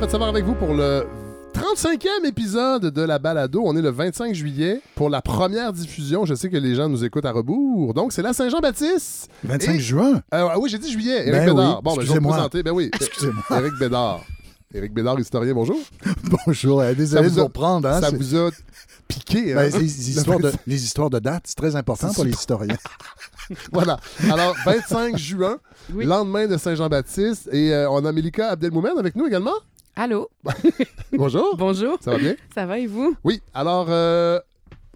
Fred Savard avec vous pour le 35e épisode de la balado. On est le 25 juillet pour la première diffusion. Je sais que les gens nous écoutent à rebours. Donc, c'est la Saint-Jean-Baptiste. 25 Et- juin? Euh, ah oui, j'ai dit juillet. Éric Ben Bédard. oui, Bon, ben, je vais vous excusez-moi. présenter. Ben oui. Excusez-moi. Éric Bédard. Éric Bédard, historien, bonjour. Bonjour. euh, Désolé vous de a- vous reprendre. Hein, Ça vous a piqué. hein? ben, les, histoires de, Le les histoires de date, c'est très important pour les historiens. Voilà. Alors, 25 juin, Oui. lendemain de Saint-Jean-Baptiste. Et euh, on a Melika Abdelmoumen avec nous également. Allô? Bonjour. Bonjour. Ça va bien? Ça va et vous? Oui, alors, euh,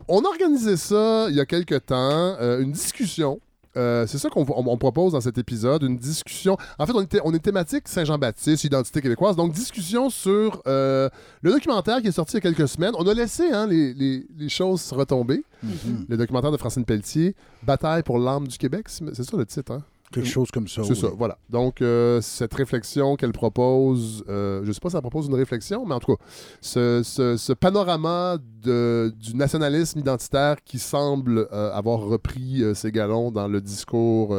on a organisé ça il y a quelque temps, euh, une discussion. Euh, c'est ça qu'on on- on propose dans cet épisode, une discussion. En fait, on était, on est thématique Saint-Jean-Baptiste, identité québécoise, donc discussion sur le documentaire qui est sorti il y a quelques semaines. On a laissé hein, les, les- les choses retomber. Mhm. Le documentaire de Francine Pelletier, Bataille pour l'âme du Québec, c'est c'est ça le titre, hein? Quelque chose comme ça. C'est oui. ça, voilà. Donc, euh, cette réflexion qu'elle propose, euh, je ne sais pas si elle propose une réflexion, mais en tout cas, ce, ce- ce panorama de- du nationalisme identitaire qui semble euh, avoir repris ses galons dans le discours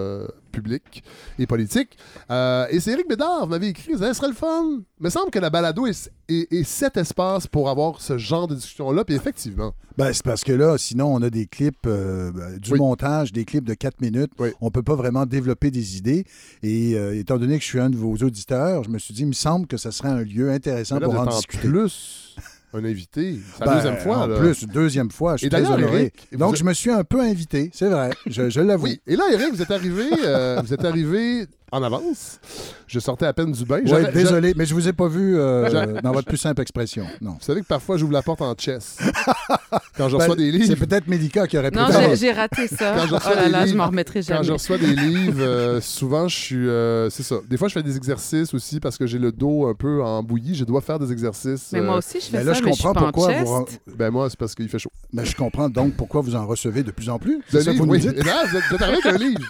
public et politique. Euh, et c'est Éric Bédard, vous m'avez écrit, vous avez, ce serait le fun. Il me semble que la balado est, est- est cet espace pour avoir ce genre de discussion-là, puis effectivement. Ben, c'est parce que là, sinon, on a des clips, euh, ben, du Oui. montage, des clips de 4 minutes. Oui. On peut pas vraiment développer des idées. Et euh, étant donné que je suis un de vos auditeurs, je me suis dit, il me semble que ça serait un lieu intéressant là, pour en discuter. plus un invité. C'est la Ben, deuxième fois. En là. plus, deuxième fois. Je suis Et très honoré. Donc, êtes- je me suis un peu invité, c'est vrai. Je, je l'avoue. Oui. Et là, Eric, vous êtes arrivé, euh, vous êtes arrivé en avance. Je sortais à peine du bain. Ouais, désolé, mais je vous ai pas vu euh, dans votre plus simple expression. Non. Vous savez que parfois, j'ouvre la porte en chess. Quand je Ben, reçois des C'est livres. peut-être Mélika qui aurait Non, préparé. j'ai- raté ça. Quand je Oh reçois là des là, je livres- m'en remettrai Quand jamais. je reçois des livres, euh, souvent, je suis. euh, c'est ça. Des fois, je fais des exercices aussi parce que j'ai le dos un peu embouilli. Je dois faire des exercices. Mais euh, moi aussi, je fais Mais là, ça, je mais je suis comprends pas en pourquoi vous. en- Ben, moi, c'est parce qu'il fait chaud. Ben, je comprends donc pourquoi vous en recevez de plus en plus. C'est ça vous nous dites? Là, vous êtes, vous avec un livre.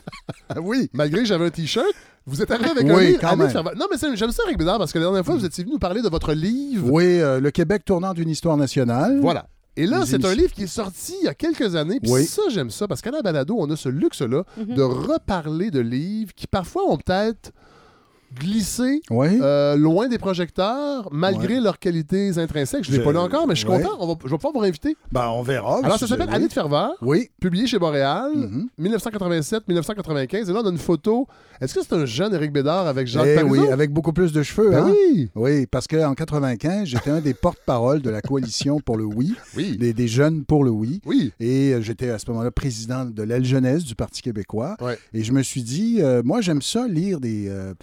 Oui. Malgré que j'avais un T-shirt, vous êtes arrivé avec Oui, un livre. quand Allez même. faire- Non, mais c'est- j'aime ça, Eric Bédard, parce que la dernière fois, vous étiez venu nous parler de votre livre. Oui, euh, le Québec tournant d'une histoire nationale. Voilà. Et là, Les c'est un livre qui est sorti il y a quelques années. Puis Oui. ça, j'aime ça, parce qu'à la balado, on a ce luxe-là Mhm. de reparler de livres qui parfois ont peut-être glissé Oui. euh, loin des projecteurs, malgré Ouais. leurs qualités intrinsèques. Je ne l'ai pas lu encore, mais je suis ouais. content. On va- je vais pouvoir vous réinviter. Ben, on verra. Alors, ça s'appelle Année de ferveur, Oui. publié chez Boréal, Mhm. 1987-1995. Et là, on a une photo. Est-ce que c'est un jeune Éric Bédard avec Jacques Eh oui, avec beaucoup plus de cheveux. Ben hein? oui! Oui, parce qu'en 95, j'étais un des porte-parole de la coalition pour le oui, Oui. des, des jeunes pour le oui. Oui. Et euh, j'étais à ce moment-là président de l'aile jeunesse du Parti québécois. Et je me suis dit, euh, moi, j'aime ça lire des, euh,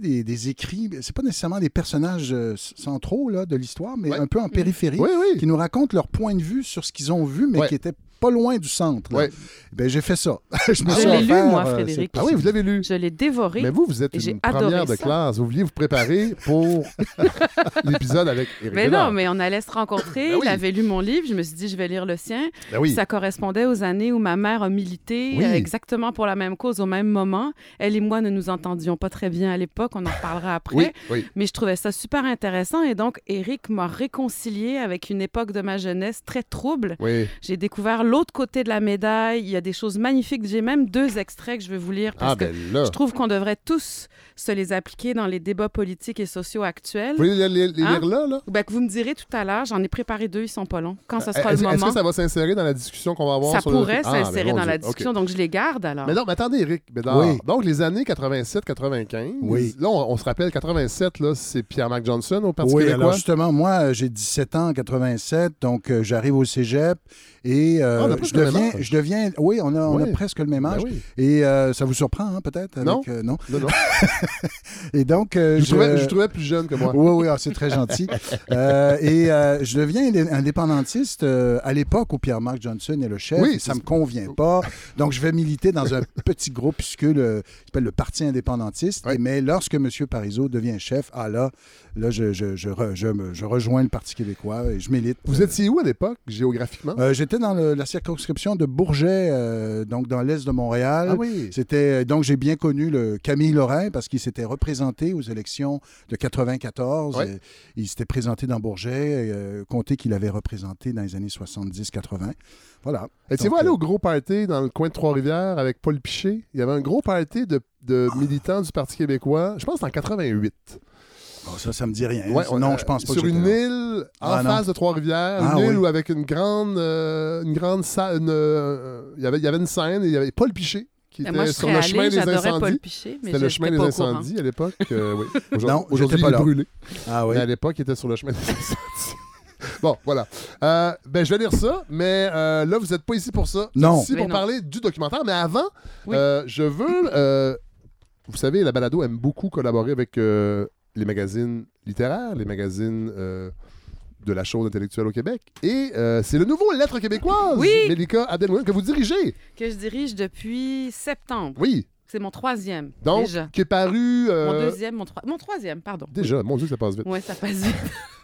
tu sais, des, des écrits. C'est pas nécessairement des personnages euh, centraux là, de l'histoire, mais Ouais. un peu en périphérie, Oui, oui. qui nous racontent leur point de vue sur ce qu'ils ont vu, mais Ouais. qui était pas loin du centre. Ouais. Ben, j'ai fait ça. je me Je l'ai lu, moi, euh, Frédéric. Ah oui, vous l'avez lu. Je l'ai dévoré. Mais vous, vous êtes une première de ça. classe. Vous vouliez vous préparer pour l'épisode avec Éric Mais Bédard. non, mais on allait se rencontrer. Ben oui. Il avait lu mon livre. Je me suis dit, je vais lire le sien. Ben oui. Ça correspondait aux années où ma mère a milité Oui. euh, exactement pour la même cause au même moment. Elle et moi ne nous entendions pas très bien à l'époque. On en reparlera après. Oui, oui. Mais je trouvais ça super intéressant. Et donc, Eric m'a réconcilié avec une époque de ma jeunesse très trouble. Oui. J'ai découvert l'autre côté de la médaille. Il y a des choses magnifiques. J'ai même deux extraits que je vais vous lire parce Ah, que ben là. je trouve qu'on devrait tous se les appliquer dans les débats politiques et sociaux actuels. Vous voulez les, les- les Hein? lire là, là? Ben, que vous me direz tout à l'heure, j'en ai préparé deux, ils sont pas longs. Quand ce sera Euh, Est-ce le est-ce moment, que ça va s'insérer dans la discussion qu'on va avoir ça sur le- pourrait Ah, ben, s'insérer dans la discussion, donc je les garde alors. Mais non, mais attendez, Eric. Oui. Donc, les années 87-95. Oui. Là, on, on se rappelle, 87, là, c'est Pierre-Marc Johnson au Parti Oui, québécois? alors justement, moi, j'ai 17 ans en 87, donc euh, j'arrive au cégep et euh, Ah, on a je, deviens, âge. je deviens... Oui, on a, on a presque le même Ben âge. oui. Et euh, ça vous surprend, hein, peut-être? Non. euh, non? Non, non. Et donc, euh, Je, je... trouvais, je vous trouvais plus jeune que moi. Oui, oui, ah, c'est très gentil. Euh, et euh, je deviens indé- indépendantiste euh, à l'époque où Pierre-Marc Johnson est le chef. Oui, ça c'est- me convient pas. Donc, je vais militer dans un petit groupuscule euh, qui s'appelle le Parti indépendantiste. Oui. Et- mais lorsque M. Parizeau devient chef, ah là, là je, je, je, re- je me- je rejoins le Parti québécois et je milite. Vous étiez où à l'époque, géographiquement? Euh, J'étais dans le- la circonscription de Bourget, euh, donc dans l'est de Montréal. ah oui. C'était donc j'ai bien connu le Camille Lorrain parce qu'il s'était représenté aux élections de 94. Ouais. Euh, Il s'était présenté dans Bourget, euh, comté qu'il avait représenté dans les années 70-80. Voilà. Étiez-vous allé euh, au gros party dans le coin de Trois-Rivières avec Paul Piché? Il y avait un gros party de, de militants du Parti québécois. Je pense en 88. Oh, ça, ça me dit rien. Ouais, on- non, euh, je pense pas Sur que une île en Ah, non. face de Trois-Rivières, Ah, une île oui. où avec une grande, euh, une grande salle, une, euh, il y avait, il y avait une scène et il y avait Paul Piché qui était moi, je sur le allée, chemin des incendies. C'était le chemin des pas courant. incendies à l'époque. euh, oui. Aujourd'hui, Non, aujourd'hui, j'étais il pas est là. brûlé. Ah oui. Mais à l'époque, il était sur le chemin des incendies. bon, voilà. Euh, ben, je vais lire ça, mais euh, là, vous n'êtes pas ici pour ça. Vous êtes Non. ici Mais pour non. parler du documentaire. Mais avant, Oui. euh, je veux. vous savez, la balado aime beaucoup collaborer avec les magazines littéraires, les magazines. euh, de la chose intellectuelle au Québec. Et euh, c'est le nouveau Lettre québécoise, Oui. Mélika Abdelmouen, que vous dirigez. Que je dirige depuis septembre. Oui. C'est mon troisième. Donc, déjà. qui est paru. euh, Mon deuxième, mon, troi- mon troisième, pardon. Déjà, mon Dieu, ça passe vite. Oui, ça passe vite.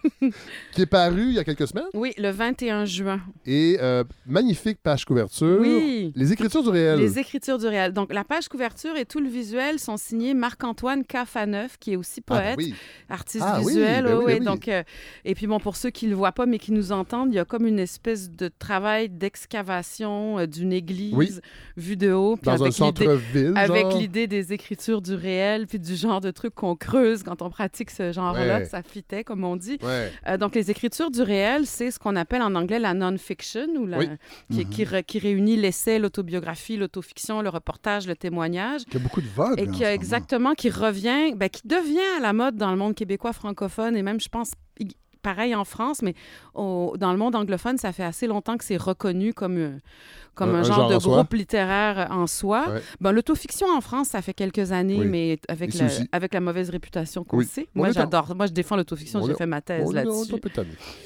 Qui est paru il y a quelques semaines. Oui, le 21 juin. Et euh, magnifique page couverture. Oui. Les écritures du réel. Les écritures du réel. Donc, la page couverture et tout le visuel sont signés Marc-Antoine Cafaneuf, qui est aussi Ah, ben poète, oui. artiste Ah, oui, visuel. ben oui, ben oui. Donc, euh, et puis, bon, pour ceux qui ne le voient pas, mais qui nous entendent, il y a comme une espèce de travail d'excavation euh, d'une église vue de haut. puis Dans un avec l'idée- centre-ville. Avec l'idée des écritures du réel, puis du genre de trucs qu'on creuse quand on pratique ce genre-là, Ouais. ça fitait, comme on dit. Ouais. Euh, donc, les écritures du réel, c'est ce qu'on appelle en anglais la non-fiction, ou la, Oui. qui, qui re- qui réunit l'essai, l'autobiographie, l'autofiction, le reportage, le témoignage. Il y a beaucoup de vogue. Et qui a exactement, qui revient, ben, qui devient à la mode dans le monde québécois francophone et même, je pense, pareil en France, mais au- dans le monde anglophone, ça fait assez longtemps que c'est reconnu comme, euh, comme Un- genre, genre de soi. groupe littéraire en soi. Ouais. Ben, L'autofiction en France, ça fait quelques années, Oui. mais avec la, aussi. avec la mauvaise réputation qu'on Oui. sait. Moi, j'adore. Moi, je défends l'autofiction. On J'ai fait ma thèse là-dessus.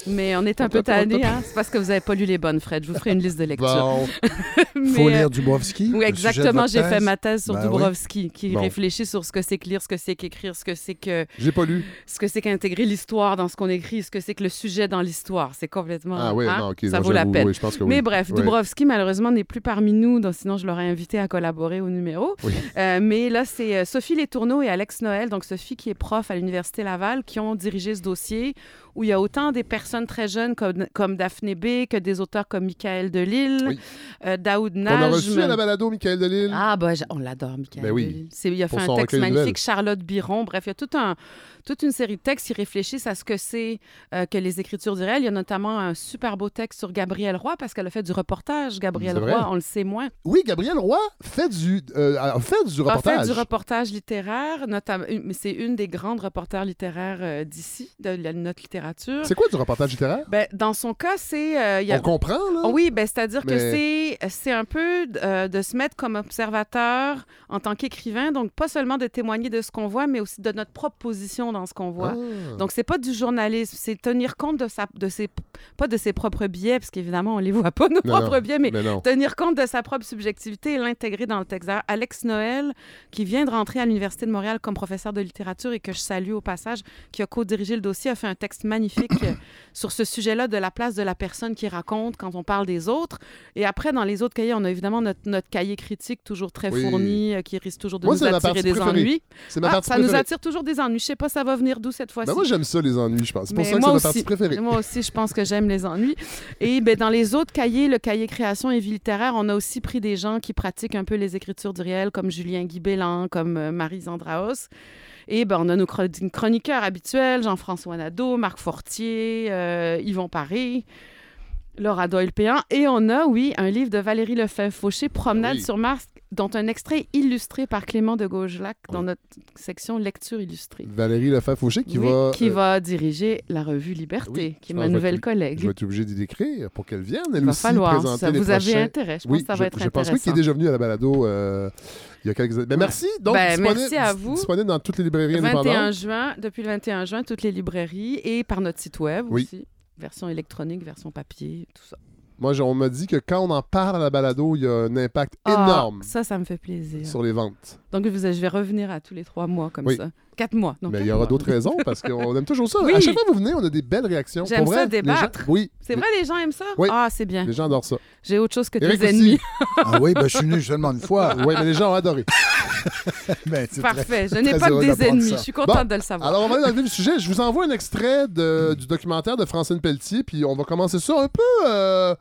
Mais on est un peu tanné, hein? C'est parce que vous n'avez pas lu les bonnes, Fred. Je vous ferai une liste de lecture. Mais, faut euh, lire Dubrovski. oui, sujet de exactement. J'ai fait ma thèse sur Ben Dubrovski, qui réfléchit sur ce que c'est que lire, ce que c'est qu'écrire, ce que c'est que j'ai pas lu. ce que c'est qu'intégrer l'histoire dans ce qu'on écrit, ce que c'est que le sujet dans l'histoire. C'est complètement. Ah oui, hein? non, ok. Ça vaut la peine. oui, oui. Mais bref. Dubrovski, malheureusement, n'est plus parmi nous, donc sinon je l'aurais invité à collaborer au numéro. Oui. Euh, mais là, c'est euh, Sophie Letourneau et Alex Noël, donc Sophie qui est prof à l'Université Laval, qui ont dirigé ce dossier où il y a autant des personnes très jeunes comme, comme Daphné B que des auteurs comme Michael Delille, Oui. euh, Daoud On a Najm. reçu à la balado Michael Delille. Ah, bah, j'a- on l'adore, Michael. Ben oui. Delille. Il a fait Pour un texte magnifique, Charlotte Biron. Bref, il y a tout un, toute une série de textes qui réfléchissent à ce que c'est euh, que les écritures du réel. Il y a notamment un super beau texte sur Gabrielle Roy, parce qu'elle a fait du reportage. Vrai? Roy, on le sait moins. Oui, Gabriel Roy fait du, euh, a fait du A reportage. fait du reportage littéraire, notamment, mais c'est une des grandes reporters littéraires euh, d'ici, de la- notre littérature. C'est quoi du reportage littéraire? Ben, dans son cas, c'est... euh, il y a- On comprend, là? Oui, ben, c'est-à-dire Mais- que c'est, un peu euh, de se mettre comme observateur en tant qu'écrivain, donc pas seulement de témoigner de ce qu'on voit, mais aussi de notre propre position dans ce qu'on voit. Ah. Donc c'est pas du journalisme, c'est tenir compte de sa, de ses, pas de ses propres biais, parce qu'évidemment on les voit pas nos Non, propres biais, mais tenir compte de sa propre subjectivité et l'intégrer dans le texte. Alex Noël, qui vient de rentrer à l'Université de Montréal comme professeur de littérature et que je salue au passage, qui a co-dirigé le dossier, a fait un texte magnifique euh, sur ce sujet-là de la place de la personne qui raconte quand on parle des autres. Et après, dans les autres cahiers, on a évidemment notre, notre cahier critique toujours très Oui. fourni, euh, qui risque toujours de Moi, nous attirer des préférée. ennuis. C'est ma Ah, partie ça nous attire toujours des ennuis. Je sais pas, ça va venir d'où cette fois-ci. Ben moi, j'aime ça, les ennuis, je pense. C'est pour Mais ça que c'est ma partie préférée. Moi aussi, je pense que j'aime les ennuis. Et ben, dans les autres cahiers, le cahier création et vie littéraire, on a aussi pris des gens qui pratiquent un peu les écritures du réel, comme Julien Guy Bélan, comme euh, Marie Zandraos. Et ben, on a nos chron- chroniqueurs habituels, Jean-François Nadeau, Marc Fortier, euh, Yvon Paré. Laura Doyle-Péan. Et on a, oui, un livre de Valérie Lefebvre-Fauché, Promenade Oui. sur Mars, dont un extrait illustré par Clément de Gaugelac dans Oui. notre section lecture illustrée. Valérie Lefebvre-Fauché qui Oui, va... qui euh, va diriger la revue Liberté, oui, qui est ça ma nouvelle collègue. Je vais être obligé d'y décrire pour qu'elle vienne, elle va aussi, falloir. présenter Ça, les vous avez prochains- intérêt. Je pense que ça je, va être je pense oui qu'il intéressant. est déjà venu à la balado euh, il y a quelques années. Ben, merci. Donc, Ben, disponible, merci à vous. disponible dans toutes les librairies Le 21 indépendantes. juin, depuis le 21 juin, toutes les librairies et par notre site web Oui. aussi. Version électronique, version papier, tout ça. Moi, je- on m'a dit que quand on en parle à la balado, il y a un impact Ah, énorme ça, ça me fait plaisir. sur les ventes. Donc, je vais revenir à tous les trois mois comme Oui. ça. Quatre mois. non, Mais il y aura d'autres raisons parce qu'on aime toujours ça. Oui. À chaque fois que vous venez, on a des belles réactions. J'aime Pour ça, vrai, débattre. gens- Oui. C'est vrai, les gens aiment ça? Oui. Ah, c'est bien. Les gens adorent ça. J'ai autre chose que Eric tes aussi. ennemis. Ah oui, ben, je suis venu seulement une fois. Oui, mais les gens ont adoré. Ben, très- Parfait. Je n'ai pas que des ennemis. ça. Je suis contente Bon, de le savoir. Alors, on va aller dans le vif du sujet. Je vous envoie un extrait de- du documentaire de Francine Pelletier, puis on va commencer ça un peu, euh,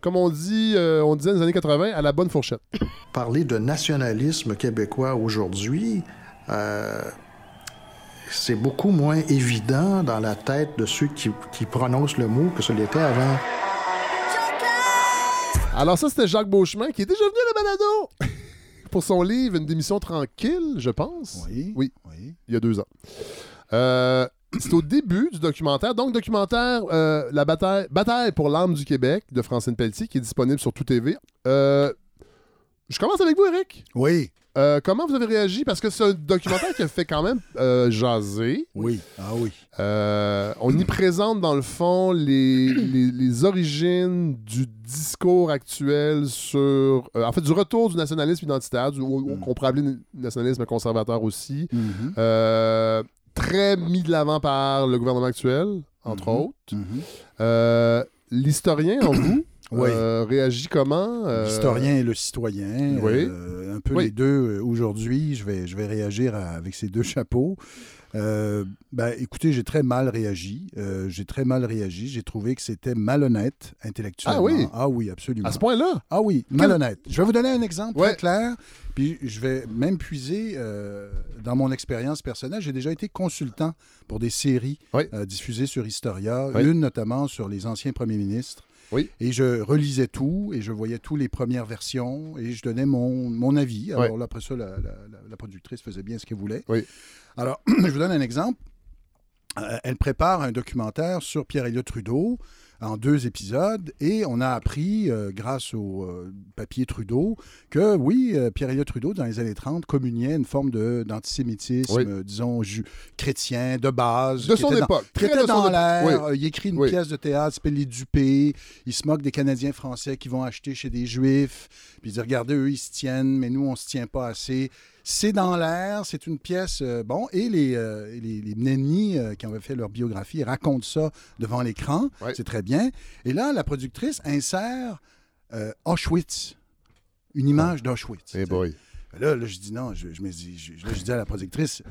comme on dit, euh, on disait dans les années 80, à la bonne fourchette. Parler de nationalisme québécois aujourd'hui, euh, c'est beaucoup moins évident dans la tête de ceux qui, qui prononcent le mot que ce l'était avant. Alors ça, c'était Jacques Beauchemin qui est déjà venu à la balado pour son livre Une démission tranquille, je pense. Oui. Oui, Oui. il y a deux ans. Euh, c'est au début du documentaire. Donc, documentaire euh, La bataille, bataille pour l'âme du Québec de Francine Pelletier qui est disponible sur Tout TV. Euh, je commence avec vous, Eric. Oui. Euh, comment vous avez réagi? Parce que c'est un documentaire qui a fait quand même euh, jaser. Oui. Ah oui. Euh, on y présente, dans le fond, les, les- les origines du discours actuel sur. euh, en fait, du retour du nationalisme identitaire, du, Mm. qu'on pourrait appeler nationalisme conservateur aussi. Mhm. Euh, très mis de l'avant par le gouvernement actuel, entre Mhm. autres. Mhm. Euh, L'historien, en vous, Oui. euh, réagit comment? Euh, L'historien et le citoyen. oui. euh, un peu Oui. les deux. euh, Aujourd'hui, je vais, je vais réagir à- avec ces deux chapeaux. Euh, ben, écoutez, j'ai très mal réagi. Euh, j'ai très mal réagi. J'ai trouvé que c'était malhonnête intellectuellement. Ah oui? Ah oui, absolument. À ce point-là? Ah oui, malhonnête. Je vais vous donner un exemple Ouais. très clair, puis je vais même puiser euh, dans mon expérience personnelle. J'ai déjà été consultant pour des séries Ouais. diffusées sur Historia, Ouais. une notamment sur les anciens premiers ministres. Oui. Et je relisais tout et je voyais toutes les premières versions et je donnais mon, mon avis. Alors là, après ça, la, la- la- la productrice faisait bien ce qu'elle voulait. Oui. Alors, je vous donne un exemple. Euh, elle prépare un documentaire sur Pierre-Éliott Trudeau en deux épisodes et on a appris, euh, grâce au euh, papier Trudeau, que oui, euh, Pierre-Éliott Trudeau, dans les années 30, communiait une forme d'antisémitisme, Oui. disons, chrétien, de base. De son était dans- époque. Très était dans l'air. Oui. Il écrit une Oui. pièce de théâtre s'appelle Les Dupés. Il se moque des Canadiens français qui vont acheter chez des Juifs. Puis il dit Regardez, eux, ils se tiennent, mais nous, on se tient pas assez. C'est dans l'air, c'est une pièce. euh, bon, et les, euh, les, les Mneni, euh, qui avaient fait leur biographie racontent ça devant l'écran. Ouais. C'est très bien. Et là, la productrice insère euh, Auschwitz. Une image d'Auschwitz. Eh boy. Là, là, je dis non, je, je me dis, je, là, je dis à la productrice,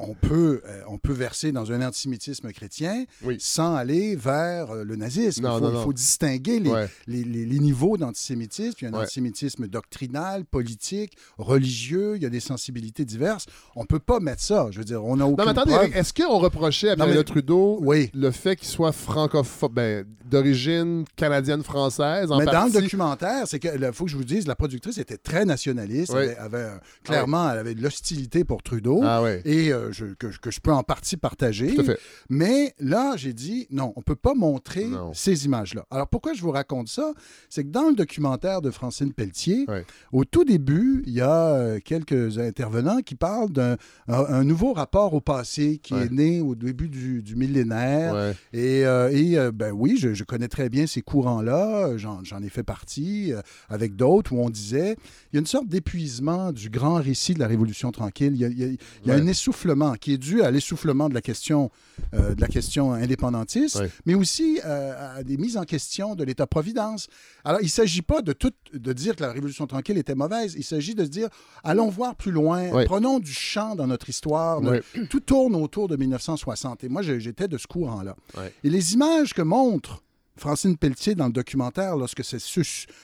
on peut, euh, on peut verser dans un antisémitisme chrétien Oui. sans aller vers euh, le nazisme. Non, il, faut, non, non. distinguer les, Ouais. les, les- les niveaux d'antisémitisme. Il y a un Ouais. antisémitisme doctrinal, politique, religieux, il y a des sensibilités diverses. On ne peut pas mettre ça. Je veux dire, on Non, aucune mais attendez, est-ce qu'on reprochait à Non, Pierre mais- Trudeau Oui. le fait qu'il soit francophone, ben, d'origine canadienne-française, en Mais dans le documentaire, c'est que il faut que je vous dise, la productrice était très nationaliste, Oui. avait, avait, euh, clairement, elle avait de l'hostilité pour Trudeau. Ah Et euh, je- que, que je peux en partie partager. tout à fait. Mais là, j'ai dit, non, on ne peut pas montrer Non. ces images-là. Alors, pourquoi je vous raconte ça? C'est que dans le documentaire de Francine Pelletier, au tout début, il y a euh, quelques intervenants qui parlent d'un un- un nouveau rapport au passé qui est né au début du, du millénaire. Et, euh, et, euh, ben oui, je, je connais très bien ces courants-là. J'en j'en ai fait partie avec d'autres où on disait il y a une sorte d'épuisement du grand récit de la Révolution tranquille. Il y a, il y a- il y a Ouais. un essoufflement qui est dû à l'essoufflement de la question, euh, de la question indépendantiste, Ouais. mais aussi euh, à des mises en question de l'État-providence. Alors, il ne s'agit pas de, tout, de dire que la Révolution tranquille était mauvaise. Il s'agit de se dire allons voir plus loin, Ouais. prenons du champ dans notre histoire. Tout tourne autour de 1960. Et moi, j'étais de ce courant-là. Et les images que montre Francine Pelletier dans le documentaire, lorsque ce-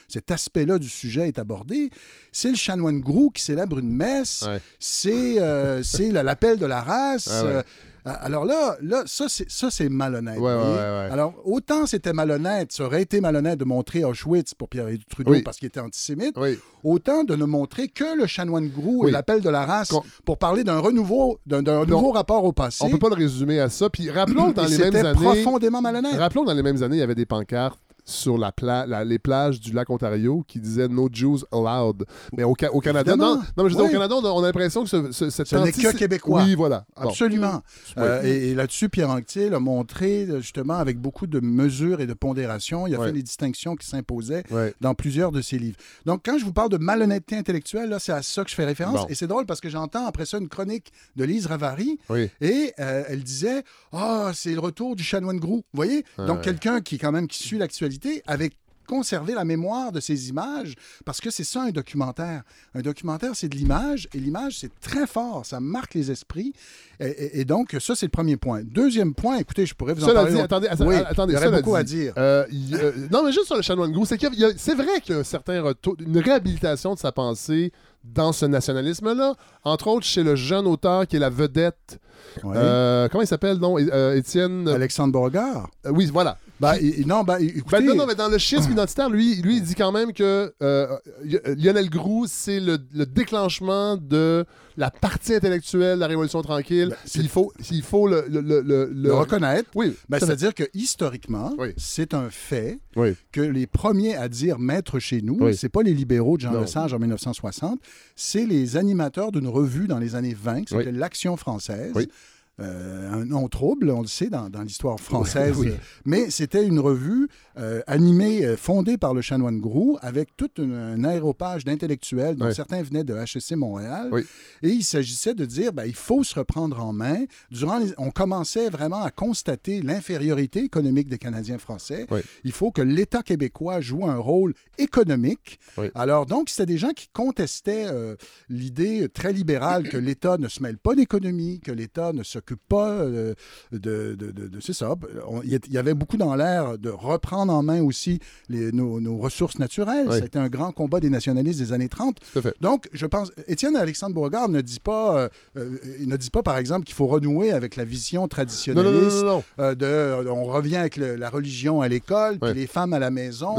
cet aspect-là du sujet est abordé, c'est le chanoine Grou qui célèbre une messe, Ouais. c'est euh, l'appel de la race. Ah ouais. euh, alors là, là ça, c'est malhonnête. Ouais, ouais, ouais. Alors, autant c'était malhonnête, ça aurait été malhonnête de montrer Auschwitz pour Pierre Trudeau Oui. parce qu'il était antisémite, Oui. autant de ne montrer que le chanoine Grou Oui. et l'appel de la race pour parler d'un renouveau, d'un nouveau rapport au passé. On peut pas le résumer à ça. Puis rappelons dans les mêmes C'était années. profondément malhonnête. Rappelons dans les mêmes années, il y avait des pancartes sur la pla- la- les plages du lac Ontario qui disaient No Jews allowed. Mais au, Ca- au Canada, non, non, mais je Ouais. au Canada, on a, on a l'impression que ce, ce, cette Ce n'est anti- que québécois. Oui, voilà. Absolument. Euh, et et là-dessus, Pierre Anctil a montré, justement, avec beaucoup de mesures et de pondération, il a Ouais. fait les distinctions qui s'imposaient dans plusieurs de ses livres. Donc, quand je vous parle de malhonnêteté intellectuelle, là, c'est à ça que je fais référence. Bon. Et c'est drôle parce que j'entends après ça une chronique de Lise Ravary Oui. et euh, elle disait Ah, c'est le retour du chanoine Grou. Vous voyez? Donc, quelqu'un qui, quand même, qui suit l'actualité avec conserver la mémoire de ces images parce que c'est ça un documentaire. Un documentaire, c'est de l'image et l'image, c'est très fort. Ça marque les esprits. Et, et- et donc, ça, c'est le premier point. Deuxième point, écoutez, je pourrais vous en Cela parler. dit, longtemps. attendez, Oui, attendez, il y beaucoup à dire. euh, euh, non, mais juste sur le chanoine gros, c'est c'est vrai qu'il y a un certain retour, une réhabilitation de sa pensée dans ce nationalisme-là, entre autres chez le jeune auteur qui est la vedette. Euh, comment il s'appelle, non? Étienne. Alexandre Beauregard. oui, voilà. Il- il- non, ben, écoutez, Ben, non, non, mais dans le schisme identitaire, lui, lui, il dit quand même que euh, Y- Lionel Groux, c'est le, le déclenchement de la partie intellectuelle de la Révolution tranquille. Ben, il faut, il faut le, reconnaître. Oui, Ben. C'est-à-dire que historiquement, Oui. c'est un fait Oui. que les premiers à dire maître chez nous, Oui. c'est pas les libéraux de Jean Non. Lesage en 1960, c'est les animateurs d'une revue dans les années 20 qui s'appelait l'Action française. Euh, un nom trouble, on le sait, dans, dans l'histoire française. Oui. Mais c'était une revue euh, animée, euh, fondée par le chanoine Groux, avec tout une- un aéropage d'intellectuels, dont Oui. certains venaient de HEC Montréal. Et il s'agissait de dire, ben, il faut se reprendre en main. Durant les- on commençait vraiment à constater l'infériorité économique des Canadiens français. Il faut que l'État québécois joue un rôle économique. Alors, donc, c'était des gens qui contestaient euh, l'idée très libérale que l'État ne se mêle pas d'économie, que l'État ne s'occupe pas euh, de... de, de- de- c'est ça. Il y avait beaucoup dans l'air de reprendre en main aussi les- nos, nos ressources naturelles. Oui. C'était un grand combat des nationalistes des années 30. Tout à fait. Donc, je pense, Étienne Alexandre Beauregard ne dit pas, euh, euh, il ne dit pas, par exemple, qu'il faut renouer avec la vision traditionnaliste non, non, euh, de, on revient avec le- la religion à l'école, puis les femmes à la maison.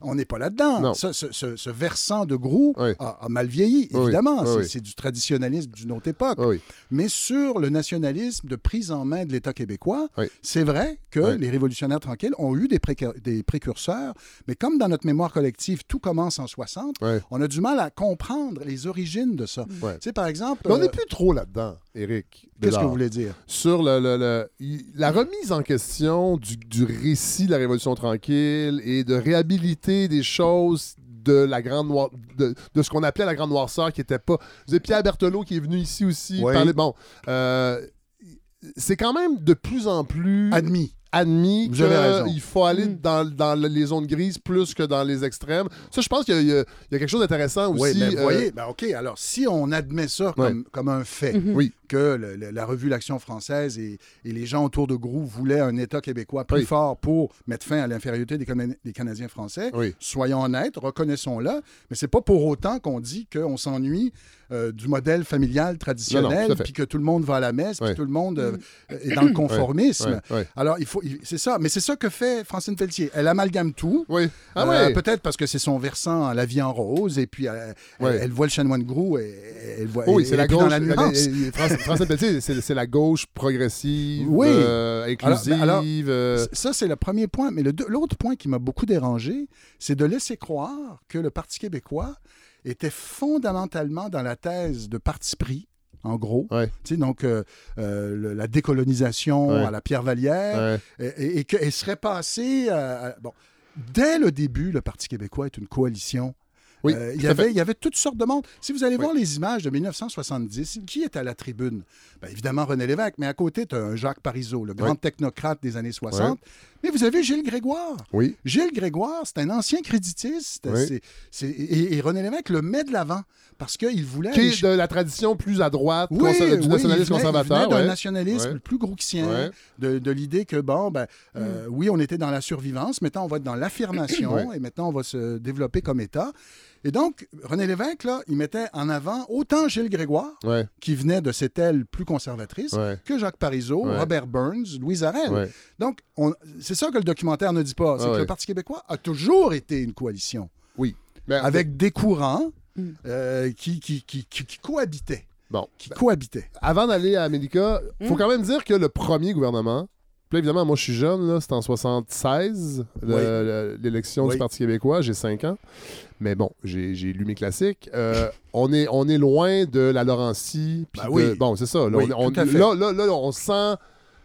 On n'est pas là-dedans. Ce, ce- ce versant de Groux Ouais. a, a mal vieilli, Oui, évidemment. oui, C'est- oui. Du traditionnalisme d'une autre époque. Oui, oui. Mais sur le nationalisme de prise en main de l'État québécois, Oui. c'est vrai que Oui. les révolutionnaires tranquilles ont eu des, précur- des précurseurs, mais comme dans notre mémoire collective, tout commence en 60, Ouais. on a du mal à comprendre les origines de ça. Tu sais, par exemple... Mais on euh, n'est plus trop là-dedans, Eric. Qu'est-ce que vous voulez dire? Sur le, le- le- il- la remise en question du, du récit de la Révolution tranquille et de réhabiliter des choses de la grande de, de ce qu'on appelait la grande noirceur qui était pas. Vous avez Pierre Berthelot qui est venu ici aussi Oui. parler. Bon, euh, c'est quand même de plus en plus Admis. admis Vous avez raison. qu'il faut aller Mm. dans, dans les zones grises plus que dans les extrêmes. Ça, je pense qu'il y, y a il y a quelque chose d'intéressant aussi. Oui, mais vous euh, voyez, ben OK, alors si on admet ça comme, comme un fait, Mhm. Oui. Que le- le- la revue L'Action française et, et les gens autour de Groux voulaient un État québécois plus Oui. fort pour mettre fin à l'infériorité des, Cana- des Canadiens français, Oui. soyons honnêtes, reconnaissons-le, mais c'est pas pour autant qu'on dit qu'on s'ennuie euh, du modèle familial traditionnel, puis que tout le monde va à la messe, puis tout le monde euh, est dans le conformisme. Alors, il faut, c'est ça, mais c'est ça que fait Francine Pelletier. Elle amalgame tout. Oui. Ah Euh. Peut-être parce que c'est son versant La vie en rose, et puis euh, elle, elle voit le chanoine Grou, et elle voit. Oh oui, c'est la gauche. Dans la nuance. François Pelletier, c'est la gauche progressive, Oui. euh, inclusive. Alors, euh, Ça, c'est le premier point. Mais l'autre point qui m'a beaucoup dérangé, c'est de laisser croire que le Parti québécois était fondamentalement dans la thèse de parti pris, en gros. Ouais. Donc, euh, euh, le- la décolonisation Ouais. à la Pierre Vallière, ouais. et, et- serait passée. à- à- bon. Dès le début, le Parti québécois est une coalition. Oui, Euh, il, y avait, il y avait toutes sortes de monde. Si vous allez Oui. voir les images de 1970, qui est à la tribune? Ben, évidemment, René Lévesque, mais à côté, tu as un Jacques Parizeau, le grand Oui. technocrate des années 60. Mais vous avez Gilles Grégoire. Oui. Gilles Grégoire, c'est un ancien créditiste. Oui. Et, et René Lévesque le met de l'avant parce qu'il voulait... Qui est de la tradition plus à droite, du il nationalisme venait- il conservateur. venait d'un nationalisme plus grouxien, de, de l'idée que, bon, ben, euh, oui, on était dans la survivance, maintenant on va être dans l'affirmation, et maintenant on va se développer comme État. Et donc, René Lévesque, là, il mettait en avant autant Gilles Grégoire, Ouais, qui venait de cette aile plus conservatrice, ouais, que Jacques Parizeau, Ouais. Robert Burns, Louise Arel. ouais. Donc, on- c'est ça que le documentaire ne dit pas, c'est Ah que ouais. le Parti québécois a toujours été une coalition, Mais- avec des courants Mm. euh, qui, qui, qui, qui- qui cohabitaient. Bon, Qui cohabitaient. avant d'aller à Médica, faut Mm. quand même dire que le premier gouvernement, puis là, évidemment, moi je suis jeune, là, c'était en 76, le- Oui. le- l'élection Oui. du Parti québécois, j'ai 5 ans. Mais bon, j'ai lu mes classiques. Euh, on, est, on est loin de la Laurentie. Ben de- oui. Bon, c'est ça. Là, Oui, on, on- tout à fait. là, là, là, on sent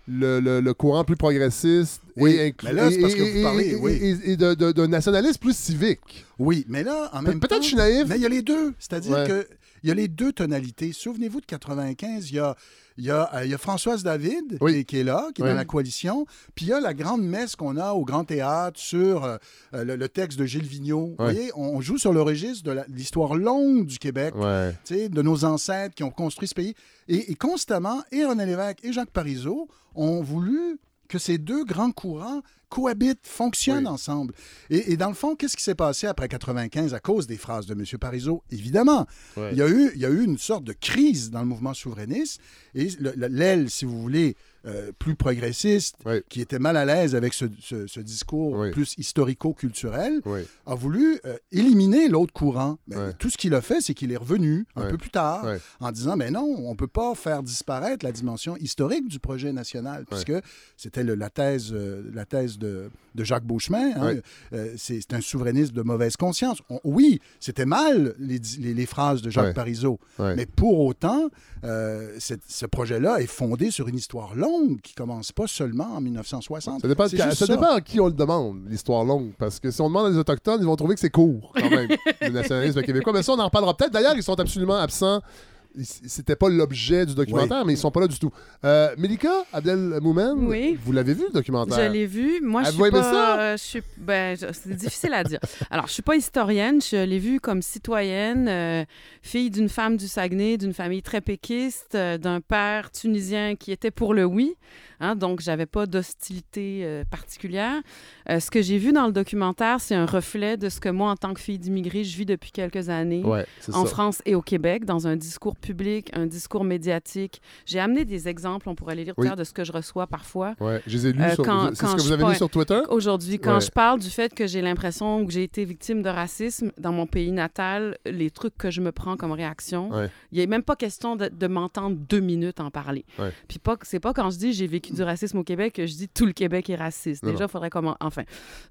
le, le- le courant plus progressiste Oui, et, inclus- mais là, c'est parce et- que vous parlez, et- oui. et- et de, nationalisme plus civique. Oui, mais là, en Pe- même Peut-être temps... que je suis naïf. Mais il y a les deux. C'est-à-dire Ouais. que il y a les deux tonalités. Souvenez-vous de 95, il y a, Il y, a, euh, il y a Françoise David Oui. qui, est- qui est là, qui est Oui. dans la coalition. Puis il y a la grande messe qu'on a au Grand Théâtre sur euh, euh, le, le texte de Gilles Vigneault. Vous Ouais. voyez, on, on joue sur le registre de l'histoire longue du Québec, de nos ancêtres qui ont construit ce pays. Et, et constamment, et René Lévesque et Jacques Parizeau ont voulu que ces deux grands courants cohabitent, fonctionnent Oui. ensemble. Et, et dans le fond, qu'est-ce qui s'est passé après 95 à cause des phrases de M. Parizeau? Évidemment, il, y a eu, il y a eu une sorte de crise dans le mouvement souverainiste et le- le- l'aile, si vous voulez, euh, plus progressiste, Oui. qui était mal à l'aise avec ce, ce- ce discours Oui. plus historico-culturel, Oui. a voulu euh, éliminer l'autre courant. Tout ce qu'il a fait, c'est qu'il est revenu un peu plus tard en disant, mais non, on ne peut pas faire disparaître la dimension historique du projet national, puisque c'était la thèse, euh, la thèse de, de Jacques Beauchemin. hein. C'est un souverainiste de mauvaise conscience. On- oui, c'était mal les, les- les phrases de Jacques. Parizeau, mais pour autant, ce projet-là est fondé sur une histoire longue qui commence pas seulement en 1960. Ça dépend, ça dépend à qui on le demande, l'histoire longue. Parce que si on demande à des Autochtones, ils vont trouver que c'est court, quand même, le nationalisme québécois. Mais ça, on en reparlera peut-être. D'ailleurs, ils sont absolument absents. C'était pas l'objet du documentaire, mais ils sont pas là du tout. Euh, Melika Abdelmoumen, Oui. vous l'avez vu, le documentaire? Je l'ai vu. Moi, je suis pas. ça? euh, je suis. Ben, je- c'est difficile à dire. Alors, je suis pas historienne. Je l'ai vu comme citoyenne, euh, fille d'une femme du Saguenay, d'une famille très péquiste, euh, d'un père tunisien qui était pour le oui. Hein, donc, j'avais pas d'hostilité euh, particulière. Euh, ce que j'ai vu dans le documentaire, c'est un reflet de ce que moi, en tant que fille d'immigré, je vis depuis quelques années. Ouais, en ça. France et au Québec, dans un discours public, un discours médiatique. J'ai amené des exemples, on pourrait les lire tout à Oui. l'heure, de ce que je reçois parfois. Ouais, je les ai lus Euh, sur. quand- ce que vous avez lu sur Twitter? Aujourd'hui, quand Ouais. je parle du fait que j'ai l'impression que j'ai été victime de racisme dans mon pays natal, les trucs que je me prends comme réaction, Ouais. il n'y a même pas question de, de m'entendre deux minutes en parler. Ouais. Puis pas, c'est pas quand je dis j'ai vécu du racisme au Québec que je dis tout le Québec est raciste. Déjà, il faudrait comment. Enfin.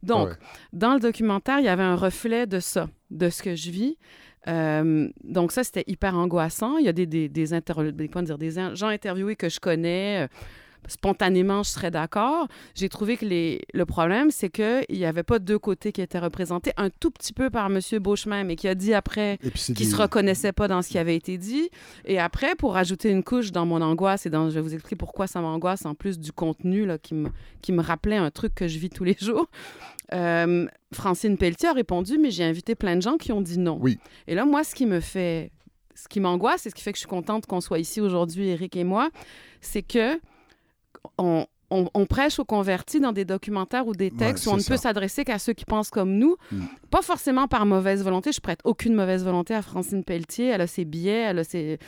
Donc, Ouais. dans le documentaire, il y avait un reflet de ça, de ce que je vis. Euh, donc ça, c'était hyper angoissant. Il y a des, des, des, des- dire, des gens interviewés que je connais. euh, Spontanément, je serais d'accord. J'ai trouvé que les... le problème, c'est qu'il n'y avait pas deux côtés qui étaient représentés. Un tout petit peu par M. Beauchemin, mais qui a dit après Et puis c'est qui des- se reconnaissait pas dans ce qui avait été dit. Et après, pour ajouter une couche dans mon angoisse, et dans, je vais vous expliquer pourquoi ça m'angoisse, en plus du contenu là, qui, me, qui me rappelait un truc que je vis tous les jours, euh, Francine Pelletier a répondu, mais j'ai invité plein de gens qui ont dit non. Oui. Et là, moi, ce qui me fait... Ce qui m'angoisse et ce qui fait que je suis contente qu'on soit ici aujourd'hui, Eric et moi, c'est que on, on- on prêche aux convertis dans des documentaires ou des textes Ouais, où on ne peut s'adresser qu'à ceux qui pensent comme nous, Mm. pas forcément par mauvaise volonté. Je prête aucune mauvaise volonté à Francine Pelletier. Elle a ses billets, elle a ses...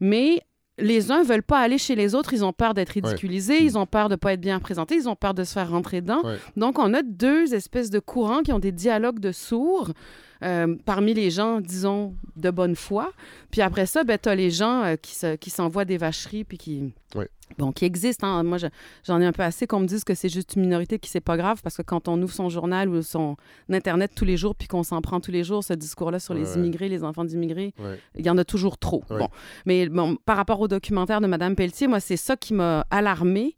Mais les uns veulent pas aller chez les autres. Ils ont peur d'être ridiculisés. Ils ont peur de pas être bien présentés. Ils ont peur de se faire rentrer dedans. Ouais. Donc, on a deux espèces de courants qui ont des dialogues de sourds euh, parmi les gens, disons, de bonne foi. Puis après ça, ben, tu as les gens euh, qui, se- qui s'envoient des vacheries puis qui... Ouais. Bon, qui existent. hein. Moi, je- j'en ai un peu assez qu'on me dise que c'est juste une minorité qui c'est pas grave parce que quand on ouvre son journal ou son Internet tous les jours puis qu'on s'en prend tous les jours, ce discours-là sur les Ouais. immigrés, les enfants d'immigrés, Ouais. il y en a toujours trop. Ouais. Bon. Mais bon, par rapport au documentaire de Mme Pelletier, moi, c'est ça qui m'a alarmée.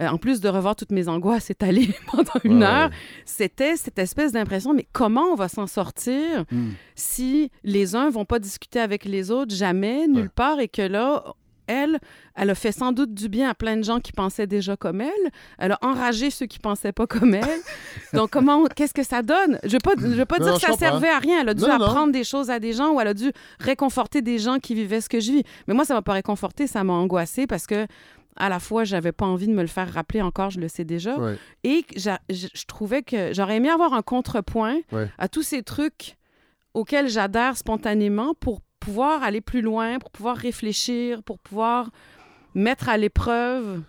Euh, en plus de revoir toutes mes angoisses étalées pendant une Ouais, heure, ouais. c'était cette espèce d'impression, mais comment on va s'en sortir Hmm. si les uns vont pas discuter avec les autres jamais, nulle Ouais. part, et que là, elle, elle a fait sans doute du bien à plein de gens qui pensaient déjà comme elle. Elle a enragé ceux qui pensaient pas comme elle. Donc, comment, qu'est-ce que ça donne? Je veux pas, je veux pas Non, dire non, que ça je comprends. servait à rien. Elle a dû Non, apprendre des choses à des gens ou elle a dû réconforter des gens qui vivaient ce que je vis. Mais moi, ça m'a pas réconforté, ça m'a angoissé parce que à la fois, j'avais pas envie de me le faire rappeler encore, je le sais déjà. Ouais. Et je je trouvais que j'aurais aimé avoir un contrepoint Ouais. à tous ces trucs auxquels j'adhère spontanément pour pouvoir aller plus loin, pour pouvoir réfléchir, pour pouvoir mettre à l'épreuve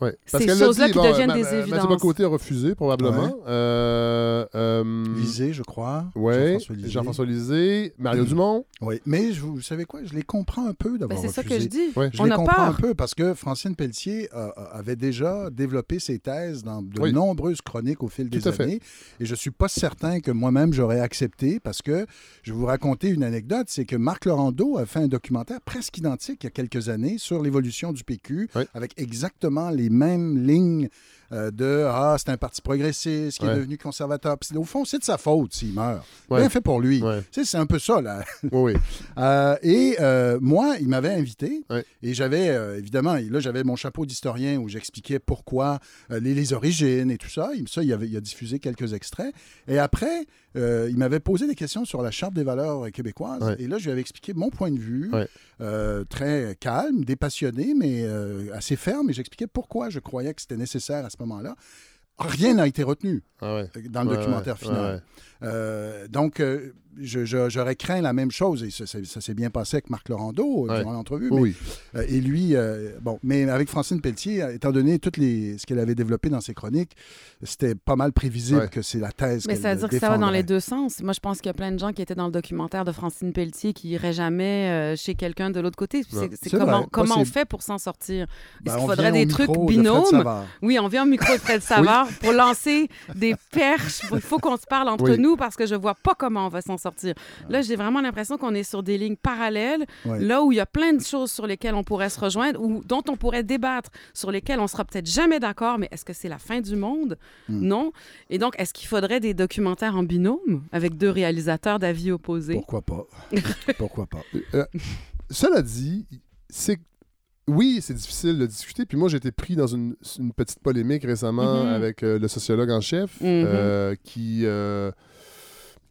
Ouais. Ces qu'elle l'a choses-là qui bon, deviennent ma- des ma- Mathieu évidences. Bocoté a refusé, probablement. Euh, euh, Lisée, je crois. Ouais, Jean-François Lisée. Mario Mm. Dumont. Oui, mais je, vous savez quoi? Je les comprends un peu Ben, d'avoir c'est ça refusé. que je dis. Ouais. Je On les a comprends un peu parce que Francine Pelletier euh, avait déjà développé ses thèses dans de Oui. nombreuses chroniques au fil Tout des à fait. années. Et je suis pas certain que moi-même j'aurais accepté parce que je vais vous raconter une anecdote. C'est que Marc Laurando a fait un documentaire presque identique il y a quelques années sur l'évolution du PQ Oui. avec exactement les les mêmes lignes euh, de Ah, c'est un parti progressiste qui Ouais. est devenu conservateur. Puis, au fond, c'est de sa faute s'il meurt. Ouais. Bien fait pour lui. Ouais. Tu sais, c'est un peu ça, là. Oui. Euh, et euh, moi, il m'avait invité et j'avais, évidemment, et là, j'avais mon chapeau d'historien où j'expliquais pourquoi, les, les origines et tout ça. Il, ça, il, avait, il a diffusé quelques extraits. Et après, il m'avait posé des questions sur la Charte des valeurs québécoises. Et là, je lui avais expliqué mon point de vue, très calme, dépassionné, mais assez ferme. Et j'expliquais pourquoi je croyais que c'était nécessaire à ce moment-là. Rien n'a été retenu Ah ouais. dans le Ouais, documentaire final. Euh, donc, euh, j'aurais craint la même chose, et ça, ça- ça s'est bien passé avec Marc Laurando euh, Ouais. durant l'entrevue. Oui, oui. mais, euh, et lui, euh, bon, mais avec Francine Pelletier, étant donné toutes les, ce qu'elle avait développé dans ses chroniques, c'était pas mal prévisible Ouais. que c'est la thèse Mais qu'elle ça veut dire que ça va dans les deux sens. Moi, je pense qu'il y a plein de gens qui étaient dans le documentaire de Francine Pelletier qui iraient jamais euh, chez quelqu'un de l'autre côté. C'est Ouais. c'est C'est comment, vrai, comment on fait pour s'en sortir? Ben, Est-ce on qu'il faudrait des trucs de binômes? Oui, on vient au micro de Fred Savard pour lancer des perches. Il faut qu'on se parle entre Oui. nous parce que je vois pas comment on va s'en sortir. Là, j'ai vraiment l'impression qu'on est sur des lignes parallèles, Ouais. là où il y a plein de choses sur lesquelles on pourrait se rejoindre ou dont on pourrait débattre, sur lesquelles on sera peut-être jamais d'accord, mais est-ce que c'est la fin du monde? Hmm. Non. Et donc, est-ce qu'il faudrait des documentaires en binôme avec deux réalisateurs d'avis opposés? Pourquoi pas? Pourquoi pas? Euh, cela dit, c'est oui, c'est difficile de discuter. Puis moi, j'ai été pris dans une, une petite polémique récemment Mhm. avec euh, le sociologue en chef Mhm. euh, qui, euh,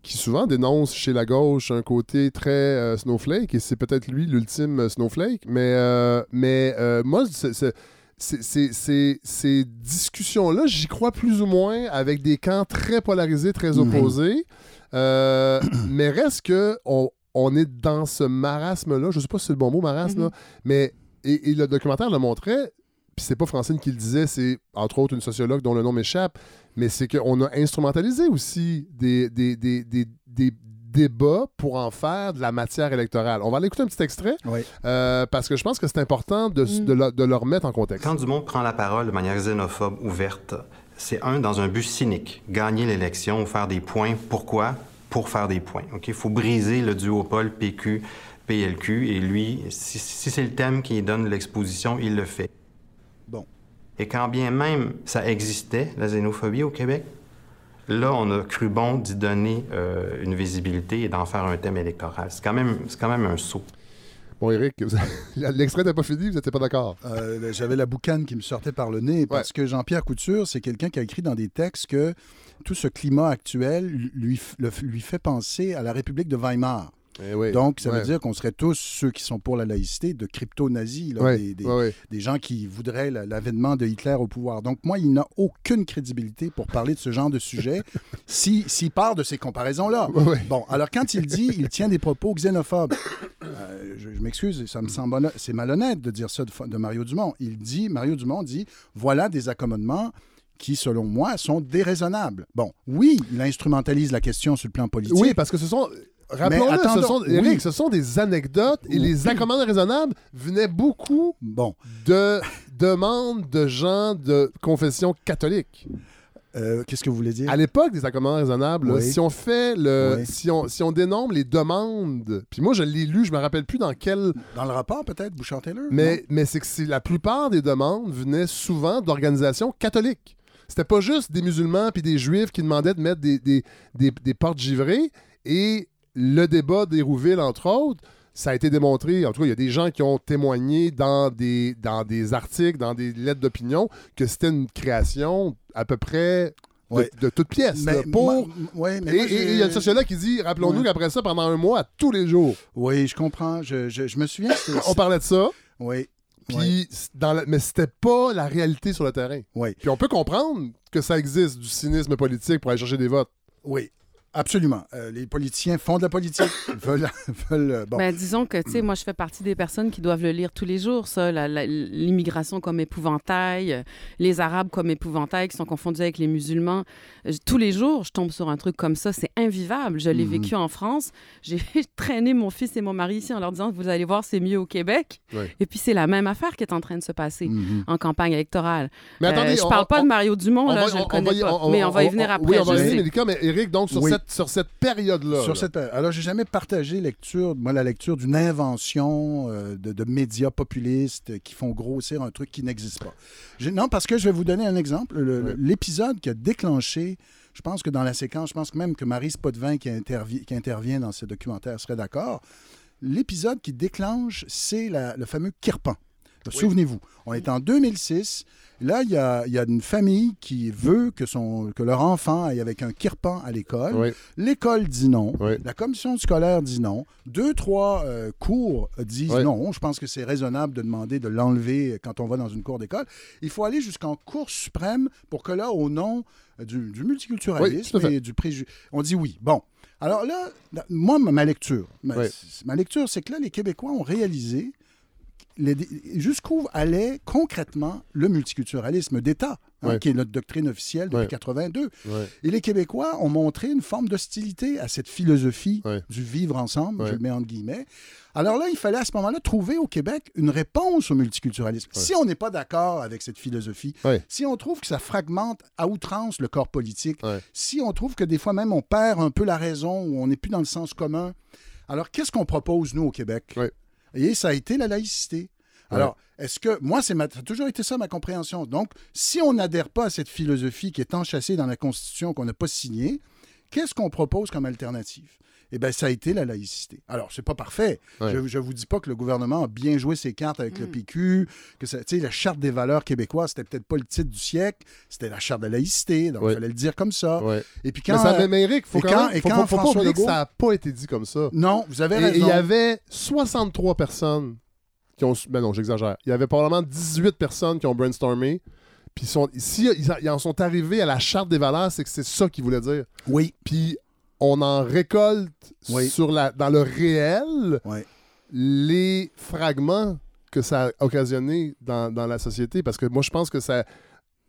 qui souvent dénonce chez la gauche un côté très euh, snowflake. Et c'est peut-être lui l'ultime snowflake. Mais, euh, mais euh, moi, c'est- c'est- c'est- ces discussions-là, j'y crois plus ou moins avec des camps très polarisés, très Mhm. opposés. Euh, mais reste que on, on est dans ce marasme-là. Je sais pas si c'est le bon mot, marasme, Mhm. là, mais et, et le documentaire le montrait. Puis c'est pas Francine qui le disait, c'est entre autres une sociologue dont le nom m'échappe, mais c'est qu'on a instrumentalisé aussi des, des, des, des, des débats pour en faire de la matière électorale. On va aller écouter un petit extrait Oui. euh, parce que je pense que c'est important de, Mm. de, le, de le remettre en contexte. Quand Dumont prend la parole de manière xénophobe ouverte, c'est un dans un but cynique, gagner l'élection ou faire des points. Pourquoi? Pour faire des points. Ok, Il faut briser le duopole PQ. PLQ, et lui, si, si c'est le thème qui donne l'exposition, il le fait. Bon. Et quand bien même ça existait, la xénophobie au Québec, là, on a cru bon d'y donner euh, une visibilité et d'en faire un thème électoral. C'est quand même, c'est quand même un saut. Bon, Eric, l'extrait n'est pas fini, vous n'étiez pas d'accord. Euh, J'avais la boucane qui me sortait par le nez parce que Jean-Pierre Couture, c'est quelqu'un qui a écrit dans des textes que tout ce climat actuel lui fait penser à la République de Weimar. Eh oui. Donc, ça Ouais. veut dire qu'on serait tous ceux qui sont pour la laïcité de crypto-nazis, Ouais, des, des- ouais, ouais. des gens qui voudraient la- l'avènement de Hitler au pouvoir. Donc, moi, il n'a aucune crédibilité pour parler de ce genre de sujet si- s'il part de ces comparaisons-là. Bon, alors quand il dit, il tient des propos xénophobes. Euh, je je m'excuse, ça me semble c'est malhonnête de dire ça de, de Mario Dumont. Il dit, Mario Dumont dit, voilà des accommodements qui, selon moi, sont déraisonnables. Bon, oui, il instrumentalise la question sur le plan politique. Oui, parce que ce sont. Rappelons-le, ce sont, oui. Eric, ce sont des anecdotes et Oui. les accommodements raisonnables venaient beaucoup Bon, de demandes de gens de confession catholique. euh, qu'est-ce que vous voulez dire? À l'époque des accommodements raisonnables, là, si on fait le. Oui. Si, on, si on dénombre les demandes, puis moi je l'ai lu, je me rappelle plus dans quel. Dans le rapport, peut-être, Bouchard-Taylor? Mais, mais c'est que la plupart des demandes venaient souvent d'organisations catholiques. C'était pas juste des musulmans puis des juifs qui demandaient de mettre des, des, des- des portes givrées. Et le débat d'Hérouville, entre autres, ça a été démontré. En tout cas, il y a des gens qui ont témoigné dans des, dans des articles, dans des lettres d'opinion, que c'était une création à peu près de, Ouais. de toute pièce. Mais là, pour... moi- ouais, mais Et il y a le sociologue qui dit rappelons-nous Ouais. qu'après ça, pendant un mois, tous les jours, Oui, je comprends. Je, je- je me souviens. on parlait de ça. Oui. Puis, dans la- mais c'était pas la réalité sur le terrain. oui, Puis on peut comprendre que ça existe du cynisme politique pour aller chercher des votes. oui. Absolument. Euh, les politiciens font de la politique. Veulent, veulent, euh, bon. Ben, disons que, tu sais, moi, je fais partie des personnes qui doivent le lire tous les jours, ça, l'immigration comme épouvantail, euh, les Arabes comme épouvantail qui sont confondus avec les musulmans. Tous les jours, je tombe sur un truc comme ça, c'est invivable. Je l'ai Mhm. vécu en France. J'ai traîné mon fils et mon mari ici en leur disant, vous allez voir, c'est mieux au Québec. Et puis, c'est la même affaire qui est en train de se passer Mhm. en campagne électorale. Mais Euh, attendez, je on- parle pas on- de Mario Dumont, on là, va- je on- le connais pas. mais on va y venir après, Oui, on va y venir, mais Eric, donc sur Oui. cette sur cette période-là. Sur là. cette période. Alors, j'ai jamais partagé lecture, moi, la lecture d'une invention euh, de, de médias populistes qui font grossir un truc qui n'existe pas. Non, parce que je vais vous donner un exemple. L'épisode qui a déclenché, je pense que dans la séquence, je pense même que Marie Spotvin qui, intervi- qui intervient dans ce documentaire serait d'accord. L'épisode qui déclenche, c'est le fameux Kirpan. Souvenez-vous, on est en 2006. Là, il y a, il y a une famille qui veut que, son, que leur enfant aille avec un kirpan à l'école. Oui. L'école dit non. Oui. La commission scolaire dit non. Deux, trois euh, cours disent Oui. non. Je pense que c'est raisonnable de demander de l'enlever quand on va dans une cour d'école. Il faut aller jusqu'en Cour suprême pour que là, au nom euh, du, multiculturalisme et du préjugé, on dit oui. Bon. Alors là, moi, ma lecture, ma, lecture, c'est que là, les Québécois ont réalisé jusqu'où allait concrètement le multiculturalisme d'État, hein, Ouais. qui est notre doctrine officielle depuis Ouais. 82. Ouais. Et les Québécois ont montré une forme d'hostilité à cette philosophie du vivre ensemble, je le mets entre guillemets. Alors là, il fallait à ce moment-là trouver au Québec une réponse au multiculturalisme. Si on n'est pas d'accord avec cette philosophie, si on trouve que ça fragmente à outrance le corps politique, si on trouve que des fois même on perd un peu la raison ou on n'est plus dans le sens commun, alors qu'est-ce qu'on propose, nous, au Québec? Et ça a été la laïcité. Alors, est-ce que moi, c'est ma- ça a toujours été ça ma compréhension. Donc, si on n'adhère pas à cette philosophie qui est enchâssée dans la Constitution qu'on n'a pas signée, qu'est-ce qu'on propose comme alternative? Eh bien, ça a été la laïcité. Alors, c'est pas parfait. Ouais. Je ne vous dis pas que le gouvernement a bien joué ses cartes avec le PQ, que ça- tu sais, la Charte des valeurs québécoises, c'était peut-être pas le titre du siècle, c'était la Charte de la laïcité, donc il Ouais. fallait le dire comme ça. Ouais. Et puis quand... mais, ça, euh, Eric, faut et quand, même, et quand faut- faut François Legault- ça n'a pas été dit comme ça. Non, vous avez et raison. il y avait 63 personnes qui ont. Ben non, j'exagère. Il y avait probablement 18 personnes qui ont brainstormé. Puis ils sont, si ils, ils en sont arrivés à la charte des valeurs, c'est que c'est ça qu'ils voulaient dire. Oui, Puis on en récolte Oui. sur la, dans le réel oui. les fragments que ça a occasionné dans, dans la société. Parce que moi, je pense que ça.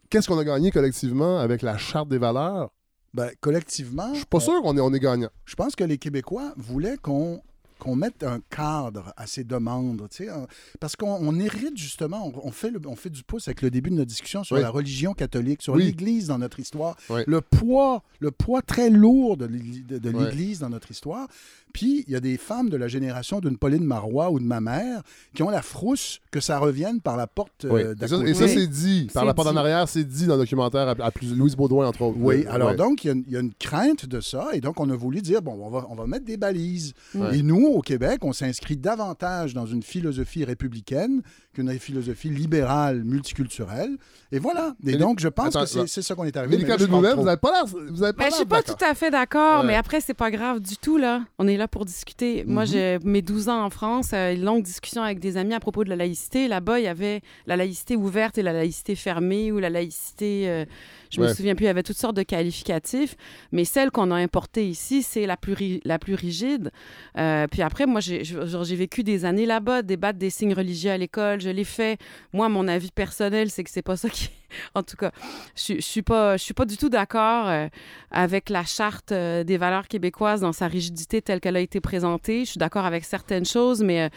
Qu'est-ce qu'on a gagné collectivement avec la charte des valeurs? Ben, collectivement, Je suis pas on- sûr qu'on est, on est gagnant. je pense que les Québécois voulaient qu'on qu'on mette un cadre à ces demandes, tu sais, hein, parce qu'on on hérite justement, on, on fait le- on fait du pouce avec le début de notre discussion sur Oui. la religion catholique, sur Oui. l'Église dans notre histoire, Oui. le poids, le poids très lourd de l'Église dans notre histoire. Puis il y a des femmes de la génération d'une Pauline Marois ou de ma mère qui ont la frousse que ça revienne par la porte Oui. euh, Et d'à ça, côté. et ça, Oui. c'est dit. Par la porte en dit. arrière, c'est dit dans le documentaire à, à plus, Louise Baudouin, entre autres. Oui, Ouais. alors Ouais. donc, il y, a une- il y a une crainte de ça, et donc on a voulu dire, bon, on va, on va mettre des balises. Ouais. Et nous, au Québec, on s'inscrit davantage dans une philosophie républicaine qu'une philosophie libérale, multiculturelle. Et voilà. Et donc, je pense Attends, que c'est ça qu'on est arrivé. Mais mais là, de trop. vous n'avez pas l'air. Ben, je suis l'air pas tout à fait d'accord, Ouais. mais après, c'est pas grave du tout, là. On est là pour discuter. Moi, Mhm. j'ai mes 12 ans en France, euh, une longue discussion avec des amis à propos de la laïcité. Là-bas, il y avait la laïcité ouverte et la laïcité fermée ou la laïcité... euh, je me souviens plus, il y avait toutes sortes de qualificatifs, mais celle qu'on a importée ici, c'est la plus, ri- la plus rigide. Euh, puis après, moi, j'ai vécu des années là-bas, débattre des signes religieux à l'école, je l'ai fait. Moi, mon avis personnel, c'est que c'est pas ça qui... En tout cas, je, je suis pas, je suis pas du tout d'accord euh, avec la charte euh, des valeurs québécoises dans sa rigidité telle qu'elle a été présentée. Je suis d'accord avec certaines choses, mais euh,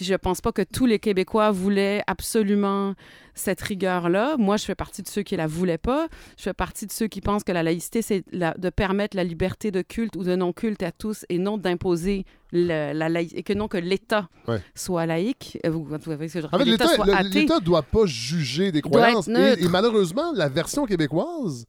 je pense pas que tous les Québécois voulaient absolument cette rigueur-là. Moi, je fais partie de ceux qui la voulaient pas. Je fais partie de ceux qui pensent que la laïcité, c'est de permettre la liberté de culte ou de non-culte à tous et non d'imposer le- la que non que l'État Ouais. soit laïque. Euh, Vous, vous voyez ce que je? En fait, l'État l'État doit pas juger des croyances. et malheureusement, la version québécoise,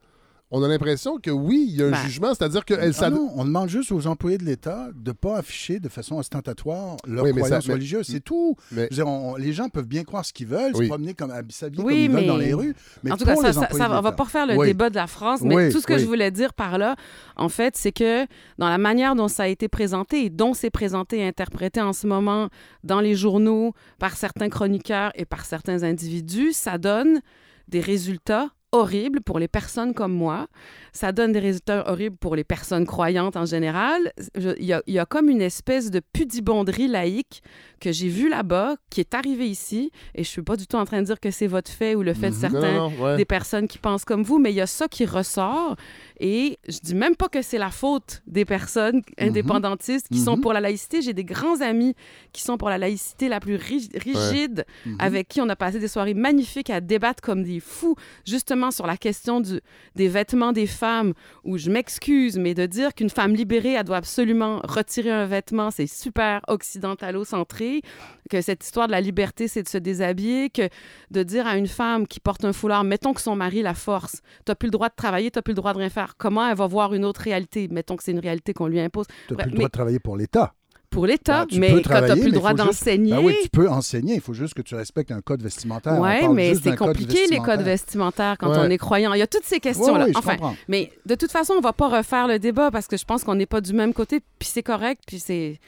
on a l'impression que oui, il y a un Ben, jugement, c'est-à-dire qu'elle Ah non, on demande juste aux employés de l'État de ne pas afficher de façon ostentatoire leurs Oui, ça- mais- religieuses. C'est tout. Mais- Je veux dire, on- les gens peuvent bien croire ce qu'ils veulent, Oui. se promener comme s'habiller Oui, comme ils veulent dans les rues. Mais en tout cas, ça, ça- on va pas refaire le Oui. débat de la France, mais Oui, tout ce que oui. je voulais dire par là, en fait, c'est que dans la manière dont ça a été présenté et dont c'est présenté et interprété en ce moment dans les journaux par certains chroniqueurs et par certains individus, ça donne des résultats horribles pour les personnes comme moi. Ça donne des résultats horribles pour les personnes croyantes en général. Il y, a, il y a comme une espèce de pudibonderie laïque que j'ai vue là-bas, qui est arrivée ici, et je suis pas du tout en train de dire que c'est votre fait ou le fait de Mhm. certains Non, non, non, ouais. des personnes qui pensent comme vous, mais il y a ça qui ressort. Et je dis même pas que c'est la faute des personnes indépendantistes qui sont Mhm. pour la laïcité. J'ai des grands amis qui sont pour la laïcité la plus ri- rigide, Mhm. avec qui on a passé des soirées magnifiques à débattre comme des fous, justement sur la question du, des vêtements des femmes, où je m'excuse, mais de dire qu'une femme libérée, elle doit absolument retirer un vêtement, c'est super occidentalo-centré, que cette histoire de la liberté, c'est de se déshabiller, que de dire à une femme qui porte un foulard, mettons que son mari la force, t'as plus le droit de travailler, t'as plus le droit de rien faire, comment elle va voir une autre réalité? Mettons que c'est une réalité qu'on lui impose. Tu n'as Bref, plus le mais- droit de travailler pour l'État. Pour l'État, Bah, tu mais quand travailler, t'as plus le droit faut juste- d'enseigner... Ben oui, tu peux enseigner. Il faut juste que tu respectes un code vestimentaire. On Oui, mais c'est code compliqué, les codes vestimentaire. vestimentaires, quand Ouais. on est croyant. Il y a toutes ces Oui, questions-là. oui, je enfin, comprends. mais de toute façon, on va pas refaire le débat parce que je pense qu'on n'est pas du même côté, puis c'est correct, puis c'est...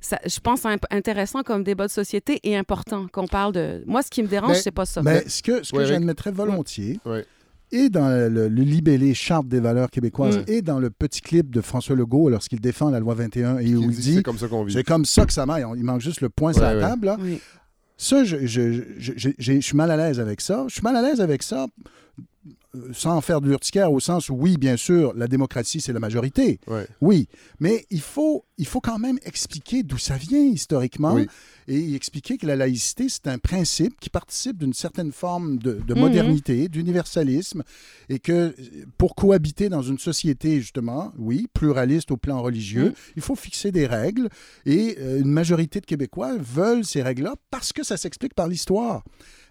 ça- je pense imp- intéressant comme débat de société et important qu'on parle de... Moi, ce qui me dérange, c'est pas ça. Mais ce que, ce que j'admettrais volontiers, Ouais. Et dans le, le libellé Charte des valeurs québécoises, Mm. et dans le petit clip de François Legault lorsqu'il défend la loi 21 et où il dit c'est comme ça qu'on vit. c'est comme ça que ça marche. Il manque juste le point sur la ouais. table. là. Oui. Ça, je, je, je, je- je- je suis mal à l'aise avec ça. Je suis mal à l'aise avec ça sans faire de l'urticaire au sens où, oui, bien sûr, la démocratie, c'est la majorité. Ouais. Oui, mais il faut, il faut quand même expliquer d'où ça vient historiquement Oui. et expliquer que la laïcité, c'est un principe qui participe d'une certaine forme de, de Mhm. modernité, d'universalisme, et que euh, pour cohabiter dans une société, justement, oui, pluraliste au plan religieux, Mhm. il faut fixer des règles, et euh, une majorité de Québécois veulent ces règles-là parce que ça s'explique par l'histoire.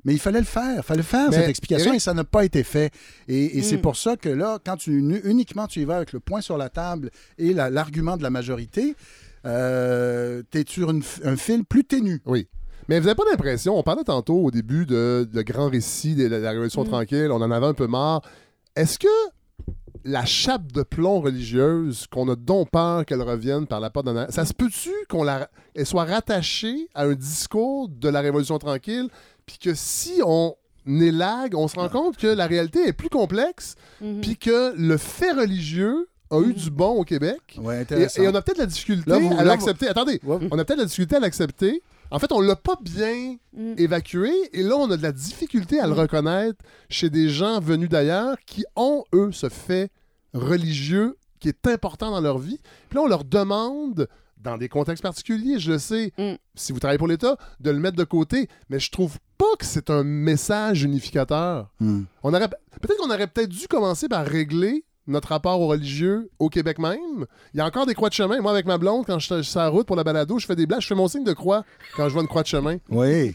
Mais il fallait le faire, il fallait faire Mais, cette explication Éric- et ça n'a pas été fait. Et, et c'est Mm. pour ça que là, quand tu uniquement tu y vas avec le point sur la table et la- l'argument de la majorité, euh, tu es sur une un fil plus ténu. Oui. Mais vous n'avez pas l'impression, on parlait tantôt au début de, de grand récit de la, la Révolution Mm. tranquille, on en avait un peu marre. Est-ce que la chape de plomb religieuse, qu'on a donc peur qu'elle revienne par la porte arrière, ça se peut-tu qu'on la, elle soit rattachée à un discours de la Révolution tranquille, puis que si on élague, on se rend compte que la réalité est plus complexe, Mhm. puis que le fait religieux a eu Mhm. du bon au Québec. Ouais, Et, intéressant. et on a peut-être la difficulté Là, vous- à l'accepter. Attendez, Ouais. on a peut-être la difficulté à l'accepter. En fait, on l'a pas bien Mm. évacué et là, on a de la difficulté à le reconnaître chez des gens venus d'ailleurs qui ont, eux, ce fait religieux qui est important dans leur vie. Puis là, on leur demande, dans des contextes particuliers, je le sais, Mm. si vous travaillez pour l'État, de le mettre de côté, mais je trouve pas que c'est un message unificateur. Hmm. On aurait peut-être qu'on aurait peut-être dû commencer par régler notre rapport aux religieux au Québec même. Il y a encore des croix de chemin. Moi, avec ma blonde, quand je suis sur la route pour la balado, je fais des blagues, je fais mon signe de croix quand je vois une croix de chemin. Oui.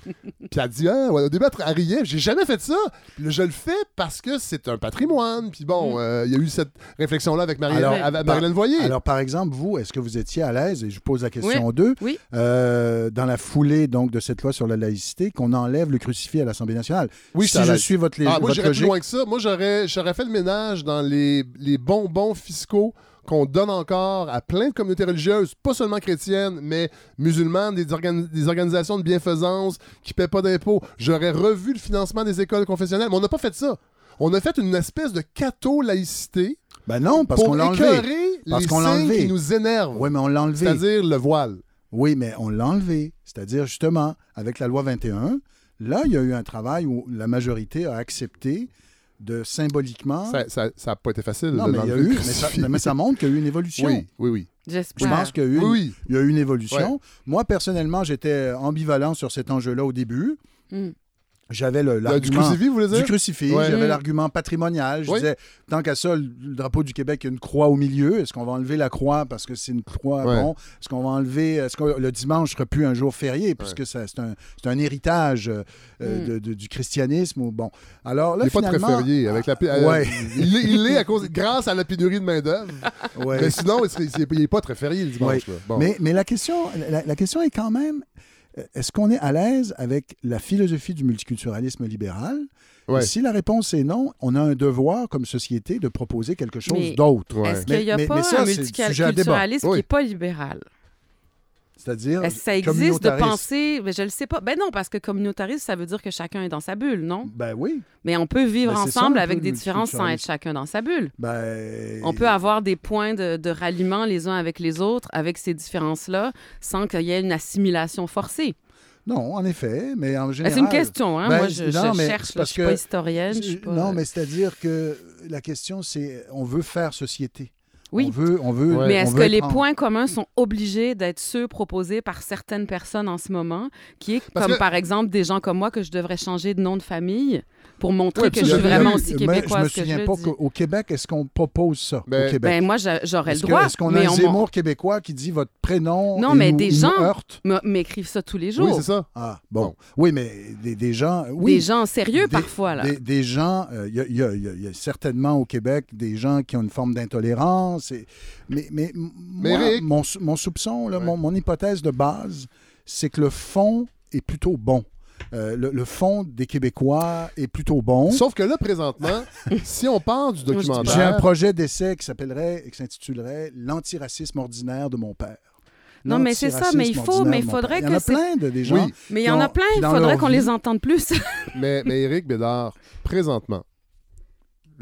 Puis elle dit, ah, ouais, au début, elle riait. J'ai jamais fait ça. Puis là, je le fais parce que c'est un patrimoine. Puis bon, Mm. euh, il y a eu cette réflexion-là avec Marie- Alors, avec Marilyn Voyer. Alors, par exemple, vous, est-ce que vous étiez à l'aise, et je pose la question Oui. aux deux, Oui. euh, dans la foulée donc de cette loi sur la laïcité, qu'on enlève le crucifix à l'Assemblée nationale? oui, si je suis votre, Ah, moi, j'irais plus loin que ça. Moi, j'aurais, j'aurais fait le ménage dans les, les bonbons fiscaux qu'on donne encore à plein de communautés religieuses, pas seulement chrétiennes, mais musulmanes, des, des organisations de bienfaisance qui paient pas d'impôts. J'aurais revu le financement des écoles confessionnelles, mais on n'a pas fait ça. On a fait une espèce de catho-laïcité Ben non, parce pour qu'on l'a enlevé. écœurer Parce qu'on l'a qui nous énervent, Oui, mais on l'a enlevé. c'est-à-dire le voile. Oui, mais on l'a enlevé. C'est-à-dire, justement, avec la loi 21, là, il y a eu un travail où la majorité a accepté de symboliquement... Ça n'a pas été facile. non, de mais il y a eu, mais ça, mais ça montre qu'il y a eu une évolution. Oui, oui, oui. Je pense qu'il y a eu une, Oui, y a eu une évolution. Moi, personnellement, j'étais ambivalent sur cet enjeu-là au début. Mm. J'avais le- Euh, Du l'argument... crucifix, vous voulez dire? Du crucifix, Ouais. j'avais l'argument patrimonial. Je Oui. disais, tant qu'à ça, le le drapeau du Québec, il y a une croix au milieu. Est-ce qu'on va enlever la croix parce que c'est une croix? Ouais. Bon. Est-ce qu'on va enlever. Est-ce que le dimanche ne sera plus un jour férié puisque c'est un, c'est un héritage euh, euh, Mm. de- de- du christianisme? Ou, bon. Alors là, Il n'est pas très férié. Avec la, pi- euh, Ouais. il l'est- il l'est à cause, grâce à la pénurie de main-d'œuvre. Ouais. Mais sinon, il n'est pas très férié le dimanche. Bon. Mais, mais la, question, la, la question est quand même euh, est-ce qu'on est à l'aise avec la philosophie du multiculturalisme libéral? Ouais. Si la réponse est non, on a un devoir comme société de proposer quelque chose d'autre. Ouais. Est-ce qu'il n'y a Mais- pas mais ça, un multiculturalisme qui n'est pas libéral? C'est-à-dire. Est-ce que ça existe de penser... Ben, je le sais pas. Ben non, parce que communautarisme, ça veut dire que chacun est dans sa bulle, non? Ben oui. Mais on peut vivre Ben, ça, ensemble avec des différences sans être chacun dans sa bulle. Ben. On peut avoir des points de, de ralliement les uns avec les autres, avec ces différences-là, sans qu'il y ait une assimilation forcée. Non, en effet, mais en Ben, général. C'est une question, hein? Ben, Moi, je, mais cherche, c'est là, parce je suis pas historienne. je suis pas- Non, mais c'est-à-dire que la question, c'est on veut faire société. Oui. On veut, on veut. Ouais. Mais est-ce que les en- points communs sont obligés d'être ceux proposés par certaines personnes en ce moment, qui est Parce comme que- par exemple des gens comme moi que je devrais changer de nom de famille? Pour montrer Ouais, que je suis vraiment aussi Mais québécoise je me que je souviens pas qu'au Québec, est-ce qu'on propose ça Ben- au Québec? Ben moi, j'a- j'aurais le droit. Est-ce qu'on a mais un Zemmour québécois qui dit votre prénom Non, et mais nous- des gens- m'écrivent ça tous les jours. Oui, c'est ça. Ah, bon. Oui, mais des, des gens... Oui, Des gens sérieux Des- parfois là. Des, des gens, euh, il y, a- il y a- y y certainement au Québec des gens qui ont une forme d'intolérance. et- Mais, mais, moi, mon, mon soupçon, là, Ouais. mon, mon hypothèse de base, c'est que le fond est plutôt bon. Euh, le, le fond des Québécois est plutôt bon. Sauf que là, présentement, si on part du documentaire. J'ai un projet d'essai qui s'appellerait et qui s'intitulerait L'antiracisme ordinaire de mon père. Non, mais c'est ça, mais il faut- mais il faudrait père. Il y en a que plein de des gens. Oui, Mais il y en a plein, il faudrait qu'on les entende plus. mais, mais Éric Bédard, présentement,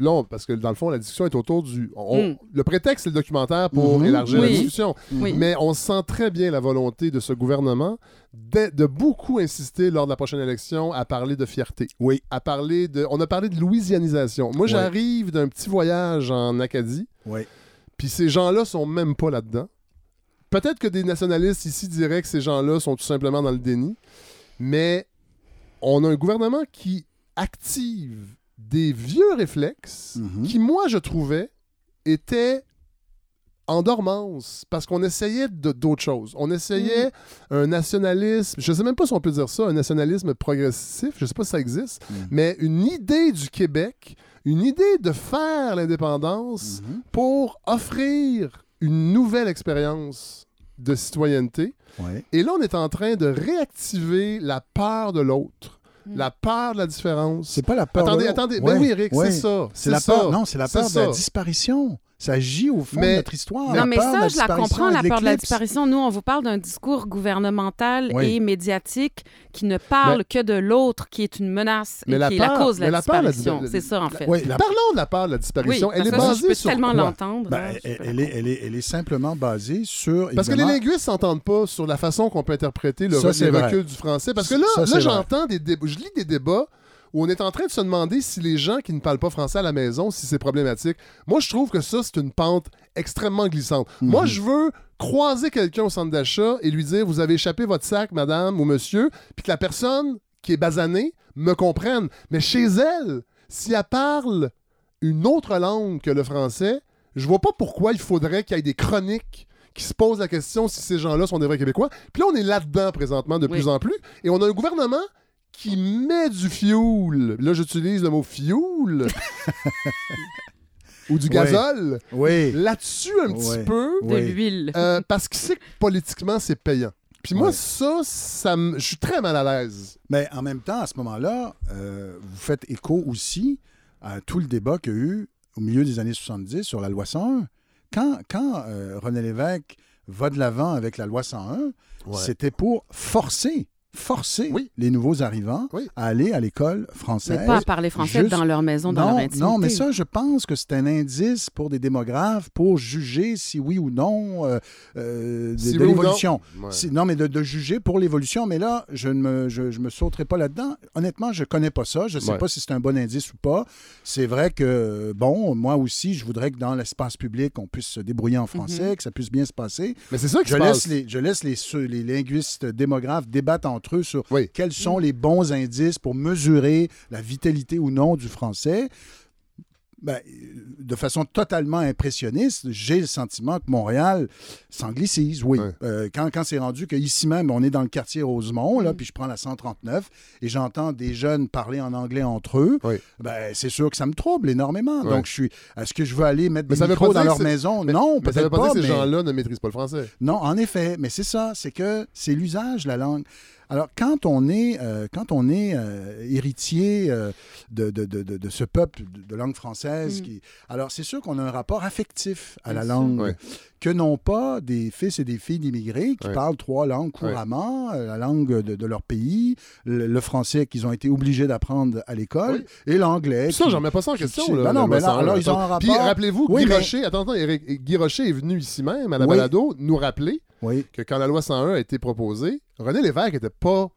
là, parce que dans le fond, la discussion est autour du. on- Mm. Le prétexte, c'est le documentaire pour Mhm. élargir la discussion. Oui. Mais on sent très bien la volonté de ce gouvernement de, de beaucoup insister lors de la prochaine élection à parler de fierté. Oui. À parler de. On a parlé de louisianisation. Moi, Oui. j'arrive d'un petit voyage en Acadie, Oui. puis ces gens-là sont même pas là-dedans. Peut-être que des nationalistes ici diraient que ces gens-là sont tout simplement dans le déni, mais on a un gouvernement qui active des vieux réflexes Mhm. qui, moi, je trouvais, étaient en dormance parce qu'on essayait d'autres choses. On essayait Mm. un nationalisme, je sais même pas si on peut dire ça, un nationalisme progressif, je sais pas si ça existe, Mhm. mais une idée du Québec, une idée de faire l'indépendance Mhm. pour offrir une nouvelle expérience de citoyenneté. Et là, on est en train de réactiver la peur de l'autre. La peur de la différence. C'est pas la peur. Attendez, de- attendez. Ouais, Ben oui, Eric, ouais. c'est ça. C'est la ça. peur. Non, c'est la peur de la disparition. Ça agit au fond Mais- de notre histoire. Non, mais peur de ça, je la comprends, la peur de la disparition. Nous, on vous parle d'un discours gouvernemental Oui. et médiatique qui ne parle que de l'autre, qui est une menace Mais et la qui est la cause de la disparition. C'est ça, en fait. Oui, la- Parlons de la peur de la Oui, disparition. Elle est ça, basée je peux sur tellement l'entendre. Ben, elle, est, elle, est, elle est simplement basée sur. Parce que les linguistes s'entendent pas sur la façon qu'on peut interpréter le, Ça, re- c'est les vrai. reculs du français. Parce que là, là j'entends des débats, je lis des débats où on est en train de se demander si les gens qui ne parlent pas français à la maison, si c'est problématique. Moi, je trouve que ça, c'est une pente extrêmement glissante. Mhm. Moi, je veux croiser quelqu'un au centre d'achat et lui dire, vous avez échappé votre sac, madame ou monsieur, puis que la personne qui est basanée me comprenne. Mais chez elle, si elle parle une autre langue que le français, je vois pas pourquoi il faudrait qu'il y ait des chroniques qui se posent la question si ces gens-là sont des vrais Québécois. Puis là, on est là-dedans présentement de Oui. plus en plus. Et on a un gouvernement qui met du fuel. Là, j'utilise le mot fuel. ou du gazole. Oui. Là-dessus, un petit peu. De Oui. l'huile. euh, parce qu'il sait que politiquement, c'est payant. Puis moi, Ouais. ça, ça me- je suis très mal à l'aise. Mais en même temps, à ce moment-là, euh, vous faites écho aussi à tout le débat qu'il y a eu au milieu des années 70 sur la loi 101. Quand, quand euh, René Lévesque va de l'avant avec la loi 101, c'était pour forcer, forcer Oui. les nouveaux arrivants Oui. à aller à l'école française. Mais pas à parler français juste- dans leur maison, dans non, leur intimité. non, mais ça, je pense que c'est un indice pour des démographes pour juger si oui ou non euh, euh, de, Si de oui ou non. l'évolution. Ouais. Si- non, mais de, de juger pour l'évolution. Mais là, je ne me, je, je me sauterai pas là-dedans. Honnêtement, je connais pas ça. Je sais Ouais. pas si c'est un bon indice ou pas. C'est vrai que, bon, moi aussi, je voudrais que dans l'espace public, on puisse se débrouiller en français, que ça puisse bien se passer. Mais c'est ça qui Je se laisse, passe. les, je laisse les, linguistes démographes débattre entre eux sur Oui. quels sont les bons indices pour mesurer la vitalité ou non du français. Ben, de façon totalement impressionniste, j'ai le sentiment que Montréal s'anglicise, oui. Ouais. Euh, quand quand c'est rendu qu'ici même, on est dans le quartier Rosemont, Mm. là, puis je prends la 139 et j'entends des jeunes parler en anglais entre eux, Oui. ben, c'est sûr que ça me trouble énormément. Ouais. Donc, je suis. Est-ce que je veux aller mettre Mais des micros dans dire leur maison? Mais- non, peut-être pas dire pas, que ces mais- gens-là ne maîtrisent pas le français. non, en effet, mais c'est ça, c'est que c'est l'usage la langue. Alors, quand on est, euh, quand on est euh, héritier euh, de, de, de, de- de ce peuple de, de langue française, Mm. qui, alors c'est sûr qu'on a un rapport affectif à la langue, Ouais. que n'ont pas des fils et des filles d'immigrés qui parlent trois langues couramment, la langue de, de leur pays, le, le français qu'ils ont été obligés d'apprendre à l'école, Oui. et l'anglais. Ça, qui- j'en mets pas ça en question. qui- là, Ben non, mais là, alors, ils ont un Puis rapport- rappelez-vous, Oui, Guy mais- Rocher, attends, attends, Eric- Guy Rocher est venu ici même à la Oui. balado nous rappeler Oui. que quand la loi 101 a été proposée, René Lévesque n'était pas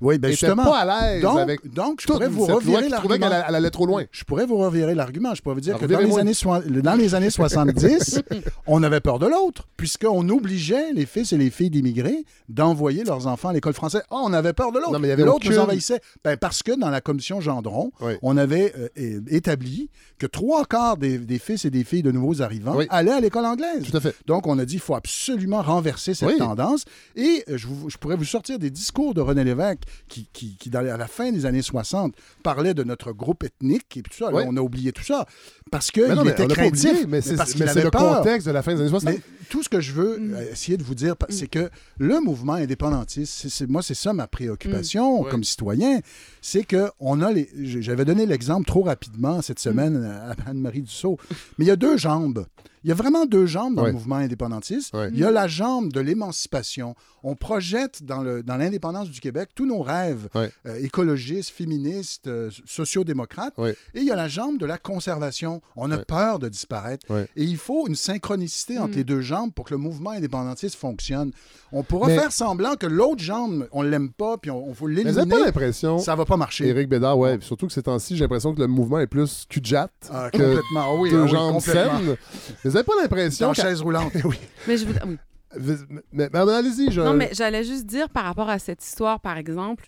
Oui, ben justement. pas à l'aise donc, avec donc, je pourrais vous revirer l'argument. qu'elle elle allait trop loin. Je pourrais vous revirer l'argument. Je pourrais vous dire que dans les, années, soi- dans les années 70, on avait peur de l'autre, puisqu'on obligeait les fils et les filles d'immigrés d'envoyer leurs enfants à l'école française. Ah, on avait peur de l'autre. Non, mais il y avait L'autre nous envahissait. Ben, parce que dans la commission Gendron, Oui. on avait euh, établi que trois quarts des, des fils et des filles de nouveaux arrivants Oui. allaient à l'école anglaise. Tout à fait. Donc, on a dit qu'il faut absolument renverser cette Oui. tendance. Et euh, je, vous- je pourrais vous sortir des discours de René Lévesque qui, qui, qui, dans- à la fin des années 60, parlait de notre groupe ethnique et tout ça. Là, Oui. on a oublié tout ça. Parce qu'il était craintif. mais c'est parce qu'il mais c'est le peur. contexte de la fin des années 60. Mais tout ce que je veux Mm. euh, essayer de vous dire, pa- c'est que le mouvement indépendantiste, moi, c'est ça ma préoccupation Mm. comme citoyen, c'est que on a les. J'avais donné l'exemple trop rapidement cette Mm. semaine à Anne-Marie Dussault, mais il y a deux jambes. Il y a vraiment deux jambes dans Ouais. le mouvement indépendantiste. Ouais. Il y a la jambe de l'émancipation. On projette dans le- dans l'indépendance du Québec tous nos rêves Ouais. euh, écologistes, féministes, euh, sociodémocrates. Et il y a la jambe de la conservation. On a peur de disparaître. Et il faut une synchronicité entre Mm. les deux jambes pour que le mouvement indépendantiste fonctionne. On pourra Mais- faire semblant que l'autre jambe, on l'aime pas, puis on, on faut Mais vous n'avez l'éliminer. pas l'impression, Ça va pas marcher. Éric Bédard, ouais, surtout que ces temps-ci, j'ai l'imprestion que le mouvement est plus cul-de-jatte Ah, que complètement. Ah oui, deux ah oui, jambes saines. Vous n'avez pas l'impression qu'à- chaise roulante. oui. Mais je vous- oui. Mais, mais- mais allez-y, je... Non, mais j'allais juste dire par rapport à cette histoire, par exemple,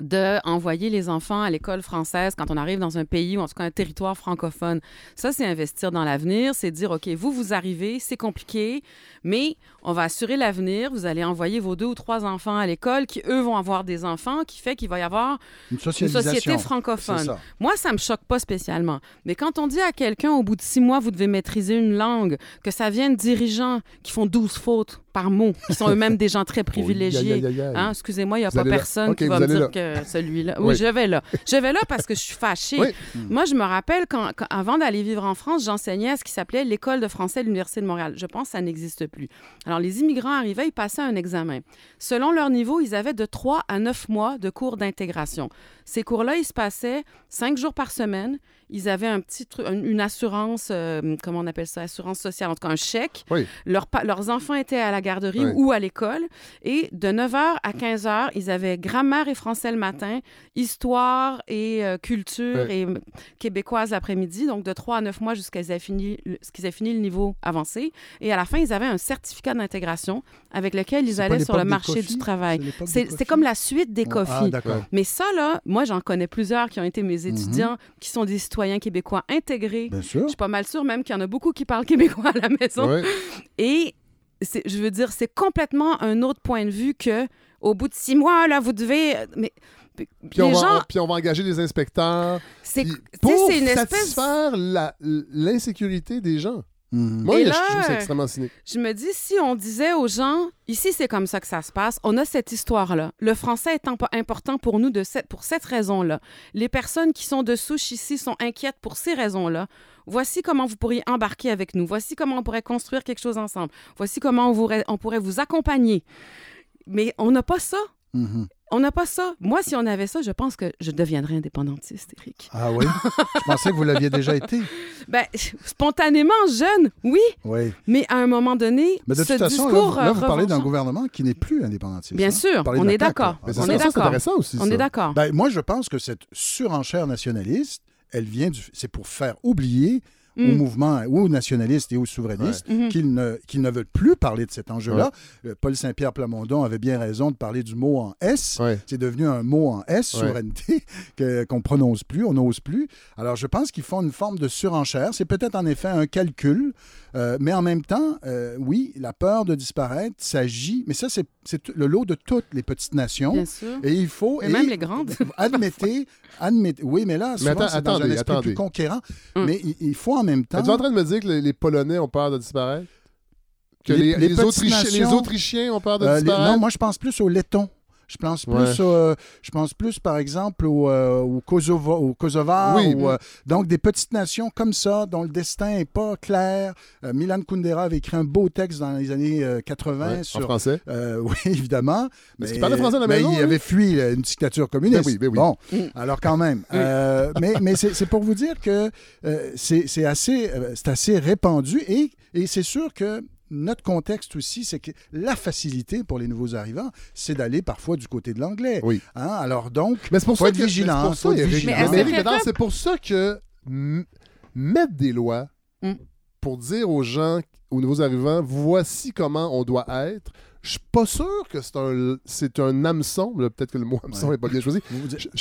de envoyer les enfants à l'école française quand on arrive dans un pays ou en tout cas un territoire francophone. Ça, c'est investir dans l'avenir, c'est dire, OK, vous, vous arrivez, c'est compliqué, mais on va assurer l'avenir. Vous allez envoyer vos deux ou trois enfants à l'école qui, eux, vont avoir des enfants, qui fait qu'il va y avoir Une une société francophone. ça. Moi, ça me choque pas spécialement. Mais quand on dit à quelqu'un, au bout de six mois, vous devez maîtriser une langue, que ça vient de dirigeants qui font 12 fautes par mot, qui sont eux-mêmes des gens très privilégiés. Hein, Excusez-moi, il n'y a Vous pas personne qui va me dire là. que celui-là. Oui, Oui. je vais là. Je vais là parce que je suis fâchée. Oui. Moi, je me rappelle quand, quand- avant d'aller vivre en France, j'enseignais à ce qui s'appelait l'École de français de l'Université de Montréal. Je pense que ça n'existe plus. Alors, les immigrants arrivaient, ils passaient un examen. Selon leur niveau, ils avaient de 3 à 9 mois de cours d'intégration. Ces cours-là, ils se passaient 5 jours par semaine. Ils avaient un petit tru- une assurance, euh, comment on appelle ça, assurance sociale, en tout cas un chèque. Oui. Leurs enfants étaient à la garderie Oui. ou à l'école. Et de 9h à 15h, ils avaient grammaire et français le matin, histoire et euh, culture Oui. et québécoise l'après-midi, donc de 3 à 9 mois jusqu'à ce qu'ils aient fini le- niveau avancé. Et à la fin, ils avaient un certificat d'intégration avec lequel ils allaient sur le marché Coffee? du travail. C'est comme la suite des Ah, coffees. Mais ça, là, moi, j'en connais plusieurs qui ont été Mhm. mes étudiants, qui sont des citoyens québécois intégrés. Bien sûr. Je suis pas mal sûre même qu'il y en a beaucoup qui parlent québécois à la maison. Ouais. Et je veux dire, c'est complètement un autre point de vue que au bout de six mois, là, vous devez. Mais Puis, on va, gens, on- puis on va engager des inspecteurs c'est pour une espèce. satisfaire la- l'insécurité des gens. Mhm. Moi, Et je là, trouve ça extrêmement cynique. Je me dis, si on disait aux gens, ici, c'est comme ça que ça se passe, on a cette histoire-là. Le français étant pas important pour nous de cette, pour cette raison-là. Les personnes qui sont de souche ici sont inquiètes pour ces raisons-là. Voici comment vous pourriez embarquer avec nous. Voici comment on pourrait construire quelque chose ensemble. Voici comment on, pourrait- on pourrait vous accompagner. Mais on n'a pas ça. Mhm. On n'a pas ça. Moi, si on avait ça, je pense que je deviendrais indépendantiste, Eric. Ah oui? Je pensais que vous l'aviez déjà été. Ben, spontanément, jeune, oui, Oui. mais à un moment donné, Mais de ce toute façon, là, discours vous, là, vous euh, parlez d'un gouvernement qui n'est plus indépendantiste. Bien hein? sûr, on est d'accord. là. On ça, est c'est d'accord. intéressant aussi. On ça. est d'accord. Ben, moi, je pense que cette surenchère nationaliste, elle vient du. C'est pour faire oublier aux Mm. mouvements, aux nationalistes et aux souverainistes Mhm. qu'ils ne, qu'ils ne veulent plus parler de cet enjeu-là. Euh, Paul Saint-Pierre Plamondon avait bien raison de parler du mot en S. Ouais. C'est devenu un mot en S, souveraineté, qu'on prononce plus, on n'ose plus. Alors, je pense qu'ils font une forme de surenchère. C'est peut-être en effet un calcul, euh, mais en même temps, euh, oui, la peur de disparaître s'agit, mais ça, c'est le lot de toutes les petites nations. Bien sûr. Et il faut. Et et- même les grandes. admettez, admettez. Oui, mais là, souvent, c'est dans un esprit attendez. plus conquérant. Hum. Mais il, il faut en même temps. Es-tu en train de me dire que les, les Polonais ont peur de disparaître? Que Les- Autrichiens, nations- Autrichiens ont peur de Euh, disparaître? non, moi, je pense plus aux Lettons. Je pense plus, Ouais. euh, je pense plus, par exemple, au, euh, au Kosovo, au Kosovar, Oui. ou, euh, donc des petites nations comme ça, dont le destin n'est pas clair. Euh, Milan Kundera avait écrit un beau texte dans les années euh, 80 Ouais, en sur... français. Euh, oui, évidemment. Est-ce qu'il parlait français à la mais maison, Il lui? avait fui une dictature communiste. Ben oui, ben oui. Bon, Mm. alors quand même. Euh, mais mais c'est c'est pour vous dire que euh, c'est c'est assez, euh, c'est assez répandu et, et c'est sûr que notre contexte aussi, c'est que la facilité pour les nouveaux arrivants, c'est d'aller parfois du côté de l'anglais. Oui. Hein? Alors donc, Mais c'est pour faut ça être que vigilant. c'est faut pour ça, vigilant. Que pour ça mettre des lois Mm. pour dire aux gens, aux nouveaux arrivants, voici comment on doit être. Je suis pas sûr que c'est un, c'est un hameçon. Peut-être que le mot hameçon Ouais. n'est pas bien choisi.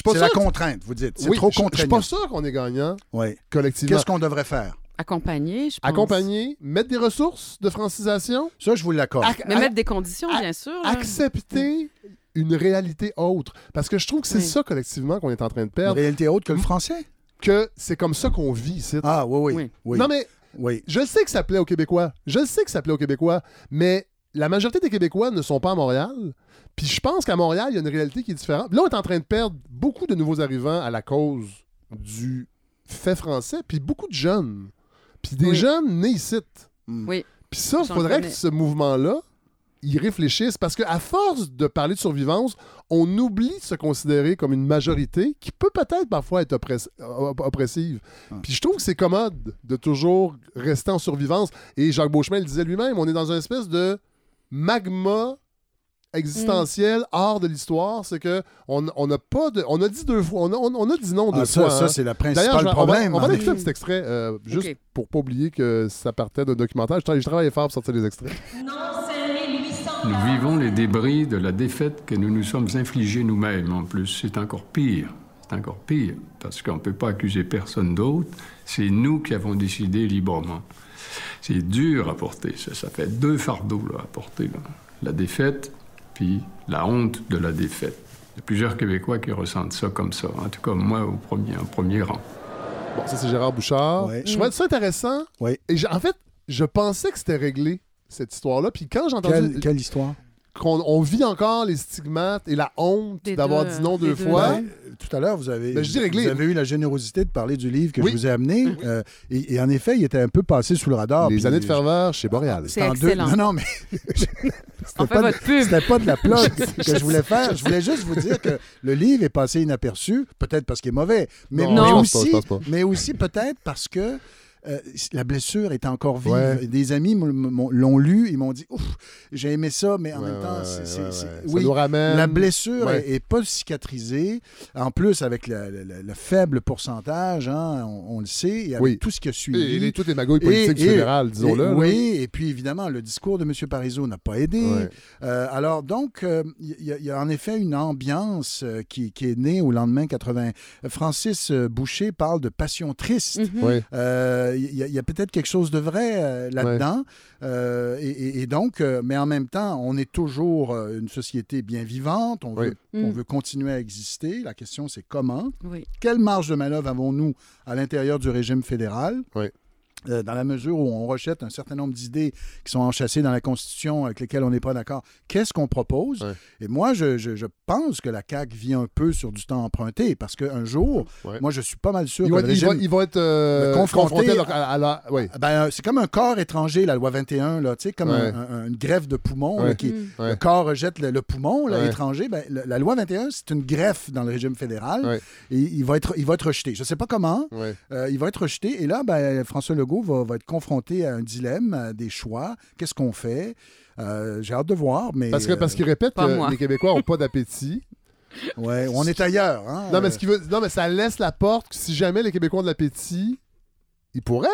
C'est la contrainte, vous dites. C'est Oui, trop je- Je suis contraignant. pas sûr qu'on est gagnant Oui. collectivement. Qu'est-ce qu'on devrait faire? Accompagner, je pense. Accompagner, mettre des ressources de francisation, Ça, je vous l'accorde. Ac- Mais mettre des conditions, bien sûr. là. accepter une réalité autre. Parce que je trouve que c'est Oui. ça collectivement qu'on est en train de Une perdre, réalité autre que le français? que c'est comme ça qu'on vit ici. Ah, oui, oui. Oui. oui. Non mais oui. Je sais que ça plaît aux Québécois. Je sais que ça plaît aux Québécois. Mais la majorité des Québécois ne sont pas à Montréal. Puis je pense qu'à Montréal, il y a une réalité qui est différente. Là, on est en train de perdre beaucoup de nouveaux arrivants à la cause du fait français, puis beaucoup de jeunes. Puis des Oui. jeunes nés ici. Oui. Puis ça, il faudrait que ce mouvement-là, y réfléchisse, parce qu'à force de parler de survivance, on oublie de se considérer comme une majorité qui peut peut-être parfois être oppress- op- oppressive. Ah. Puis je trouve que c'est commode de toujours rester en survivance. Et Jacques Beauchemin le disait lui-même, on est dans une espèce de magma existentiel hors de l'histoire. C'est que on on n'a pas de... On a dit deux fois, on a, on- on a dit non deux Ah, ça, fois. ça hein. c'est le D'ailleurs, principal je vais- on va, problème. on va hein. écouter un petit extrait, euh, juste Ok. pour pas oublier que ça partait d'un documentaire. Je je travaillais fort pour sortir des extraits. Nous vivons les débris de la défaite que nous nous sommes infligés nous-mêmes en plus. C'est encore pire. C'est encore pire, parce qu'on ne peut pas accuser personne d'autre. C'est nous qui avons décidé librement. C'est dur à porter, ça. Ça fait deux fardeaux là, à porter. là. La défaite, puis la honte de la défaite. Il y a plusieurs Québécois qui ressentent ça comme ça. En tout cas, moi, au premier, en premier rang. Bon, ça, c'est Gérard Bouchard. Ouais. Je trouvais ça intéressant. Oui. Et en fait, je pensais que c'était réglé, cette histoire-là. Puis quand j'ai entendu Quelle, quelle histoire? Qu'on on vit encore les stigmates et la honte Des d'avoir deux, dit non des deux deux. fois. Ben, tout à l'heure, vous avez, Ben, je dis réglé. vous avez eu la générosité de parler du livre que Oui. je vous ai amené. euh, et, et en effet, il était un peu passé sous le radar. les puis années de ferveur chez Boréal. C'est en deux- excellent. Non, non, mais On c'était fait pas, votre pub. c'était pas de la plug que je voulais faire. Je voulais juste vous dire que le livre est passé inaperçu, peut-être parce qu'il est mauvais, mais, Non, mais je pense pas, aussi, je pense pas. mais aussi peut-être parce que euh, la blessure est encore vive. Ouais. Des amis l'ont lu, ils m'ont dit Ouf, j'ai aimé ça, mais en Ouais, même temps, c'est- oui, nous ramène. la blessure est, est pas cicatrisée. En plus, avec le, le- le- le faible pourcentage, hein, on, on le sait, et avec Oui. tout ce qui a Et suivi. les- toutes les magouilles politiques Et- et- fédérales, disons-le. et- oui, et puis évidemment, le discours de M. Parizeau n'a pas aidé. Euh, alors, donc, euh, il y, a- il y a en effet une ambiance qui, qui est née au lendemain 80. Francis Boucher parle de passion triste. Euh, Il y a, il y a peut-être quelque chose de vrai euh, là-dedans. Euh, et, donc, euh, mais en même temps, on est toujours une société bien vivante. On, Oui. veut, on Mm. veut continuer à exister. La question, c'est comment. Oui. Quelle marge de manœuvre avons-nous à l'intérieur du régime fédéral? Oui. Euh, dans la mesure où on rejette un certain nombre d'idées qui sont enchâssées dans la Constitution avec lesquelles on n'est pas d'accord, qu'est-ce qu'on propose? Ouais. Et moi, je, je- je pense que la CAQ vit un peu sur du temps emprunté parce qu'un jour, Ouais. moi, je suis pas mal sûr Ils que vont, le être- ils vont- régime... ils vont être euh, confrontés confrontés à, la. Oui. Ben, euh, c'est comme un corps étranger, la loi 21, là, tu sais, comme Ouais. un- un- une greffe de poumon. Ouais. là, qui, Mm. Ouais. Le corps rejette le, le poumon là, Ouais. étranger. Ben, le- la loi 21, c'est une greffe dans le régime fédéral. Ouais. Et il va, être, il va être rejeté. Je ne sais pas comment. Ouais. Euh, il va être rejeté. Et là, ben, François Legault va, va être confronté à un dilemme, à des choix. Qu'est-ce qu'on fait? Euh, J'ai hâte de voir. Mais, Parce qu'ils répètent Pas que moi. les Québécois n'ont pas d'appétit. euh, ouais, on est ailleurs. hein. Non, mais ce qui veut, non, mais ça laisse la porte que si jamais les Québécois ont de l'appétit, ils pourraient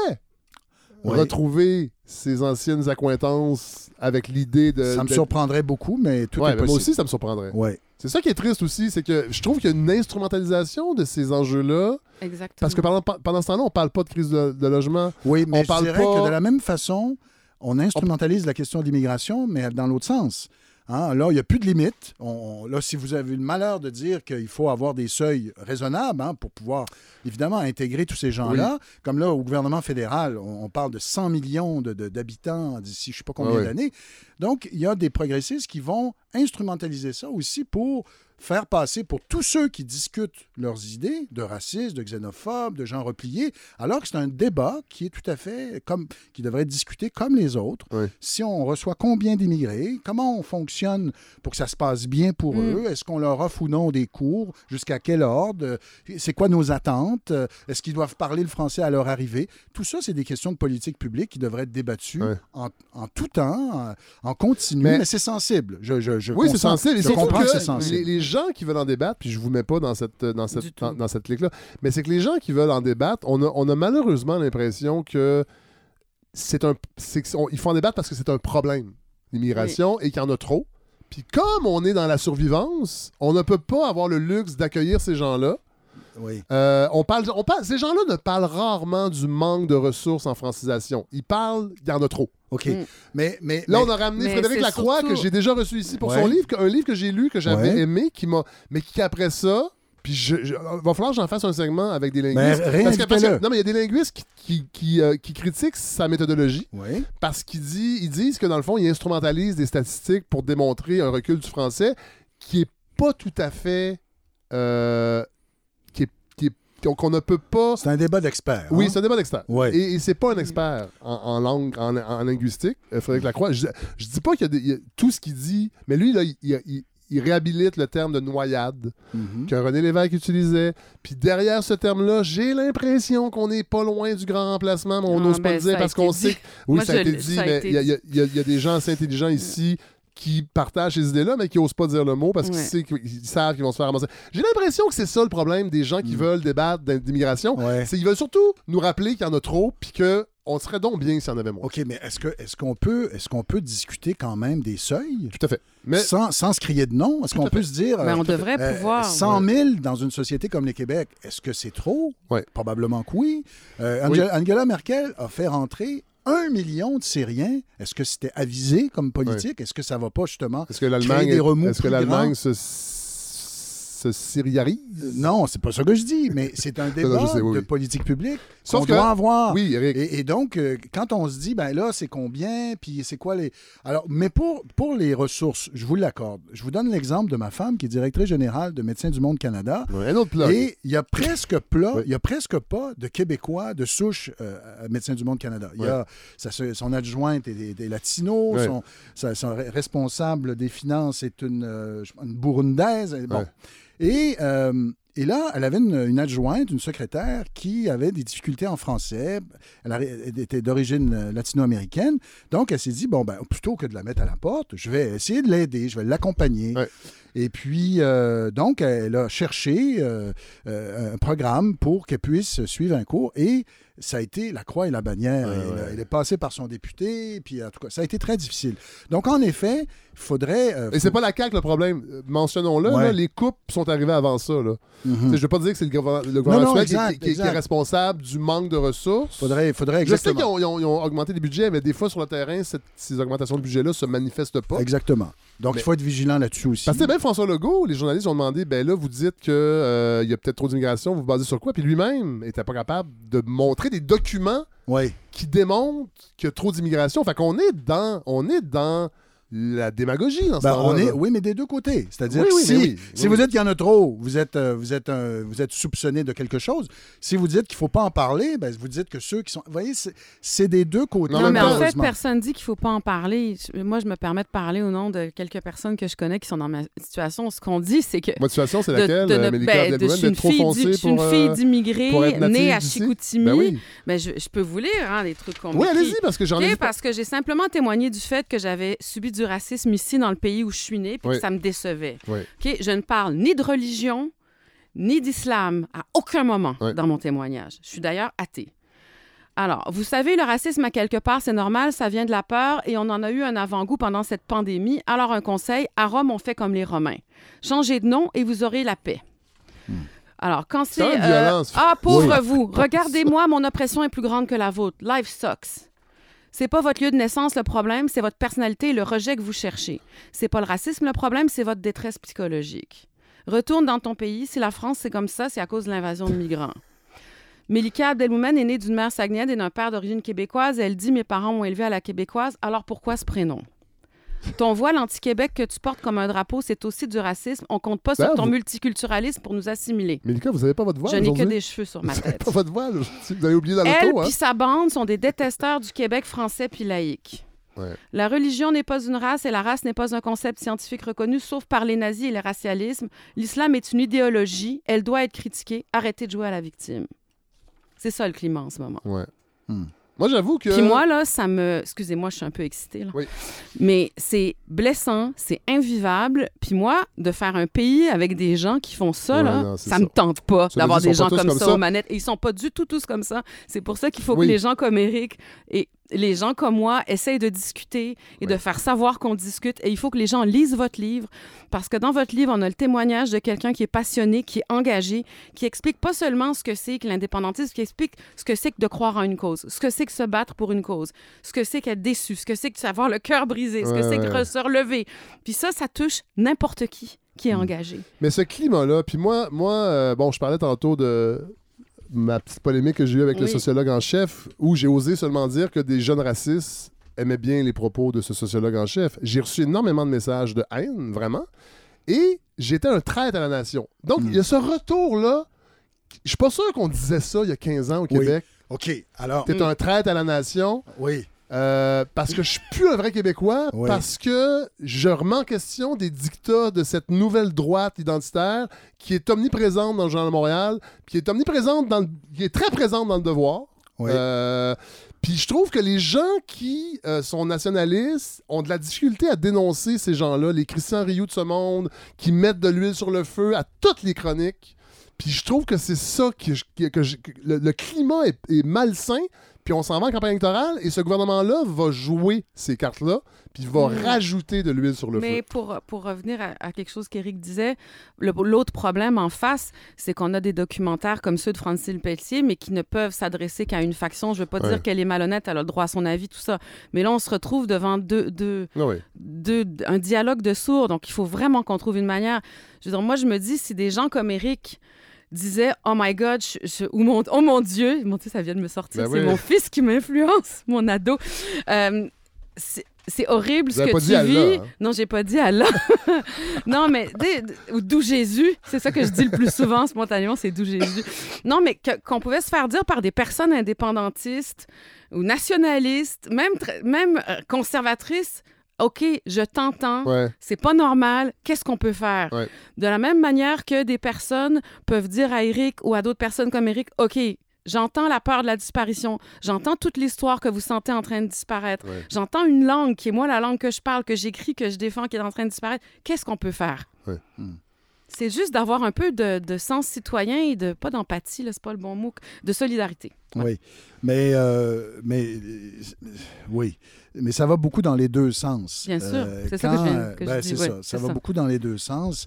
Ouais. retrouver ces anciennes accointances avec l'idée de. Ça me de- surprendrait beaucoup, mais tout Ouais, est mais possible. moi aussi, ça me surprendrait. Ouais. C'est ça qui est triste aussi, c'est que je trouve qu'il y a une instrumentalisation de ces enjeux-là. Exactement. Parce que pendant, pendant ce temps-là, on parle pas de crise de, de logement. Oui, mais On je parle dirais pas- que de la même façon, on instrumentalise la question de l'immigration, mais dans l'autre sens. Hein, là, il n'y a plus de limite. On- là, si vous avez le malheur de dire qu'il faut avoir des seuils raisonnables hein, pour pouvoir, évidemment, intégrer tous ces gens-là, comme là, au gouvernement fédéral, on, on parle de 100 millions d'habitants d'ici je ne sais pas combien ouais. d'années. Donc, il y a des progressistes qui vont instrumentaliser ça aussi pour faire passer pour tous ceux qui discutent leurs idées de racistes, de xénophobes, de gens repliés, alors que c'est un débat qui est tout à fait comme qui devrait être discuté comme les autres. Oui. Si on reçoit combien d'immigrés, comment on fonctionne pour que ça se passe bien pour Mm. eux, est-ce qu'on leur offre ou non des cours, jusqu'à quel ordre, c'est quoi nos attentes, est-ce qu'ils doivent parler le français à leur arrivée? Tout ça, c'est des questions de politique publique qui devraient être débattues en, en tout temps, en, en continu, Mais- mais, c'est sensible. Je, je, je Oui, c'est sensible. Je comprends que, que c'est sensible. les, les gens qui veulent en débattre, puis je vous mets pas dans cette, dans Du cette, dans, dans cette clique-là, mais c'est que les gens qui veulent en débattre, on a, on a malheureusement l'impression que c'est un, on- il faut en débattre parce que c'est un problème, l'immigration, et qu'il y en a trop. Puis comme on est dans la survivance, on ne peut pas avoir le luxe d'accueillir ces gens-là. Oui. Euh, on parle, on parle, ces gens-là ne parlent rarement du manque de ressources en francisation. Ils parlent, il y en a trop. OK. Mm. Mais, mais, Là, on a ramené Frédéric Lacroix, surtout- que j'ai déjà reçu ici pour Ouais. son livre, un livre que j'ai lu, que j'avais Ouais. aimé, qui m'a, mais qui après ça, puis je, je- va falloir que j'en fasse un segment avec des Mais linguistes. rien parce que, parce que- invitez-le. non, mais il y a des linguistes qui, qui, qui, euh, qui critiquent sa méthodologie Oui. parce qu'ils dit, ils disent que dans le fond, ils instrumentalisent des statistiques pour démontrer un recul du français qui est pas tout à fait, euh, qu'on ne peut pas. C'est un débat d'experts. Oui, hein? c'est un débat d'expert. Ouais. Et, et c'est pas un expert en, en langue, en, en linguistique, euh, Frédéric Lacroix. Je, je dis pas qu'il y y a tout ce qu'il dit, mais lui, là, il, il- il- il réhabilite le terme de noyade Mhm. que René Lévesque utilisait. Puis derrière ce terme-là, j'ai l'impression qu'on n'est pas loin du grand remplacement, mais on Ah, n'ose pas le dire parce qu'on sait que... Oui, Moi, ça a été dit, ça a mais y, y y il y a des gens assez intelligents ici qui partagent ces idées-là, mais qui n'osent pas dire le mot parce qu'ils Ouais. savent qu'ils- ils savent qu'ils vont se faire ramasser. J'ai l'impression que c'est ça le problème des gens qui Mm. veulent débattre d'immigration. Ouais. C'est qu'ils veulent surtout nous rappeler qu'il y en a trop, puis que on serait donc bien s'il y en avait moins. OK, mais est-ce que est-ce qu'on peut est-ce qu'on peut discuter quand même des seuils? Tout à fait. Mais sans, sans se crier de non? Est-ce qu'on peut se dire Ben, euh, on devrait euh, pouvoir. 100 000 dans une société comme le Québec, est-ce que c'est trop? Ouais. Probablement que oui. Euh, Oui. Angela Merkel a fait rentrer un million de Syriens. Est-ce que c'était avisé comme politique? Est-ce que ça va pas justement? est-ce que l'Allemagne des remous est-ce que l'Allemagne se, se syriarise? Euh, Non, c'est pas ça que je dis, mais c'est un débat je sais, oui, de oui. politique publique qu'on que- doit avoir. Oui, Eric. Et, et donc, euh, quand on se dit, ben là, c'est combien, puis c'est quoi les... Alors, mais pour, pour les ressources, je vous l'accorde. Je vous donne l'exemple de ma femme qui est directrice générale de Médecins du Monde Canada. Un autre plug. Et il y a presque plat, il y a presque pas de Québécois de souche euh, à Médecins du Monde Canada. Il y a ça se- son adjointe est latinos, Ouais. son, sa- son re- responsable des finances est une, une burundaise. Bon. Et, euh, et là, elle avait une, une adjointe, une secrétaire qui avait des difficultés en français. Elle, a- elle était d'origine euh, latino-américaine. Donc, elle s'est dit, bon, ben, plutôt que de la mettre à la porte, je vais essayer de l'aider, je vais l'accompagner. Ouais. Et puis, euh, donc, elle a cherché euh, un programme pour qu'elle puisse suivre un cours. Et ça a été la croix et la bannière. Ouais, elle, ouais. elle est passée par son député. Puis, en tout cas, ça a été très difficile. Donc, en effet, il faudrait... euh, Et c'est pas la CAQ le problème. Euh, Mentionnons-le, Ouais. les coupes sont arrivées avant ça. Là. Tu sais, Je veux pas dire que c'est le gouvernement, le gouvernement non, actuel qui- exact, qui, qui- qui est responsable du manque de ressources. faudrait, faudrait Je sais exactement... qu'ils ont, augmenté les budgets, mais des fois sur le terrain, cette- ces augmentations de budget-là se manifestent pas. Exactement. Donc, Mais- il faut être vigilant là-dessus aussi. Parce que même François Legault, les journalistes ont demandé ben là, vous dites qu'il y a peut-être trop d'immigration, vous vous basez sur quoi? Puis lui-même n'était pas capable de montrer des documents Oui. qui démontrent qu'il y a trop d'immigration. Fait qu'on est dans, on est dans la démagogie dans ce Ben, on est, oui, mais des deux côtés. C'est-à-dire Oui, si, mais oui, si oui. vous dites qu'il y en a trop, vous êtes, euh, vous êtes, un- vous êtes soupçonné de quelque chose. Si vous dites qu'il ne faut pas en parler, ben, vous dites que ceux qui sont. Vous voyez, c'est- c'est des deux côtés. Non, Non, mais en fait, personne dit qu'il faut pas en parler. Moi, je me permets de parler au nom de quelques personnes que je connais qui sont dans ma situation. Ce qu'on dit, c'est que Votre situation, c'est de- laquelle, de ne- euh, ben, de- Abdelmouen, je suis une fille foncée d'i- je suis une pour, fille euh, d'immigrés pour née à? Chicoutimi. Ben oui. Ben, je, je peux vous lire hein, des trucs qu'on Oui, allez-y, parce que j'en ai parce que j'ai simplement témoigné du fait que j'avais subi du racisme ici dans le pays où je suis née, puis Oui. que ça me décevait. Oui. Je ne parle ni de religion, ni d'islam à aucun moment Oui. dans mon témoignage. Je suis d'ailleurs athée. Alors, vous savez, le racisme, à quelque part, c'est normal, ça vient de la peur et on en a eu un avant-goût pendant cette pandémie. Alors, un conseil, à Rome, on fait comme les Romains. Changez de nom et vous aurez la paix. Alors, quand c'est... Hmm. Violence. ah, pauvre vous! Regardez-moi, mon oppression est plus grande que la vôtre. Life sucks. C'est pas votre lieu de naissance le problème, c'est votre personnalité et le rejet que vous cherchez. C'est pas le racisme le problème, c'est votre détresse psychologique. Retourne dans ton pays. Si la France, c'est comme ça, c'est à cause de l'invasion de migrants. Mélika Abdelmoumen est née d'une mère saguenayenne et d'un père d'origine québécoise. Elle dit Mes parents m'ont élevée à la québécoise, alors pourquoi ce prénom ton voile anti-Québec que tu portes comme un drapeau, c'est aussi du racisme. On compte pas sur Ben, ton vous- multiculturalisme pour nous assimiler. Mélika, vous n'avez pas votre voile Je n'ai que des cheveux sur ma Vous tête. pas votre voile. Vous avez oublié dans Elle l'auto, hein? puis sa bande sont des détesteurs du Québec français puis laïque. Ouais. La religion n'est pas une race et la race n'est pas un concept scientifique reconnu, sauf par les nazis et le racialisme. L'islam est une idéologie, elle doit être critiquée. Arrêtez de jouer à la victime. C'est ça le climat en ce moment. Ouais. Hmm. Moi, j'avoue que... Puis moi, là, ça me... Excusez-moi, je suis un peu excitée, là. Oui. Mais c'est blessant, c'est invivable. Puis moi, de faire un pays avec des gens qui font ça, Ouais, là, non, ça, ça. me tente pas d'avoir des gens comme, comme ça, ça? aux manettes. Et ils sont pas du tout tous comme ça. C'est pour ça qu'il faut Oui. que les gens comme Eric et les gens comme moi essayent de discuter et de faire savoir qu'on discute. Et il faut que les gens lisent votre livre parce que dans votre livre, on a le témoignage de quelqu'un qui est passionné, qui est engagé, qui explique pas seulement ce que c'est que l'indépendantisme, qui explique ce que c'est que de croire en une cause, ce que c'est que se battre pour une cause, ce que c'est qu'être déçu, ce que c'est que avoir le cœur brisé, ce que c'est que se relever. Puis ça, ça touche n'importe qui qui est engagé. Mais ce climat-là, puis moi, moi euh, bon, je parlais tantôt de ma petite polémique que j'ai eue avec le sociologue en chef, où j'ai osé seulement dire que des jeunes racistes aimaient bien les propos de ce sociologue en chef. J'ai reçu énormément de messages de haine, vraiment, et j'étais un traître à la nation. Donc, Mm. il y a ce retour-là. Je suis pas sûr qu'on disait ça il y a 15 ans au Oui. Québec. OK, alors, T'es un traître à la nation. oui. Euh, parce que je suis plus un vrai Québécois, Oui. parce que je remets en question des dictats de cette nouvelle droite identitaire qui est omniprésente dans le Journal de Montréal, qui est omniprésente dans le- qui est très présente dans le Devoir. Oui. Euh, puis je trouve que les gens qui euh, sont nationalistes ont de la difficulté à dénoncer ces gens-là, les Christian Rioux de ce monde, qui mettent de l'huile sur le feu à toutes les chroniques. Puis je trouve que c'est ça que, je- que- que je- que le, le climat est, est malsain. Puis on s'en va en campagne électorale et ce gouvernement-là va jouer ces cartes-là, puis va Mm. rajouter de l'huile sur le Mais feu. pour, pour revenir à, à quelque chose qu'Éric disait, l'autre problème en face, c'est qu'on a des documentaires comme ceux de Francine Pelletier, mais qui ne peuvent s'adresser qu'à une faction. Je ne veux pas Ouais. dire qu'elle est malhonnête, elle a le droit à son avis, tout ça. Mais là, on se retrouve devant deux, deux, Ah deux- un dialogue de sourds. Donc, il faut vraiment qu'on trouve une manière. Je veux dire, moi, je me dis, si des gens comme Eric disaient Oh my God, je- je- ou mon, oh mon Dieu, mon Dieu, ça vient de me sortir, Ben c'est oui. mon fils qui m'influence, mon ado. Euh, c'est horrible Vous ce que pas tu dit Allah, vis. hein? Non, j'ai pas dit Allah. non, mais d'où Jésus, c'est ça que je dis le plus souvent spontanément, c'est d'où Jésus. Non, mais qu'on pouvait se faire dire par des personnes indépendantistes ou nationalistes, même, même euh, conservatrices. OK, je t'entends, Ouais. c'est pas normal, qu'est-ce qu'on peut faire? Ouais. De la même manière que des personnes peuvent dire à Eric ou à d'autres personnes comme Eric, OK, j'entends la peur de la disparition, j'entends toute l'histoire que vous sentez en train de disparaître, Ouais. j'entends une langue qui est moi la langue que je parle, que j'écris, que je défends, qui est en train de disparaître, qu'est-ce qu'on peut faire? Ouais. Hmm. C'est juste d'avoir un peu de, de sens citoyen et de, pas d'empathie, là, c'est pas le bon mot, de solidarité. Oui, mais, euh, mais oui, mais ça va beaucoup dans les deux sens. Bien sûr, Euh, c'est ça que je viens- euh, je ben, dis, c'est ouais, ça, ça va ça. beaucoup dans les deux sens.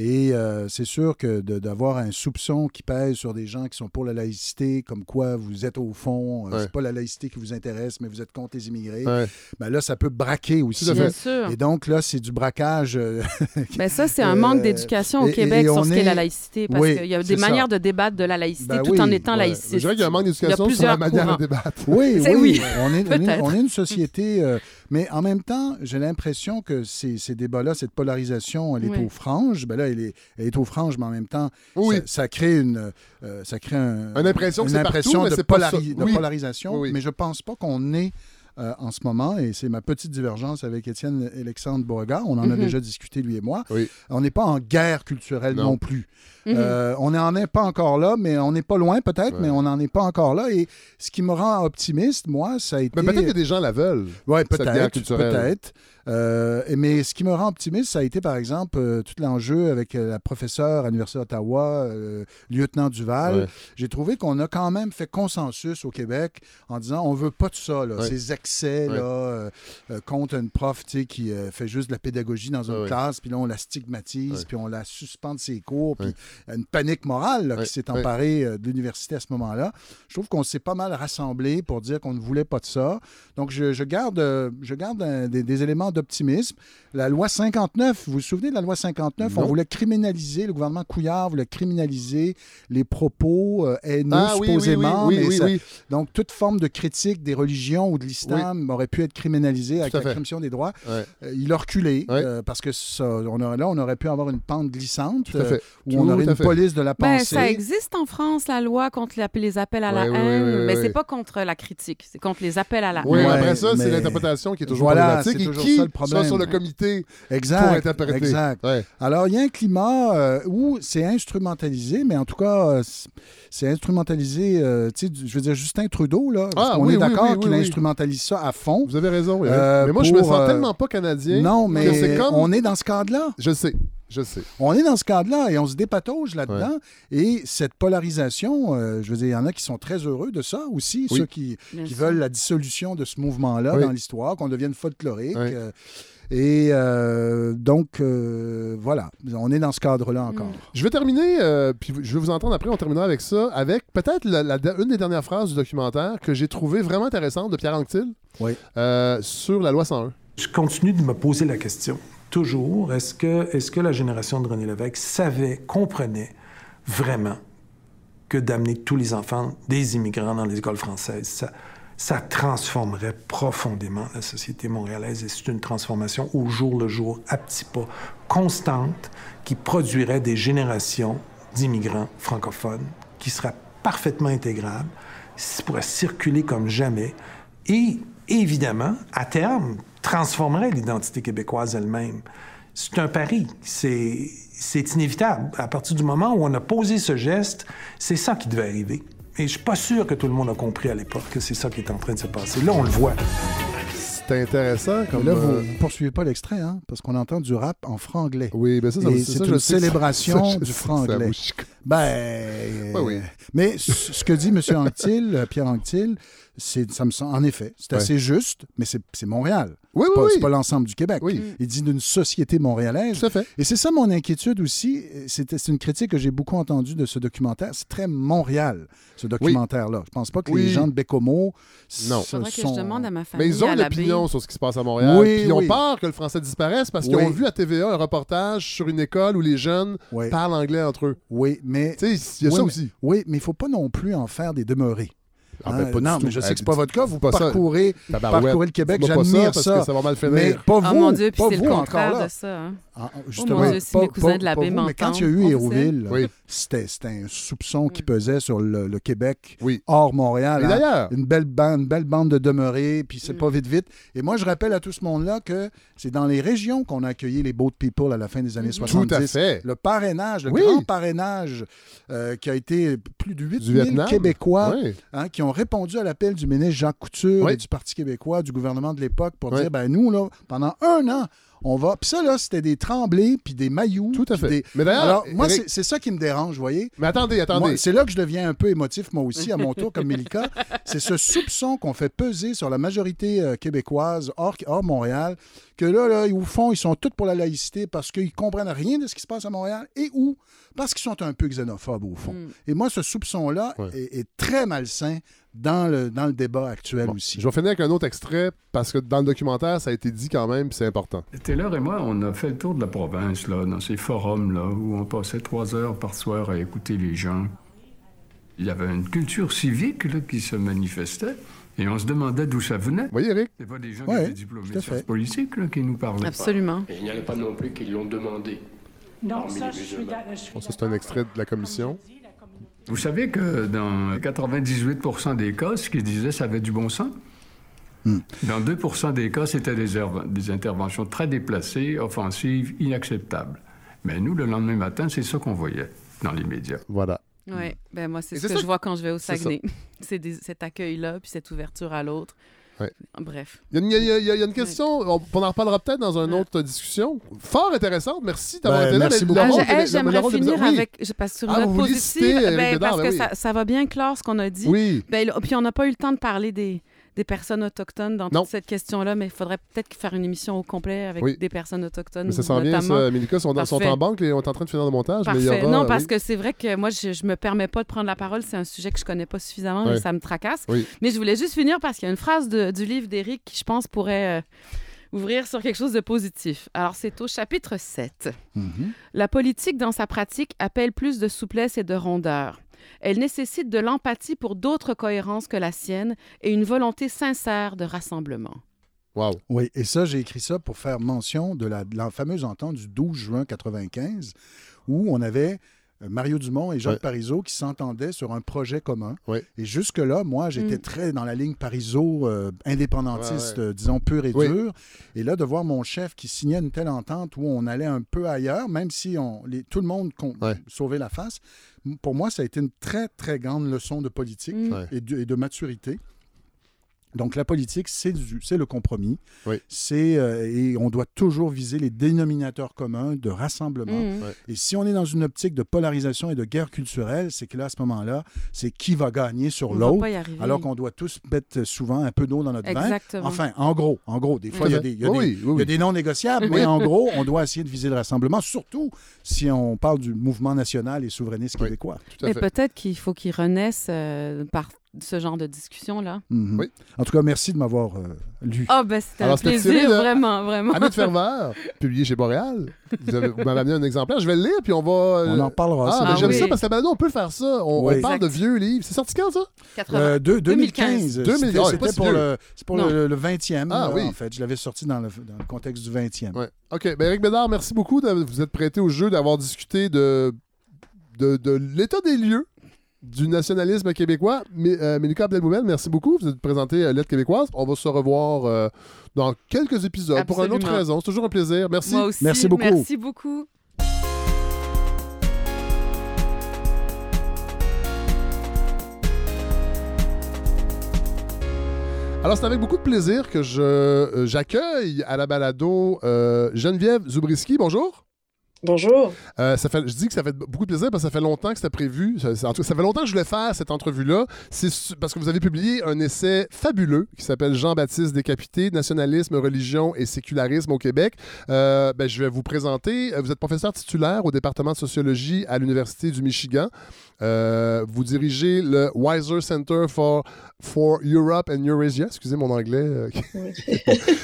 Et euh, c'est sûr que d'avoir un soupçon qui pèse sur des gens qui sont pour la laïcité, comme quoi vous êtes au fond, Ouais. c'est pas la laïcité qui vous intéresse, mais vous êtes contre les immigrés, Ouais. ben là, ça peut braquer aussi. Bien sûr. Et donc là, c'est du braquage. Ben ça, c'est un Euh, manque d'éducation au et- Québec et sur ce qu'est la laïcité, parce Oui, qu'il y a des ça. manières de débattre de la laïcité Ben tout oui, en étant ouais. laïciste. Je dirais qu'il y a un manque d'éducation sur la plusieurs manière courants. de débattre. Oui, oui. oui, On, est, on, est, peut-être. on est une société, euh, mais en même temps, j'ai l'impression que ces, ces débats-là, cette polarisation, elle est Oui. aux franges. Ben là, elle est, elle est aux franges, mais en même temps, Oui. ça, ça crée une, euh, ça crée un- Une impression une partout, de, polari- de polarisation. Oui, oui. Mais je pense pas qu'on est euh, en ce moment, et c'est ma petite divergence avec Étienne Alexandre Beauregard, on en a Mhm. déjà discuté, lui et moi, Oui. on n'est pas en guerre culturelle non, Non. plus. Mhm. Euh, on n'en est pas encore là, mais on n'est pas loin peut-être, Ouais. mais on n'en est pas encore là. Et ce qui me rend optimiste, moi, ça a été... Mais peut-être que des gens la veulent. Oui, peut-être. Peut-être. Euh, mais ce qui me rend optimiste, ça a été, par exemple, euh, tout l'enjeu avec euh, la professeure à l'Université d'Ottawa, euh, lieutenant Duval. Ouais. J'ai trouvé qu'on a quand même fait consensus au Québec en disant on veut pas de ça, là, Ouais. ces excès Ouais. là, contre une prof qui fait juste de la pédagogie dans une classe, puis là, on la stigmatise, puis on la suspend de ses cours, puis une panique morale là, qui s'est emparée de l'université à ce moment-là. Je trouve qu'on s'est pas mal rassemblé pour dire qu'on ne voulait pas de ça. Donc, je, je garde, je garde un- des, des éléments d'optimisme. La loi 59, vous vous souvenez de la loi 59? On voulait criminaliser, le gouvernement Couillard voulait criminaliser les propos euh, haineux, Ah oui, oui, oui, supposément. oui, mais oui, ça- oui. Donc, toute forme de critique des religions ou de l'islam aurait pu être criminalisée avec à la commission des droits. Ouais. Euh, il a reculé Ouais. euh, parce que ça, on aurait, là, on aurait pu avoir une pente glissante euh, où Tout on aurait une fait. police de la Ben, pensée. ça existe en France, la loi contre les appels à la haine. mais c'est pas contre la critique, c'est contre les appels à la Oui, haine. Ouais, après ça, c'est l'interprétation qui est toujours Voilà, problématique et qui le problème. soit sur le comité Exact. pour interpréter. Exact. Ouais. Alors, il y a un climat euh, où c'est instrumentalisé, mais en tout cas, euh, c'est instrumentalisé, euh, tu sais, je veux dire, Justin Trudeau, là, Ah, oui, est d'accord oui, qu'il oui, instrumentalise ça à fond. Vous avez raison. Mais moi, je me pour, sens tellement pas canadien. Non, mais comme. on est dans ce cadre-là. Je sais. Je sais. On est dans ce cadre-là et on se dépatauge là-dedans. Et cette polarisation, euh, je veux dire, il y en a qui sont très heureux de ça aussi, Oui. ceux qui, veulent la dissolution de ce mouvement-là Oui. dans l'histoire, qu'on devienne folklorique. Oui. euh, et euh, donc, euh, voilà, on est dans ce cadre-là Mm. encore. Je vais terminer, euh, puis je vais vous entendre après, on terminera avec ça, avec peut-être la- la- une des dernières phrases du documentaire que j'ai trouvé vraiment intéressante de Pierre Anctil Oui. euh, sur la loi 101. Je continue de me poser la question, toujours, est-ce que, est que la génération de René Lévesque savait, comprenait vraiment que d'amener tous les enfants des immigrants dans les écoles françaises, ça, ça transformerait profondément la société montréalaise et c'est une transformation au jour le jour, à petits pas, constante, qui produirait des générations d'immigrants francophones qui seraient parfaitement intégrables, qui pourraient circuler comme jamais et évidemment, à terme, transformerait l'identité québécoise elle-même. C'est un pari, c'est c'est inévitable. À partir du moment où on a posé ce geste, c'est ça qui devait arriver. Et je suis pas sûr que tout le monde a compris à l'époque que c'est ça qui est en train de se passer. Là, on le voit. C'est intéressant comme. Là, vous euh, ne poursuivez pas l'extrait, hein, parce qu'on entend du rap en franglais. Oui, ben ça, c'est ça, une célébration ça, du franglais. Ben, euh, Ouais, oui. mais ce que dit M. Anctil, euh, Pierre Anctil, ça me semble, en effet, c'est Ouais. assez juste, mais c'est, Montréal. Oui, C'est oui, pas, oui. c'est pas l'ensemble du Québec. Oui. Il dit d'une société montréalaise. Tout à fait. Et c'est ça mon inquiétude aussi. C'est, une critique que j'ai beaucoup entendue de ce documentaire. C'est très Montréal, ce documentaire-là. Je pense pas que Oui. les gens de Bécomo Non. s- Faudrait que sont- je demande à ma famille. Mais ils ont une opinion sur ce qui se passe à Montréal. Oui, puis ils ont oui. peur que le français disparaisse parce qu'ils ont vu à TVA un reportage sur une école où les jeunes Oui. parlent anglais entre eux. Oui, mais Tu sais, il y a Oui, ça mais- aussi. Oui, mais il ne faut pas non plus en faire des demeurés. Ah, ben, pas du non, mais je sais que c'est pas votre cas. Vous pas parcourez, parcourez le Québec. Pas ça J'admire parce ça. que ça va mal finir. Mais pas vous. Oh mon Dieu, puis pas c'est le vous contraire encore là. de ça. hein. Ah, Oh justement, mon Dieu, si pas- mes cousins pas- de la pas baie Mais quand il y a eu Hérouville, Oui. c'était c'était un soupçon qui pesait sur le, le Québec Oui. hors Montréal. Hein. d'ailleurs, Une belle bande, une belle bande de demeurés, puis Mm. c'est pas vite vite. Et moi, je rappelle à tout ce monde-là que c'est dans les régions qu'on a accueilli les Boat People à la fin des années Mhm. 70. tout à fait. Le parrainage, le Oui. grand parrainage euh, qui a été plus de 8 Du 000 Vietnam. Québécois Oui. hein, qui ont répondu à l'appel du ministre Jacques Couture Oui. et du Parti québécois, du gouvernement de l'époque, pour Oui. dire, ben nous, là, pendant un an, on va... Puis ça, là, c'était des tremblés, puis des maillots. Tout à fait. des- Mais d'ailleurs, Alors, moi, Eric- c'est ça qui me dérange, vous voyez? Mais attendez, attendez. C'est là que je deviens un peu émotif, moi aussi, à mon tour, comme Mélika. C'est ce soupçon qu'on fait peser sur la majorité euh, québécoise hors, hors Montréal, que là, là, au fond, ils sont tous pour la laïcité parce qu'ils comprennent rien de ce qui se passe à Montréal et ou parce qu'ils sont un peu xénophobes, au fond. Mm. Et moi, ce soupçon-là Ouais. est, est très malsain dans le, dans le débat actuel Bon, aussi. Je vais finir avec un autre extrait parce que dans le documentaire, ça a été dit quand même, puis c'est important. Taylor et moi, on a fait le tour de la province, là, dans ces forums-là, où on passait trois heures par soir à écouter les gens. Il y avait une culture civique là, qui se manifestait, et on se demandait d'où ça venait. Vous voyez, Eric? C'est pas des gens Ouais, qui étaient diplômés de sciences politiques là, qui nous parlaient. Absolument. Et il n'y en a pas non plus qui l'ont demandé. Non, ça, je suis je suis Bon, ça, c'est un extrait de la commission. Vous savez que dans 98 des cas, ce qu'ils disaient, ça avait du bon sens. Hmm. Dans 2% des cas, c'était des, erv- des interventions très déplacées, offensives, inacceptables. Mais nous, le lendemain matin, c'est ça qu'on voyait dans les médias. Voilà. Oui, ben moi, c'est ce que ça- je vois quand je vais au. Saguenay. C'est cet accueil-là, puis cette ouverture à l'autre. Ouais. Bref. Il y, a une- y y a- question, on, on en reparlera peut-être dans une Ouais. autre discussion. Fort intéressante, merci d'avoir Ben, été là. merci beaucoup. Ah, hey, le J'aimerais finir oui. avec, je passe sur Ah, une note positive, ben, parce ben que oui. ça, ça va bien clore ce qu'on a dit. Oui. Ben, là, puis on n'a pas eu le temps de parler des, des personnes autochtones dans Non. toute cette question-là, mais il faudrait peut-être faire une émission au complet avec Oui. des personnes autochtones. Mais ça sent bien, ça. Mélika, sont, dans- sont en banque et on est en train de finir le montage. Mais il y Parfait. aura, non, parce oui. que c'est vrai que moi, je, je me permets pas de prendre la parole. C'est un sujet que je connais pas suffisamment Ouais. et ça me tracasse. Oui. Mais je voulais juste finir parce qu'il y a une phrase de- du livre d'Éric qui, je pense, pourrait euh, ouvrir sur quelque chose de positif. Alors, c'est au chapitre 7. Mhm. La politique, dans sa pratique, appelle plus de souplesse et de rondeur. Elle nécessite de l'empathie pour d'autres cohérences que la sienne et une volonté sincère de rassemblement. Wow. Oui, et ça, j'ai écrit ça pour faire mention de la, de la fameuse entente du 12 juin 95, où on avait euh, Mario Dumont et Jacques Ouais. Parizeau qui s'entendaient sur un projet commun. Ouais. Et jusque-là, moi, j'étais Mm. très dans la ligne Parizeau, euh, indépendantiste, Ouais, ouais. euh, disons, pur et Oui. dur. Et là, de voir mon chef qui signait une telle entente où on allait un peu ailleurs, même si on, les- tout le monde sauvait la face, pour moi, ça a été une très, très grande leçon de politique Mm. Ouais. et, de, et de maturité. Donc, la politique, c'est le compromis. Oui. C'est euh, et on doit toujours viser les dénominateurs communs de rassemblement. Ouais. Et si on est dans une optique de polarisation et de guerre culturelle, c'est que là, à ce moment-là, c'est qui va gagner sur l'autre, alors qu'on doit tous mettre souvent un peu d'eau dans notre vin. Exactement. Enfin, en gros, en gros, des fois, il y a des, il y a Oui, des- oui, il y a oui. des non négociables, mais en gros, on doit essayer de viser le rassemblement, surtout si on parle du mouvement national et souverainiste Oui. québécois. Tout à Mais peut-être qu'il faut qu'ils renaissent euh, par ce genre de discussion-là. Mhm. Oui. En tout cas, merci de m'avoir euh, lu. Ah, ben c'était un plaisir, tiré de- vraiment, vraiment. Ami de Ferveur, publié chez Boréal. Vous, avez- vous m'avez amené un exemplaire. Je vais le lire, puis on va. euh, On en parlera. Ah, Ah j'aime oui. ça parce que maintenant, on peut faire ça. On, Oui. on parle de vieux livres. C'est sorti quand, ça? 80. Euh, deux- 2015. 2015. 2015. C'était- Ah, si pour, le, c'est pour Non. le, le 20e, Ah, là, oui. en fait. Je l'avais sorti dans le, dans le contexte du 20e. Ouais. OK. Ben, Eric Bédard, merci beaucoup de vous être prêté au jeu, d'avoir discuté de, de, de l'état des lieux du nationalisme québécois. Mais, euh, Mélika Abdelmoumel, merci beaucoup. Vous êtes présenté à Lettre québécoise. On va se revoir euh, dans quelques épisodes pour une autre raison. C'est toujours un plaisir. Merci. Moi aussi. Merci beaucoup. Merci beaucoup. Alors, c'est avec beaucoup de plaisir que je, euh, j'accueille à la balado euh, Geneviève Zubriski. Bonjour. Bonjour. Euh, ça fait, je dis que ça fait beaucoup de plaisir parce que ça fait longtemps que c'était prévu. Ça, ça- en tout cas, ça fait longtemps que je voulais faire cette entrevue-là. C'est parce que vous avez publié un essai fabuleux qui s'appelle Jean-Baptiste décapité, nationalisme, religion et sécularisme au Québec. Euh, ben, je vais vous présenter. Euh, Vous êtes professeur titulaire au département de sociologie à l'Université du Michigan. Euh, vous dirigez le Weiser Center for, for Europe and Eurasia. Excusez mon anglais.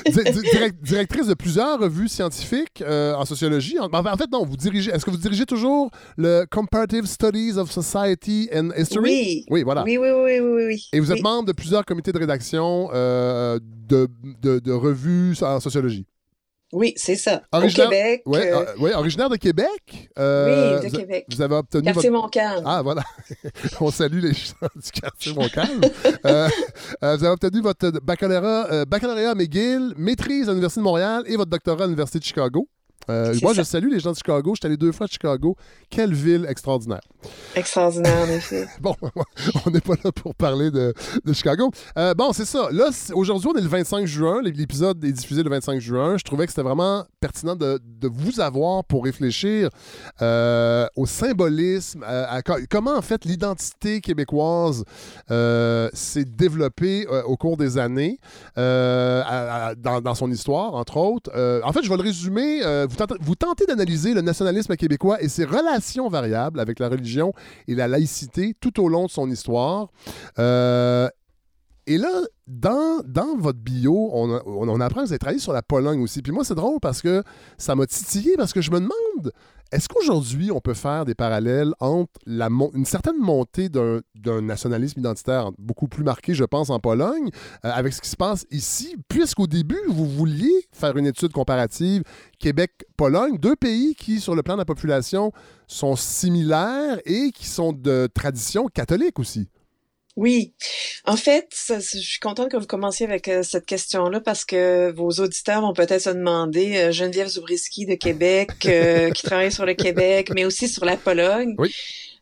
Di- di- direct- directrice de plusieurs revues scientifiques en sociologie. En, en fait, non, vous dirigez. Est-ce que vous dirigez toujours le Comparative Studies of Society and History? Oui. Oui, voilà. Oui, oui, oui, oui, oui. Et vous êtes Oui. membre de plusieurs comités de rédaction euh, de, de, de revues en sociologie. Oui, c'est ça. Originaire- Au Québec. Oui, euh, originaire de Québec. Euh, oui, de vous, Québec. vous avez obtenu Quartier votre... Montcalm. Ah, voilà. On salue les gens du quartier Montcalm. euh, vous avez obtenu votre baccalauréat, baccalauréat McGill, maîtrise à l'Université de Montréal et votre doctorat à l'Université de Chicago. Euh, moi, ça. je salue les gens de Chicago. Je suis allé deux fois à Chicago. Quelle ville extraordinaire. Extraordinaire, en effet. Bon, on n'est pas là pour parler de, de Chicago. Euh, bon, c'est ça. Là, aujourd'hui, on est le 25 juin. L'épisode est diffusé le 25 juin. Je trouvais que c'était vraiment pertinent de, de vous avoir pour réfléchir euh, au symbolisme, à, à co- comment, en fait, l'identité québécoise s'est développée au cours des années à- dans, dans son histoire, entre autres. En fait, je vais le résumer. Euh, vous, tentez, d'analyser le nationalisme québécois et ses relations variables avec la religion et la laïcité tout au long de son histoire. Euh, et là, dans, dans votre bio, on, on, apprend que vous avez travaillé sur la Pologne aussi. Puis moi, c'est drôle parce que ça m'a titillé parce que je me demande, est-ce qu'aujourd'hui, on peut faire des parallèles entre la une certaine montée d'un d'un nationalisme identitaire beaucoup plus marqué, je pense, en Pologne, euh, avec ce qui se passe ici, puisqu'au début, vous vouliez faire une étude comparative Québec-Pologne, deux pays qui, sur le plan de la population, sont similaires et qui sont de tradition catholique aussi? Oui. En fait, je suis contente que vous commenciez avec euh, cette question-là parce que vos auditeurs vont peut-être se demander, euh, Geneviève Zubriski de Québec, euh, qui travaille sur le Québec, mais aussi sur la Pologne. Oui.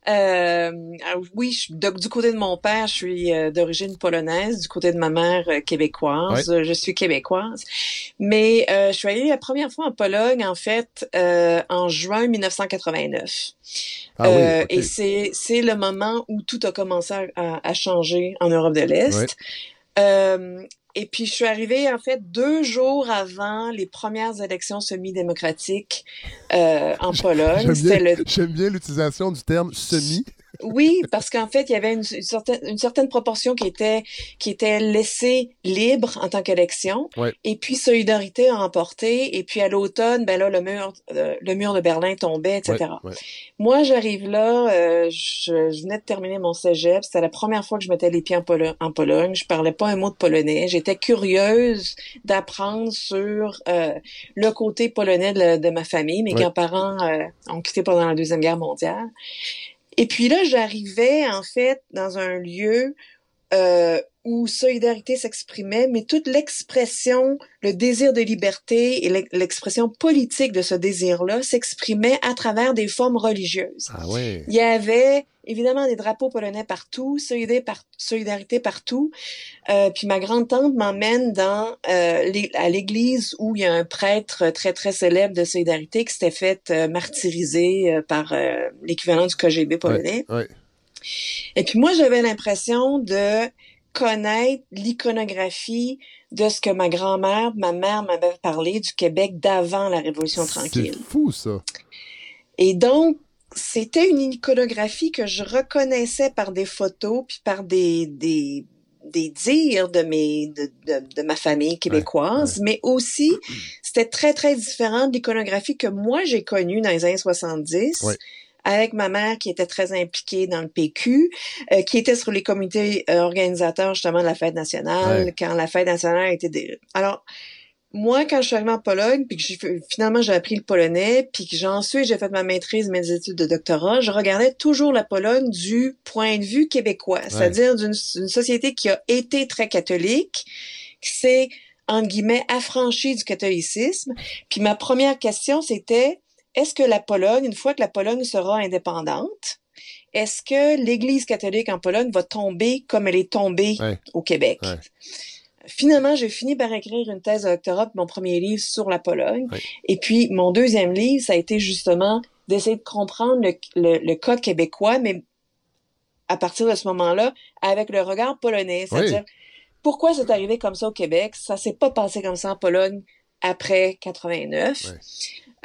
Euh, alors oui, je, de- du côté de mon père, je suis euh, d'origine polonaise, du côté de ma mère euh, québécoise. Je suis québécoise, mais euh, je suis allée la première fois en Pologne en fait euh, en juin 1989. Ah oui. Et c'est c'est le moment où tout a commencé à, à- à changer en Europe de l'Est. Ouais. Et puis je suis arrivée en fait deux jours avant les premières élections semi-démocratiques euh, en Pologne. J'aime bien, le bien l'utilisation du terme semi. Oui, parce qu'en fait, il y avait une, certaine, une certaine proportion qui était, qui était laissée libre en tant qu'élection. Et puis, Solidarité a emporté. Et puis, à l'automne, ben là, le mur, euh, le mur de Berlin tombait, etc. Moi, j'arrive là, euh, je, venais de terminer mon cégep. C'était la première fois que je mettais les pieds en, en Pologne. Je parlais pas un mot de polonais. J'étais curieuse d'apprendre sur euh, le côté polonais de, ma famille. Mes grands-parents ont quitté pendant la Deuxième Guerre mondiale. Et puis là, j'arrivais en fait dans un lieu euh, où solidarité s'exprimait, mais toute l'expression, le désir de liberté et l'expression politique de ce désir-là s'exprimait à travers des formes religieuses. Ah ouais. Il y avait évidemment des drapeaux polonais partout, solidarité, partout. Euh, puis ma grande-tante m'emmène dans euh, à l'église où il y a un prêtre très, très célèbre de solidarité qui s'était fait euh, martyriser euh, par euh, l'équivalent du KGB polonais. Et puis moi, j'avais l'impression de connaître l'iconographie de ce que ma grand-mère, ma mère m'avait parlé du Québec d'avant la Révolution tranquille. C'est fou, ça. Et donc, c'était une iconographie que je reconnaissais par des photos puis par des, des, des dires de mes de, de, ma famille québécoise, mais aussi c'était très très différent de l'iconographie que moi j'ai connue dans les années 70. Avec ma mère qui était très impliquée dans le PQ, euh, qui était sur les comités euh, organisateurs justement de la fête nationale, quand la fête nationale était... Des... Alors, moi, quand je suis arrivée en Pologne, puis que finalement j'ai appris le polonais, puis que ensuite j'ai fait ma maîtrise, mes études de doctorat, je regardais toujours la Pologne du point de vue québécois, c'est-à-dire d'une société qui a été très catholique, qui s'est entre guillemets affranchie du catholicisme. Puis ma première question c'était est-ce que la Pologne, une fois que la Pologne sera indépendante, est-ce que l'Église catholique en Pologne va tomber comme elle est tombée au Québec? Finalement, j'ai fini par écrire une thèse de doctorat, mon premier livre sur la Pologne. Et puis, mon deuxième livre, ça a été justement d'essayer de comprendre le, le, cas québécois, mais à partir de ce moment-là, avec le regard polonais. C'est-à-dire, pourquoi c'est arrivé comme ça au Québec? Ça s'est pas passé comme ça en Pologne après 89.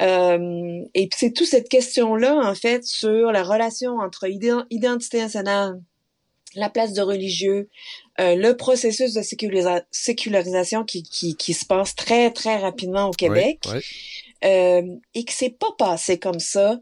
Euh, et puis c'est toute cette question-là, en fait, sur la relation entre identité nationale, la place de religieux, euh, le processus de sécularisation qui, qui, qui, se passe très, très rapidement au Québec euh, et que c'est pas passé comme ça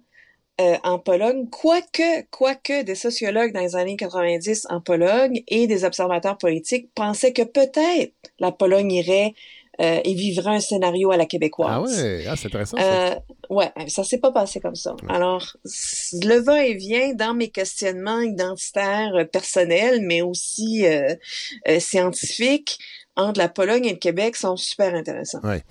euh, en Pologne, quoique, quoique des sociologues dans les années 90 en Pologne et des observateurs politiques pensaient que peut-être la Pologne irait euh, et vivrait un scénario à la québécoise. Ah ouais, ah, c'est intéressant. Ça. Euh, ouais, ça s'est pas passé comme ça. Alors, le va et vient dans mes questionnements identitaires euh, personnels, mais aussi euh, scientifiques entre la Pologne et le Québec sont super intéressants. Ouais.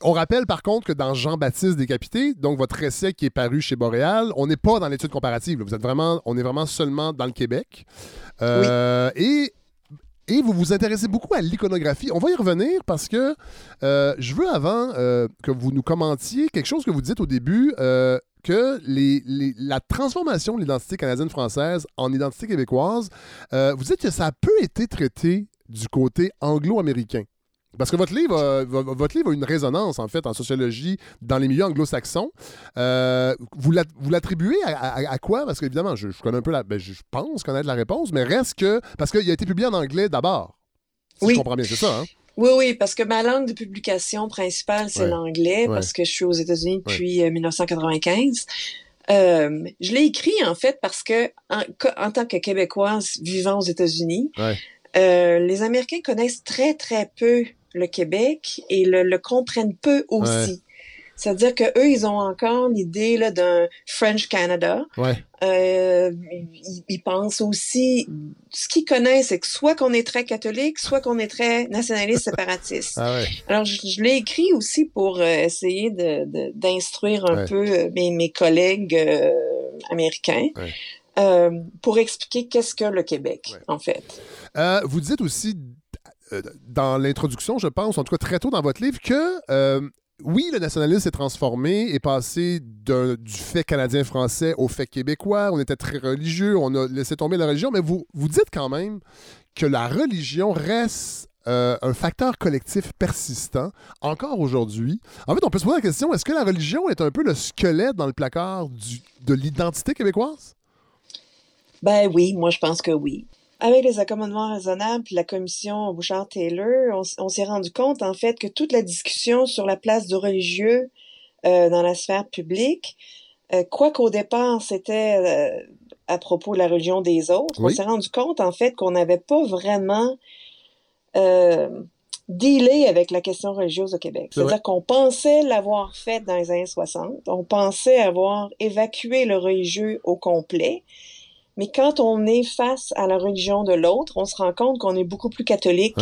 On rappelle par contre que dans Jean-Baptiste décapité, donc votre essai qui est paru chez Boréal, on n'est pas dans l'étude comparative. Vous êtes vraiment, on est vraiment seulement dans le Québec. Euh, oui. Et et vous vous intéressez beaucoup à l'iconographie. On va y revenir parce que euh, je veux avant euh, que vous nous commentiez quelque chose que vous dites au début, euh, que la transformation de l'identité canadienne-française en identité québécoise, vous dites que ça a peu été traité du côté anglo-américain. Parce que votre livre, a, votre livre a une résonance, en fait, en sociologie dans les milieux anglo-saxons. Euh, vous l'attribuez à, quoi? Parce qu'évidemment, je, je, connais un peu la... Ben, je pense connaître la réponse, mais reste que... Parce qu'il a été publié en anglais d'abord. Si oui. je comprends bien, c'est ça, hein? Oui, oui, parce que ma langue de publication principale, c'est l'anglais, parce que je suis aux États-Unis depuis 1995. Euh, euh, je l'ai écrit, en fait, parce que en, en tant que Québécoise vivant aux États-Unis, euh, les Américains connaissent très, très peu le Québec et le, le comprennent peu aussi. C'est-à-dire que eux, ils ont encore l'idée d'un French Canada. Ouais. Euh, ils, pensent aussi, ce qu'ils connaissent, c'est que soit qu'on est très catholique, soit qu'on est très nationaliste séparatiste. Ah ouais. Alors, je, l'ai écrit aussi pour euh, essayer de, d'instruire un peu euh, mes, mes collègues euh, américains. pour expliquer qu'est-ce que le Québec, en fait. vous dites aussi euh, dans l'introduction, je pense, en tout cas très tôt dans votre livre, que euh, oui, le nationalisme s'est transformé et passé du fait canadien-français au fait québécois. On était très religieux, on a laissé tomber la religion, mais vous, vous dites quand même que la religion reste euh, un facteur collectif persistant encore aujourd'hui. En fait, on peut se poser la question, est-ce que la religion est un peu le squelette dans le placard de l'identité québécoise? Ben oui, moi je pense que oui. Avec les accommodements raisonnables la commission Bouchard-Taylor, on, s'est rendu compte en fait que toute la discussion sur la place du religieux euh, dans la sphère publique, euh, quoi qu'au départ c'était euh, à propos de la religion des autres, on s'est rendu compte en fait qu'on n'avait pas vraiment euh, dealé avec la question religieuse au Québec. C'est-à-dire qu'on pensait l'avoir fait dans les années 60, on pensait avoir évacué le religieux au complet, mais quand on est face à la religion de l'autre, on se rend compte qu'on est beaucoup plus catholique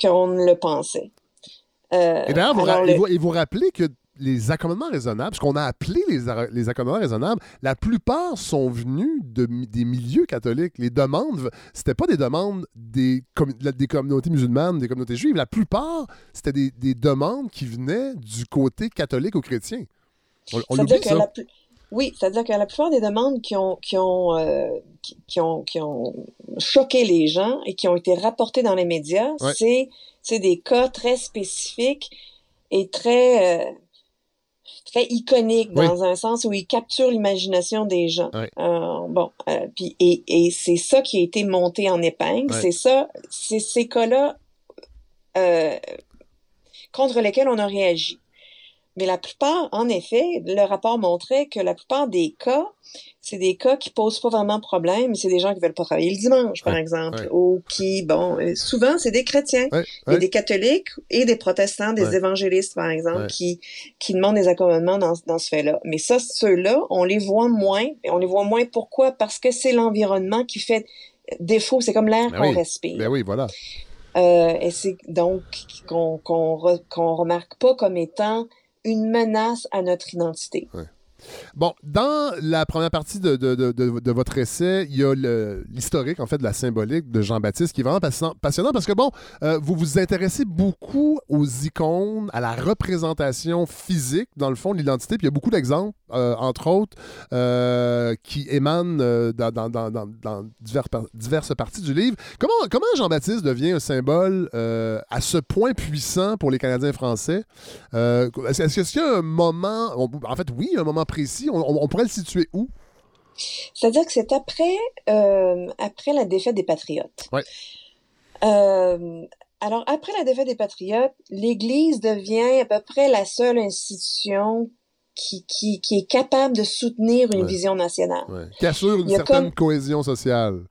qu'on ne le pensait. Euh, et d'ailleurs, vous, vous, rappelez que les accommodements raisonnables, ce qu'on a appelé les, les, accommodements raisonnables, la plupart sont venus de, des milieux catholiques. Les demandes, c'était pas des demandes des, des communautés musulmanes, des communautés juives. La plupart, c'était des, des, demandes qui venaient du côté catholique ou chrétien. On, on ça. Oui, c'est-à-dire que la plupart des demandes qui ont, qui ont, euh, qui, ont, qui ont choqué les gens et qui ont été rapportées dans les médias, c'est, c'est des cas très spécifiques et très, euh, très iconiques dans un sens où ils capturent l'imagination des gens. Euh, bon, puis et, et c'est ça qui a été monté en épingle. C'est ça, c'est ces cas-là contre lesquels on a réagi. Mais la plupart, en effet, le rapport montrait que la plupart des cas, c'est des cas qui posent pas vraiment problème, c'est des gens qui veulent pas travailler le dimanche, par exemple, ou qui, bon, euh, souvent c'est des chrétiens, a des catholiques et des protestants, des évangélistes, par exemple, qui qui demandent des accommodements dans, dans ce fait-là. Mais ça, ceux-là, on les voit moins. Et on les voit moins pourquoi? Parce que c'est l'environnement qui fait défaut. C'est comme l'air ben qu'on respire. Ben oui, voilà. Euh, et c'est donc qu'on qu'on qu'on remarque pas comme étant une menace à notre identité. Bon, dans la première partie de, de, de, votre essai, il y a l'historique, en fait, de la symbolique de Jean-Baptiste qui est vraiment passionnant, parce que, bon, euh, vous vous intéressez beaucoup aux icônes, à la représentation physique, dans le fond, de l'identité, puis il y a beaucoup d'exemples, euh, entre autres, euh, qui émanent dans, dans, dans, dans divers, diverses parties du livre. Comment, comment Jean-Baptiste devient un symbole à ce point puissant pour les Canadiens français? Est-ce qu'il y a un moment, en fait, oui, un moment précis, on, pourrait le situer où? C'est-à-dire que c'est après, euh, après la défaite des Patriotes. Ouais. Euh, alors, après la défaite des Patriotes, l'Église devient à peu près la seule institution qui, qui, qui est capable de soutenir une vision nationale. Ouais. Qui assure une certaine cohésion sociale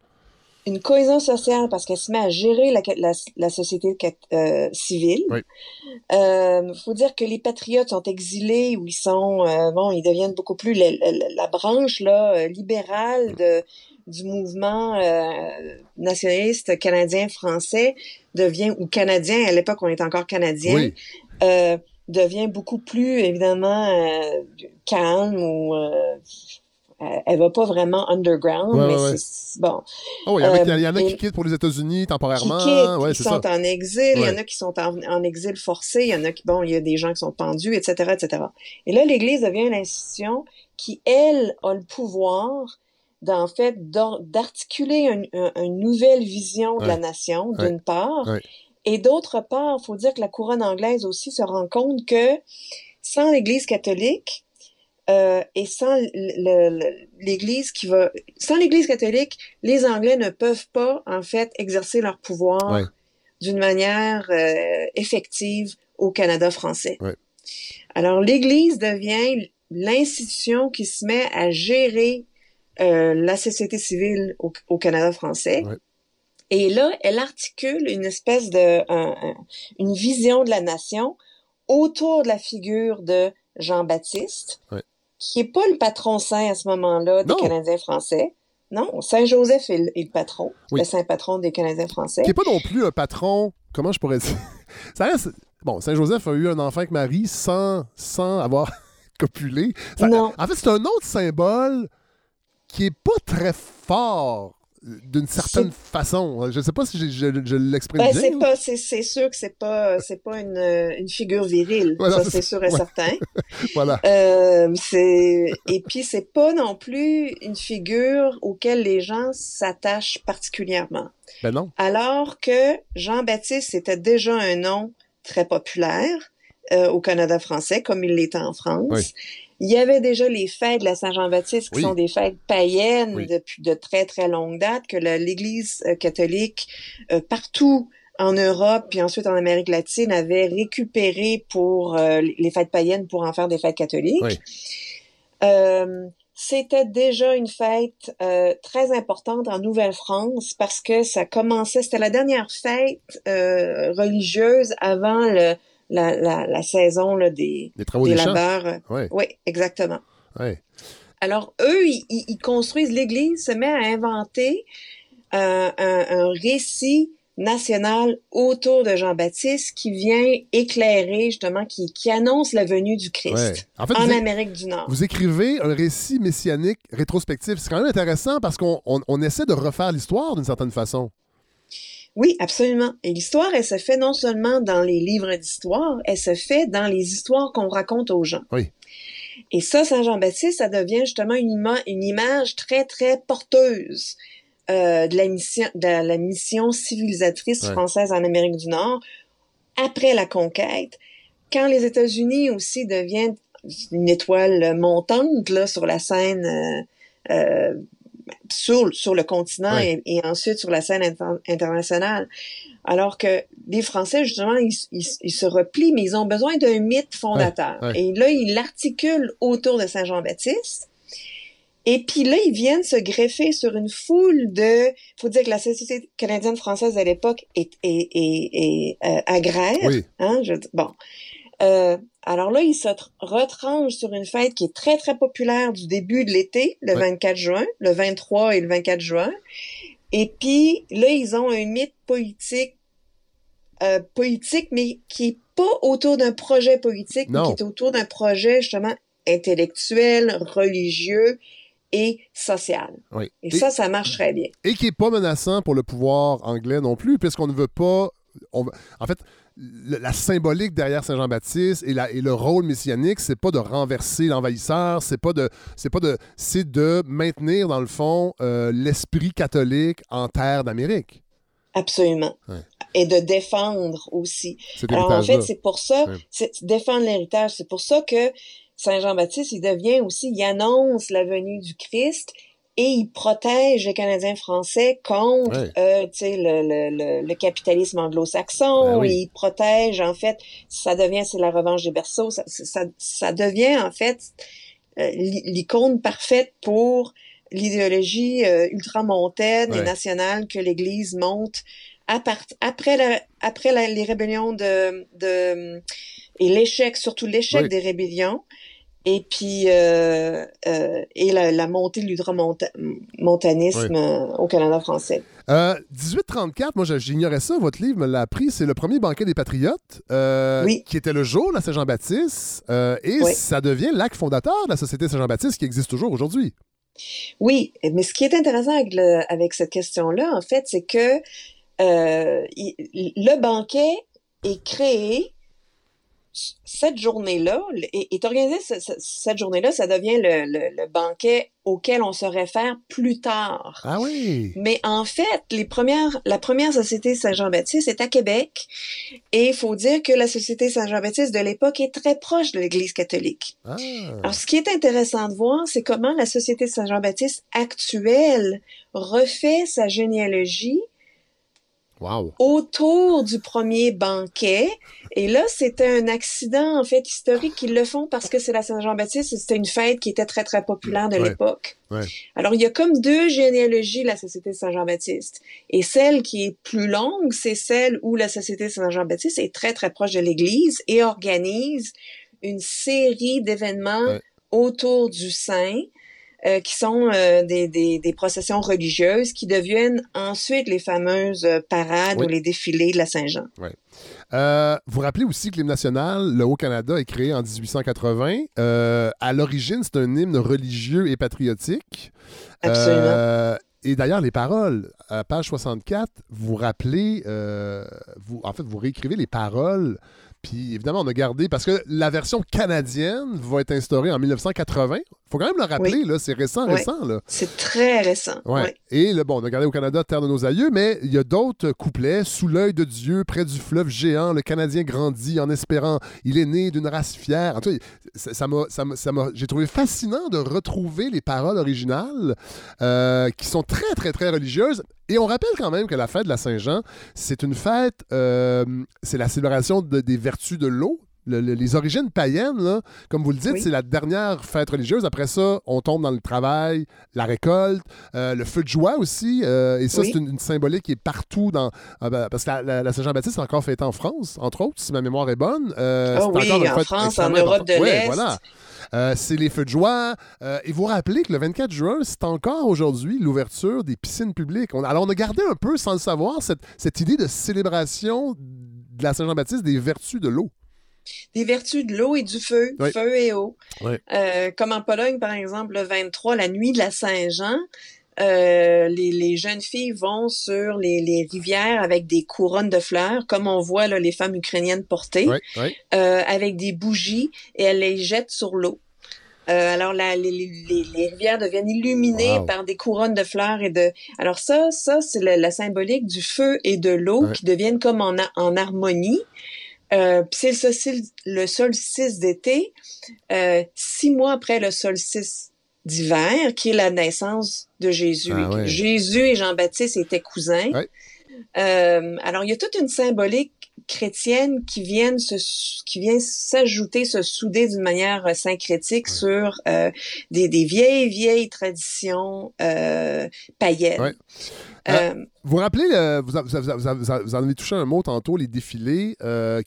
une cohésion sociale parce qu'elle se met à gérer la, la, la société euh, civile. Il euh, faut dire que les patriotes sont exilés ou ils sont euh, bon, ils deviennent beaucoup plus la, la branche là euh, libérale de du mouvement nationaliste canadien français devient ou canadien à l'époque on était encore canadien devient beaucoup plus évidemment calme ou elle va pas vraiment underground, mais c'est bon. Oh, il y, en a, qui quittent pour les États-Unis temporairement. Qui, quittent, qui sont en exil, il y en a qui sont en, exil forcé, il y en a qui, bon, il y a des gens qui sont pendus, etc., etc. Et là, l'Église devient l'institution qui, elle, a le pouvoir d'en fait d'articuler une, nouvelle vision de la nation, d'une part, et d'autre part, il faut dire que la couronne anglaise aussi se rend compte que sans l'Église catholique, euh, et sans l'Église qui va, sans l'Église catholique, les Anglais ne peuvent pas en fait exercer leur pouvoir d'une manière euh, effective au Canada français. Alors l'Église devient l'institution qui se met à gérer euh, la société civile au, Canada français. Et là, elle articule une espèce de une vision de la nation autour de la figure de Jean-Baptiste, qui est pas le patron saint à ce moment-là des Canadiens français. Non, Saint-Joseph est, le patron, le saint patron des Canadiens français. Qui n'est pas non plus un patron, comment je pourrais dire? Ça reste... Bon, Saint-Joseph a eu un enfant avec Marie sans, sans avoir copulé. non. En fait, c'est un autre symbole qui est pas très fort d'une certaine façon. Je ne sais pas si je, je, l'exprime ben, bien. C'est pas, c'est, sûr que c'est pas, c'est pas une, une figure virile. ça, c'est sûr et certain. voilà. Euh, c'est, et puis c'est pas non plus une figure auquel les gens s'attachent particulièrement. Ben non. Alors que Jean-Baptiste c'était déjà un nom très populaire euh, au Canada français, comme il l'était en France. Il y avait déjà les fêtes de la Saint-Jean-Baptiste, qui sont des fêtes païennes depuis de très, très longue date, que l'Église euh, catholique, euh, partout en Europe, puis ensuite en Amérique latine, avait récupéré pour euh, les fêtes païennes pour en faire des fêtes catholiques. c'était déjà une fête très importante en Nouvelle-France parce que ça commençait, c'était la dernière fête religieuse avant le, la, la, la saison là, des, des, des, labeurs. Oui, exactement. Alors, eux, ils, ils, construisent l'Église, se met à inventer euh, un, un, récit national autour de Jean-Baptiste qui vient éclairer, justement, qui, qui annonce la venue du Christ en, fait, en Amérique du Nord. Vous écrivez un récit messianique rétrospectif. C'est quand même intéressant parce qu'on on, on essaie de refaire l'histoire d'une certaine façon. Oui, absolument. Et l'histoire, elle se fait non seulement dans les livres d'histoire, elle se fait dans les histoires qu'on raconte aux gens. Oui. Et ça, Saint-Jean-Baptiste, ça devient justement une, une image très, très porteuse euh, de, la mission, de la mission civilisatrice française en Amérique du Nord après la conquête, quand les États-Unis aussi deviennent une étoile montante là, sur la scène euh, euh, sur, sur le continent et, ensuite sur la scène internationale. Alors que les Français, justement, ils, ils, se replient, mais ils ont besoin d'un mythe fondateur. Et là, ils l'articulent autour de Saint-Jean-Baptiste. Et puis là, ils viennent se greffer sur une foule de... faut dire que la société canadienne-française à l'époque est, est, est, euh, agraire. Oui. Hein, je, bon. Euh, alors là, ils se retranchent sur une fête qui est très, très populaire du début de l'été, le 24 juin, le 23 et le 24 juin. Et puis, là, ils ont un mythe politique, euh, politique, mais qui est pas autour d'un projet politique, mais qui est autour d'un projet, justement, intellectuel, religieux et social. Et, ça, ça marche très bien. Et qui est pas menaçant pour le pouvoir anglais non plus, puisqu'on ne veut pas... On... En fait, la symbolique derrière Saint Jean-Baptiste et, et, le rôle messianique, c'est pas de renverser l'envahisseur, c'est pas de, c'est pas de, c'est de maintenir dans le fond euh, l'esprit catholique en terre d'Amérique. Absolument. Et de défendre aussi. Alors en fait, c'est pour ça, c'est défendre l'héritage. C'est pour ça que Saint Jean-Baptiste, il devient aussi, il annonce la venue du Christ et il protège les Canadiens français contre euh, le, le, le, capitalisme anglo-saxon. Ben il protège, en fait, ça devient, c'est la revanche des berceaux, ça, ça, ça devient, en fait, euh, l'icône parfaite pour l'idéologie euh, ultramontaine et nationale que l'Église monte à part, après, la, après la, les rébellions de, de et l'échec, surtout l'échec des rébellions, et puis euh, euh, et la, la, montée de l'ultramontanisme euh, au Canada français. 1834, moi j'ignorais ça, votre livre me l'a appris, c'est le premier banquet des Patriotes, qui était le jour de la Saint-Jean-Baptiste, et ça devient l'acte fondateur de la Société Saint-Jean-Baptiste qui existe toujours aujourd'hui. Oui, mais ce qui est intéressant avec, le, avec cette question-là, en fait, c'est que le banquet est créé cette journée-là est, organisée, cette journée-là, ça devient le, banquet auquel on se réfère plus tard. Ah oui. Mais en fait, les premières, la première société Saint-Jean-Baptiste est à Québec, et il faut dire que la société Saint-Jean-Baptiste de l'époque est très proche de l'Église catholique. Ah. Alors, ce qui est intéressant de voir, c'est comment la société Saint-Jean-Baptiste actuelle refait sa généalogie autour du premier banquet. Et là, c'était un accident, en fait, historique qu'ils le font parce que c'est la Saint-Jean-Baptiste c'était une fête qui était très, très populaire de l'époque. Alors, il y a comme deux généalogies, la Société Saint-Jean-Baptiste. Et celle qui est plus longue, c'est celle où la Société Saint-Jean-Baptiste est très, très proche de l'Église et organise une série d'événements autour du saint euh, qui sont euh, des, des, des, processions religieuses qui deviennent ensuite les fameuses euh, parades ou les défilés de la Saint-Jean. Vous rappelez aussi que l'hymne national, le Haut-Canada, est créé en 1880. à l'origine, c'est un hymne religieux et patriotique. Absolument. Et d'ailleurs, les paroles, à page 64, vous rappelez, vous, en fait, vous réécrivez les paroles Puis évidemment, on a gardé, parce que la version canadienne va être instaurée en 1980. Faut quand même le rappeler, là, c'est récent, récent. Là. C'est très récent. Ouais. Et le, bon, on a gardé au Canada Terre de nos aïeux, mais il y a d'autres couplets. Sous l'œil de Dieu, près du fleuve géant, le Canadien grandit en espérant. Il est né d'une race fière. En tout cas, ça, ça m'a, j'ai trouvé fascinant de retrouver les paroles originales euh, qui sont très, très, très religieuses. Et on rappelle quand même que la fête de la Saint-Jean, c'est une fête, euh, c'est la célébration des vertus de l'eau, les origines païennes, comme vous le dites, c'est la dernière fête religieuse. Après ça, on tombe dans le travail, la récolte, euh, le feu de joie aussi. Euh, et ça, c'est une, symbolique qui est partout dans. Ah ben, parce que la, Saint-Jean-Baptiste est encore fêtée en France, entre autres, si ma mémoire est bonne. Oh oui, en France, en Europe de l'Est. voilà. c'est les feux de joie. et vous rappelez que le 24 juin, c'est encore aujourd'hui l'ouverture des piscines publiques. alors, on a gardé un peu, sans le savoir, cette, cette idée de célébration de la Saint-Jean-Baptiste des vertus de l'eau des vertus de l'eau et du feu, feu et eau. Euh, comme en Pologne, par exemple, le 23, la nuit de la Saint-Jean, euh, les, jeunes filles vont sur les, rivières avec des couronnes de fleurs, comme on voit là, les femmes ukrainiennes porter, euh, avec des bougies, et elles les jettent sur l'eau. alors les, rivières deviennent illuminées par des couronnes de fleurs et de. Alors ça, ça c'est la, symbolique du feu et de l'eau qui deviennent comme en, en harmonie. Euh, c'est le solstice, d'été, euh, six mois après le solstice d'hiver, qui est la naissance de Jésus. Ah Jésus et Jean-Baptiste étaient cousins. Euh, alors, il y a toute une symbolique chrétienne qui viennent se, qui vient s'ajouter, se souder d'une manière syncrétique sur euh, des, des, vieilles, vieilles traditions euh, païennes. Euh, vous vous rappelez, vous, vous, en avez touché un mot tantôt, les défilés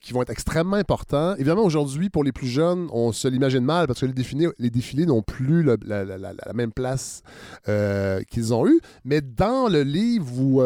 qui vont être extrêmement importants. Évidemment, aujourd'hui, pour les plus jeunes, on se l'imagine mal parce que les défilés, les défilés n'ont plus la, la, même place qu'ils ont eu. Mais dans le livre, vous,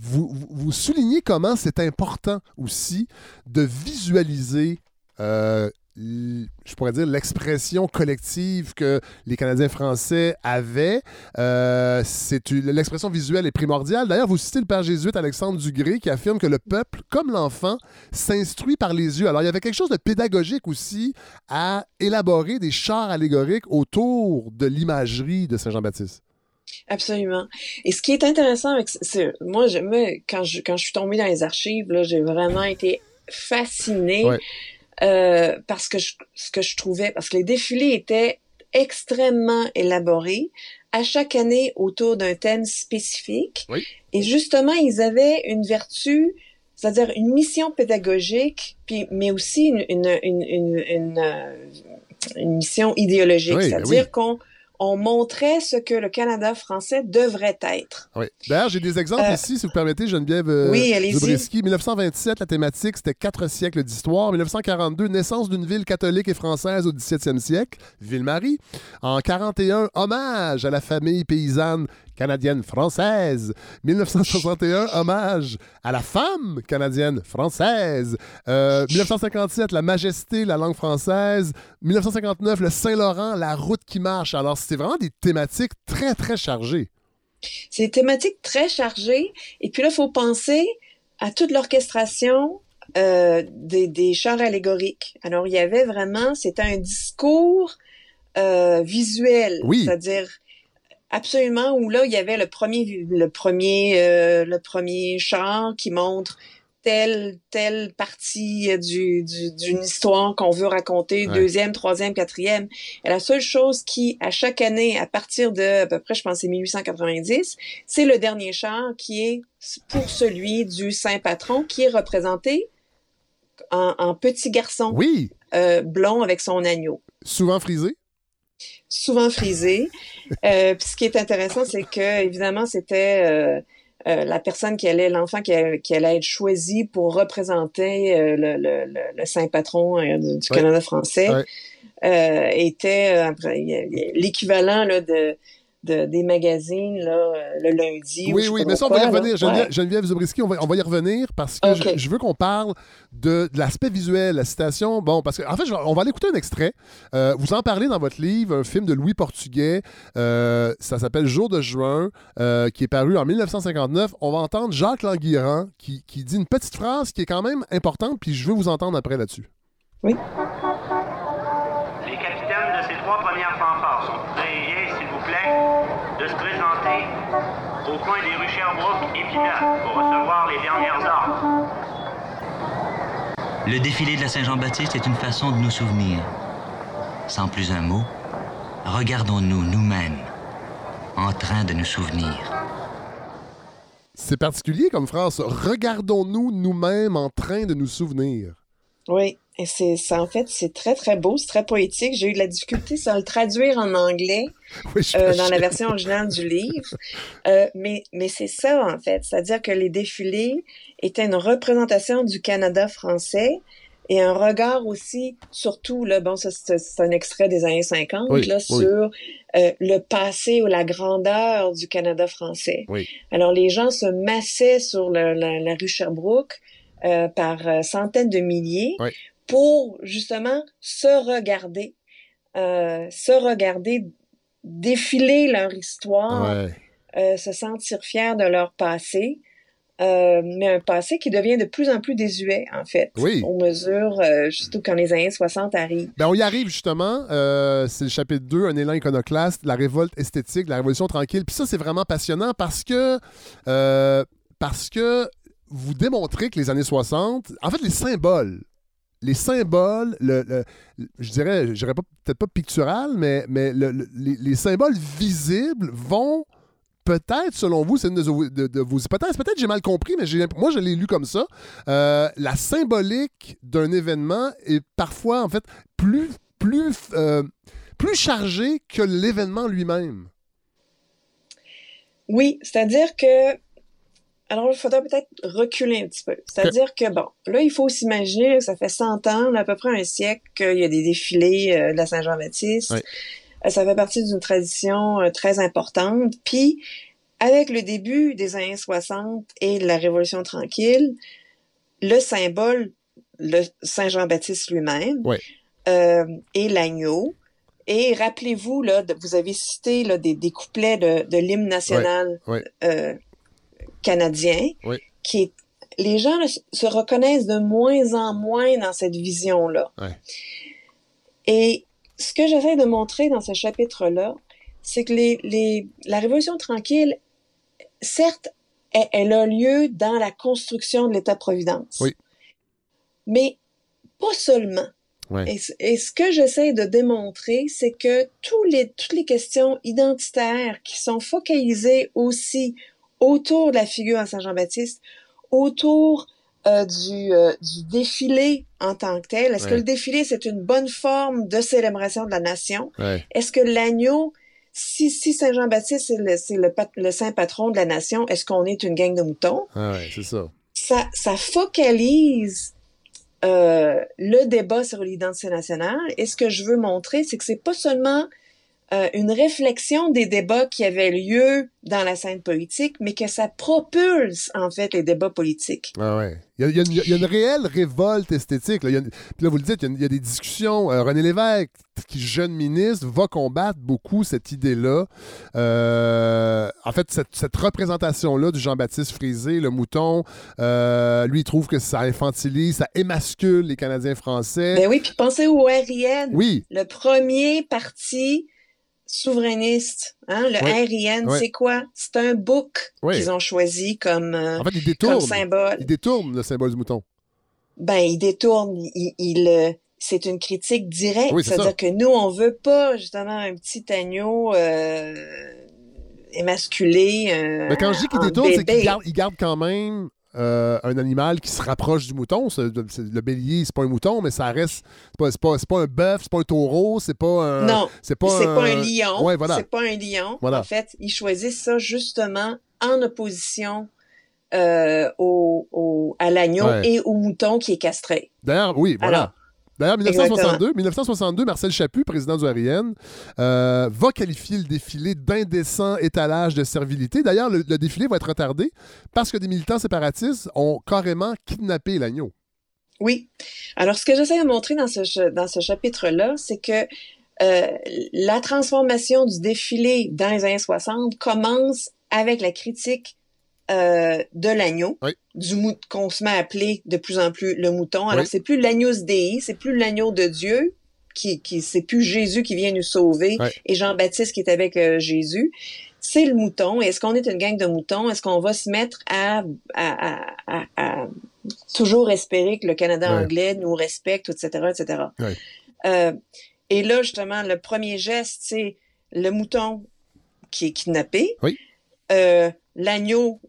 vous, soulignez comment c'est important aussi de visualiser euh, je pourrais dire, l'expression collective que les Canadiens français avaient. Euh, l'expression visuelle est primordiale. D'ailleurs, vous citez le père jésuite Alexandre Dugré qui affirme que le peuple, comme l'enfant, s'instruit par les yeux. Alors, il y avait quelque chose de pédagogique aussi à élaborer des chars allégoriques autour de l'imagerie de Saint-Jean-Baptiste. Absolument. Et ce qui est intéressant avec c'est moi, je, quand je quand je suis tombée dans les archives, là, j'ai vraiment été fascinée euh, parce que je, ce que je trouvais, parce que les défilés étaient extrêmement élaborés, à chaque année autour d'un thème spécifique. Et justement, ils avaient une vertu, c'est-à-dire une mission pédagogique, puis mais aussi une une une une, une, euh, mission idéologique, ben c'est-à-dire qu'on on montrait ce que le Canada français devrait être. Oui. D'ailleurs, j'ai des exemples euh, ici, si vous permettez, Geneviève euh, oui, 1927, la thématique, c'était quatre siècles d'histoire. 1942, naissance d'une ville catholique et française au 17e siècle, Ville-Marie. En 41, hommage à la famille paysanne canadienne-française. 1961, hommage à la femme canadienne-française. 1957, euh, la majesté, la langue française. 1959, le Saint-Laurent, la route qui marche. Alors, c'est vraiment des thématiques très, très chargées. C'est des thématiques très chargées. Et puis là, il faut penser à toute l'orchestration euh, des, chars allégoriques. Alors, il y avait vraiment, c'était un discours euh, visuel. Oui. C'est-à-dire, Absolument, où là, il y avait le premier, le premier, euh, le premier char qui montre telle, telle partie du, d'une histoire qu'on veut raconter, deuxième, troisième, quatrième. Et la seule chose qui, à chaque année, à partir de à peu près, je pense, c'est 1890, c'est le dernier char qui est pour celui du Saint Patron, qui est représenté en, petit garçon. Oui. Euh, blond avec son agneau. Souvent frisé? Souvent frisé. Euh, puis ce qui est intéressant, c'est que évidemment, c'était euh, euh, la personne qui allait, l'enfant qui, qui, allait être choisi pour représenter le, le, le, saint patron du, Canada français était l'équivalent là de des magazines là, euh, le lundi. Oui, oui, mais ça, on va y revenir. Geneviève, Zubriski, on va, on va, y revenir parce que je, veux qu'on parle de, l'aspect visuel, la citation. Bon, parce qu'en en fait, on va aller écouter un extrait. Euh, vous en parlez dans votre livre, un film de Louis Portugais. Euh, ça s'appelle Jour de juin, qui est paru en 1959. On va entendre Jacques Languirand qui, qui dit une petite phrase qui est quand même importante, puis je veux vous entendre après là-dessus. Oui. Pour recevoir les dernières armes. Le défilé de la Saint-Jean-Baptiste est une façon de nous souvenir. Sans plus un mot, regardons-nous nous-mêmes en train de nous souvenir. C'est particulier comme phrase. Regardons-nous nous-mêmes en train de nous souvenir. Oui, et c'est ça, en fait, c'est très, très beau, c'est très poétique. J'ai eu de la difficulté à le traduire en anglais euh, dans la version originale du livre. Euh, mais mais c'est ça, en fait. C'est-à-dire que les défilés étaient une représentation du Canada français et un regard aussi, surtout, là, bon, ça, c'est un extrait des années 50, là, sur euh, le passé ou la grandeur du Canada français. Alors, les gens se massaient sur la, la, rue Sherbrooke euh, par euh, centaines de milliers pour justement se regarder, euh, se regarder défiler leur histoire, se sentir fiers de leur passé. mais un passé qui devient de plus en plus désuet, en fait. Oui. On mesure, surtout quand les années 60 arrivent. Ben, on y arrive, justement. c'est le chapitre 2, un élan iconoclaste, la révolte esthétique, la révolution tranquille. Puis ça, c'est vraiment passionnant parce que... parce que vous démontrez que les années 60, en fait, les symboles, les symboles, le, je dirais, je peut-être pas pictural, mais, les, symboles visibles vont peut-être, selon vous, c'est une de, vos hypothèses, peut-être j'ai mal compris, mais moi je l'ai lu comme ça, euh, la symbolique d'un événement est parfois, en fait, plus, euh, plus chargée que l'événement lui-même. Oui, c'est-à-dire que alors, il faudrait peut-être reculer un petit peu. C'est-à-dire que, bon, là, il faut s'imaginer que ça fait 100 ans, à peu près un siècle, qu'il y a des défilés euh, de la Saint-Jean-Baptiste. Euh, ça fait partie d'une tradition euh, très importante. Puis, avec le début des années 60 et la Révolution tranquille, le symbole, le Saint-Jean-Baptiste lui-même, et l'agneau, et rappelez-vous, là, vous avez cité là, des, couplets de, l'hymne national canadien, qui est les gens se reconnaissent de moins en moins dans cette vision-là. Et ce que j'essaie de montrer dans ce chapitre-là, c'est que les, la Révolution tranquille, certes, elle, a lieu dans la construction de l'État-providence. Mais pas seulement. Et, ce que j'essaie de démontrer, c'est que tous les, toutes les questions identitaires qui sont focalisées aussi autour de la figure à Saint-Jean-Baptiste, autour euh, du, euh, du défilé en tant que tel. Est-ce que le défilé, c'est une bonne forme de célébration de la nation? Est-ce que l'agneau, si, si Saint-Jean-Baptiste, c'est le, le, le, saint patron de la nation, est-ce qu'on est une gang de moutons? Ah c'est ça. ça. Ça focalise euh, le débat sur l'identité nationale. Et ce que je veux montrer, c'est que c'est pas seulement euh, une réflexion des débats qui avaient lieu dans la scène politique, mais que ça propulse en fait les débats politiques. Ah ouais. Il y, a, il, y a, une réelle révolte esthétique. Là. puis là, vous le dites, il y a, des discussions. Euh, René Lévesque, qui jeune ministre, va combattre beaucoup cette idée-là. Euh, en fait, cette, cette représentation-là du Jean-Baptiste Frisé, le mouton, lui, il trouve que ça infantilise, ça émascule les Canadiens français. Ben oui, puis pensez au RIN. Oui. Le premier parti souverainiste. Hein? Le RIN, c'est quoi? C'est un book qu'ils ont choisi comme, euh, symbole. Ils détournent le symbole du mouton. Ben, ils détournent. Il, euh, c'est une critique directe. C'est-à-dire que nous, on veut pas, justement, un petit agneau euh, émasculé. Mais quand je dis qu'ils détournent, c'est qu'ils gardent quand même euh, un animal qui se rapproche du mouton. le bélier, c'est pas un mouton, mais ça reste. C'est pas, pas, un bœuf, c'est pas un taureau, c'est pas un. Non. C'est pas, un... pas un lion. Ouais, voilà. C'est pas un lion. En fait, ils choisissent ça justement en opposition euh, au, au, à l'agneau et au mouton qui est castré. D'ailleurs, oui, voilà. D'ailleurs, 1962, 1962, Marcel Chaput, président du RIN, euh, va qualifier le défilé d'indécent étalage de servilité. D'ailleurs, le, défilé va être retardé parce que des militants séparatistes ont carrément kidnappé l'agneau. Oui. Alors, ce que j'essaie de montrer dans ce, dans ce chapitre-là, c'est que euh, la transformation du défilé dans les années 60 commence avec la critique euh, de l'agneau, du qu'on se met à appeler de plus en plus le mouton. Alors, c'est plus l'agneau Dei, c'est plus l'agneau de Dieu, qui, qui c'est plus Jésus qui vient nous sauver et Jean-Baptiste qui est avec euh, Jésus. C'est le mouton. Est-ce qu'on est une gang de moutons? Est-ce qu'on va se mettre à, à, à, à, toujours espérer que le Canada anglais nous respecte, etc., etc. Euh, et là, justement, le premier geste, c'est le mouton qui est kidnappé. Oui. Euh, l'agneau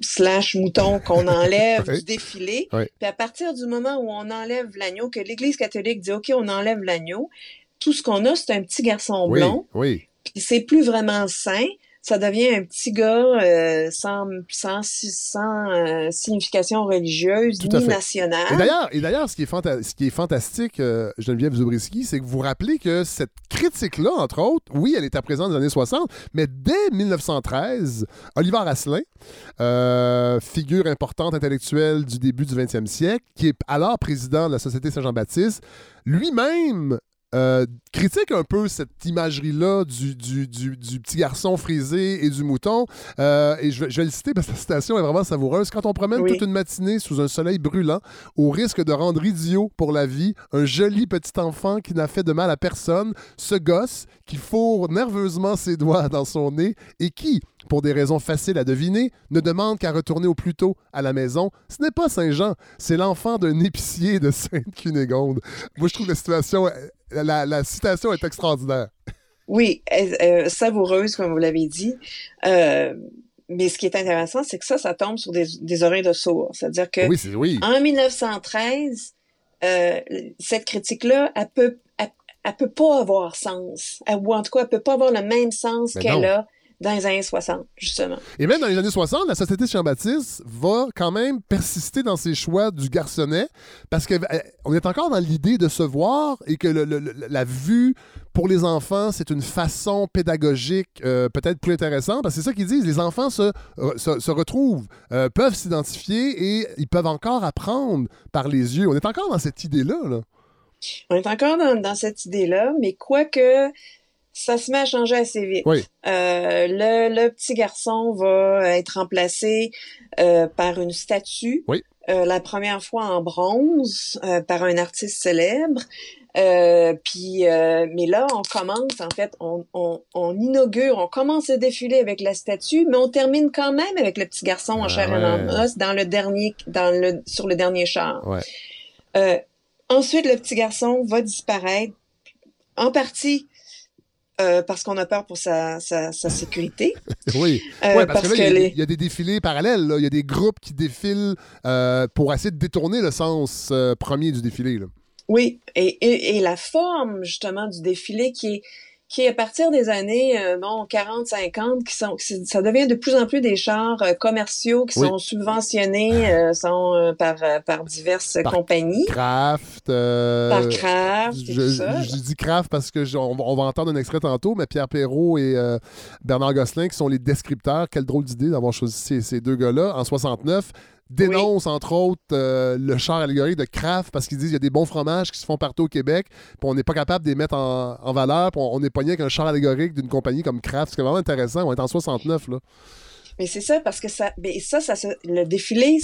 slash mouton qu'on enlève du défilé. Puis à partir du moment où on enlève l'agneau, que l'Église catholique dit OK, on enlève l'agneau, tout ce qu'on a, c'est un petit garçon blond. Oui. Puis c'est plus vraiment sain ça devient un petit gars euh, sans, sans, sans euh, signification religieuse ni nationale. Et d'ailleurs, et d'ailleurs, ce qui est, ce qui est fantastique, euh, Geneviève Zubriski, c'est que vous vous rappelez que cette critique-là, entre autres, oui, elle était présente dans les années 60, mais dès 1913, Oliver Asselin, figure importante intellectuelle du début du 20e siècle, qui est alors président de la Société Saint-Jean-Baptiste, lui-même euh, critique un peu cette imagerie-là du, du, petit garçon frisé et du mouton. Euh, et je vais, le citer parce que la citation est vraiment savoureuse. Quand on promène toute une matinée sous un soleil brûlant, au risque de rendre idiot pour la vie un joli petit enfant qui n'a fait de mal à personne, ce gosse qui fourre nerveusement ses doigts dans son nez et qui, pour des raisons faciles à deviner, ne demande qu'à retourner au plus tôt à la maison, ce n'est pas Saint-Jean, c'est l'enfant d'un épicier de Sainte-Cunégonde. Moi, je trouve la situation la, citation est extraordinaire. Oui, euh, savoureuse, comme vous l'avez dit. Euh, mais ce qui est intéressant, c'est que ça, ça tombe sur des, oreilles de sourds. C'est-à-dire que en 1913, euh, cette critique-là, elle peut, elle, peut pas avoir sens. ou en tout cas, elle peut pas avoir le même sens qu'elle a dans les années 60, justement. Et même dans les années 60, la Société Jean-Baptiste va quand même persister dans ses choix du garçonnet parce qu'on euh, est encore dans l'idée de se voir et que la vue pour les enfants, c'est une façon pédagogique euh, peut-être plus intéressante parce que c'est ça qu'ils disent. Les enfants se, se, retrouvent, euh, peuvent s'identifier et ils peuvent encore apprendre par les yeux. On est encore dans cette idée-là. Là. On est encore dans, dans cette idée-là, mais quoique ça se met à changer assez vite. Euh, le, le, petit garçon va être remplacé euh, par une statue. Euh, la première fois en bronze par un artiste célèbre. puis, mais là, on commence en fait, on, on, on, inaugure, on commence le défilé avec la statue, mais on termine quand même avec le petit garçon en chair et en os dans le dernier, dans le sur le dernier char. ensuite, le petit garçon va disparaître en partie euh, parce qu'on a peur pour sa, sa, sa sécurité. oui, euh, parce, que, là, il y, a des défilés parallèles. Il y a des groupes qui défilent euh, pour essayer de détourner le sens premier du défilé. Là. Oui, et, et, et, la forme justement du défilé qui est qui à partir des années euh, 40-50 qui sont ça devient de plus en plus des chars euh, commerciaux qui sont subventionnés euh, sont euh, par par diverses compagnies. Kraft par Kraft je, je, dis Kraft parce que on, va entendre un extrait tantôt mais Pierre Perrault et Bernard Gosselin qui sont les descripteurs quelle drôle d'idée d'avoir choisi ces, ces deux gars-là. En 69 dénonce entre autres euh, le char allégorique de Kraft parce qu'ils disent qu'il y a des bons fromages qui se font partout au Québec, puis on n'est pas capable de les mettre en, valeur, puis on, est pogné avec un char allégorique d'une compagnie comme Kraft. C'est vraiment intéressant. On est en 69 là. Mais c'est ça, parce que ça, mais ça, ça, le défilé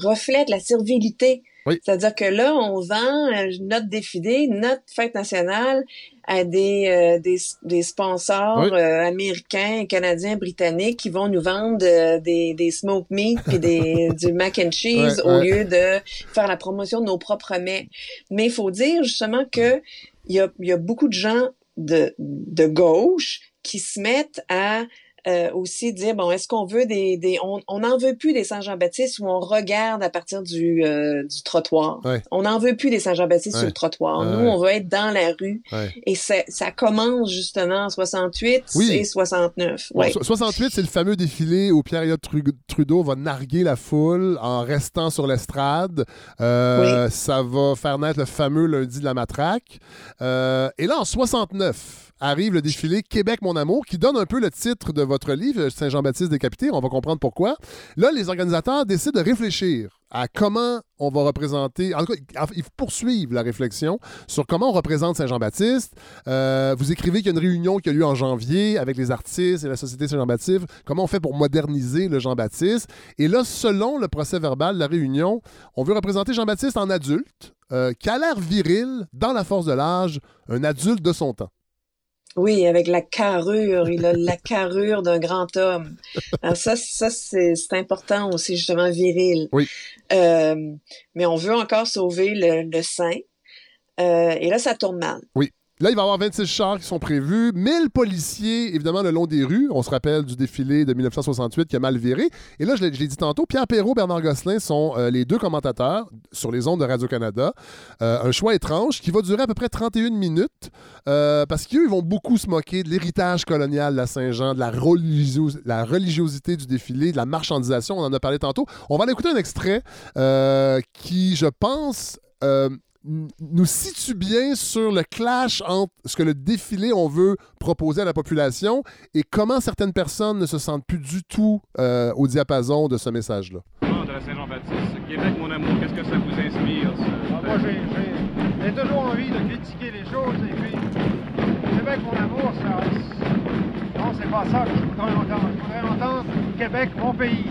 reflète la servilité. C'est-à-dire que là, on vend euh, notre défilé, notre fête nationale à des, euh, des, des, sponsors euh, américains, canadiens, britanniques qui vont nous vendre des, des smoke meat puis des, du mac and cheese au lieu de faire la promotion de nos propres mets. Mais il faut dire justement que il y a, y a beaucoup de gens de, de gauche qui se mettent à euh, aussi dire bon est-ce qu'on veut des, des on n'en veut plus des Saint-Jean-Baptiste où on regarde à partir du, euh, du trottoir. On n'en veut plus des Saint-Jean-Baptiste sur le trottoir. Nous on veut être dans la rue et ça, ça commence justement en 68 et 69. 68 c'est le fameux défilé où Pierre Trudeau va narguer la foule en restant sur l'estrade. Euh, ça va faire naître le fameux lundi de la matraque. et là en 69 arrive le défilé Québec, mon amour, qui donne un peu le titre de votre livre, Saint-Jean-Baptiste décapité. On va comprendre pourquoi. Là, les organisateurs décident de réfléchir à comment on va représenter. En tout cas, ils poursuivent la réflexion sur comment on représente Saint-Jean-Baptiste. Euh, vous écrivez qu'il y a une réunion qui a lieu en janvier avec les artistes et la Société Saint-Jean-Baptiste. Comment on fait pour moderniser le Jean-Baptiste? Et là, selon le procès verbal de la réunion, on veut représenter Jean-Baptiste en adulte, euh, qui a l'air viril, dans la force de l'âge, un adulte de son temps. Oui, avec la carrure, il a la carrure d'un grand homme. Alors ça, ça c'est important aussi, justement, viril. Oui. Euh, mais on veut encore sauver le, le sein. Euh, et là, ça tourne mal. Oui. Là, il va y avoir 26 chars qui sont prévus, 1000 policiers, évidemment, le long des rues. On se rappelle du défilé de 1968 qui a mal viré. Et là, je l'ai dit tantôt, Pierre Perrault, Bernard Gosselin sont euh, les deux commentateurs sur les ondes de Radio-Canada. Euh, un choix étrange qui va durer à peu près 31 minutes euh, parce qu'eux, ils vont beaucoup se moquer de l'héritage colonial de la Saint-Jean, de la, la, religiosité du défilé, de la marchandisation. On en a parlé tantôt. On va aller écouter un extrait qui, je pense, nous situe bien sur le clash entre ce que le défilé on veut proposer à la population et comment certaines personnes ne se sentent plus du tout euh, au diapason de ce message-là. De la Saint-Jean-Baptiste, Québec, mon amour, qu'est-ce que ça vous inspire? Ah, moi, j'ai toujours envie de critiquer les choses et puis Québec, mon amour, ça... Non, c'est pas ça que je voudrais entendre. Je voudrais entendre Québec, mon pays.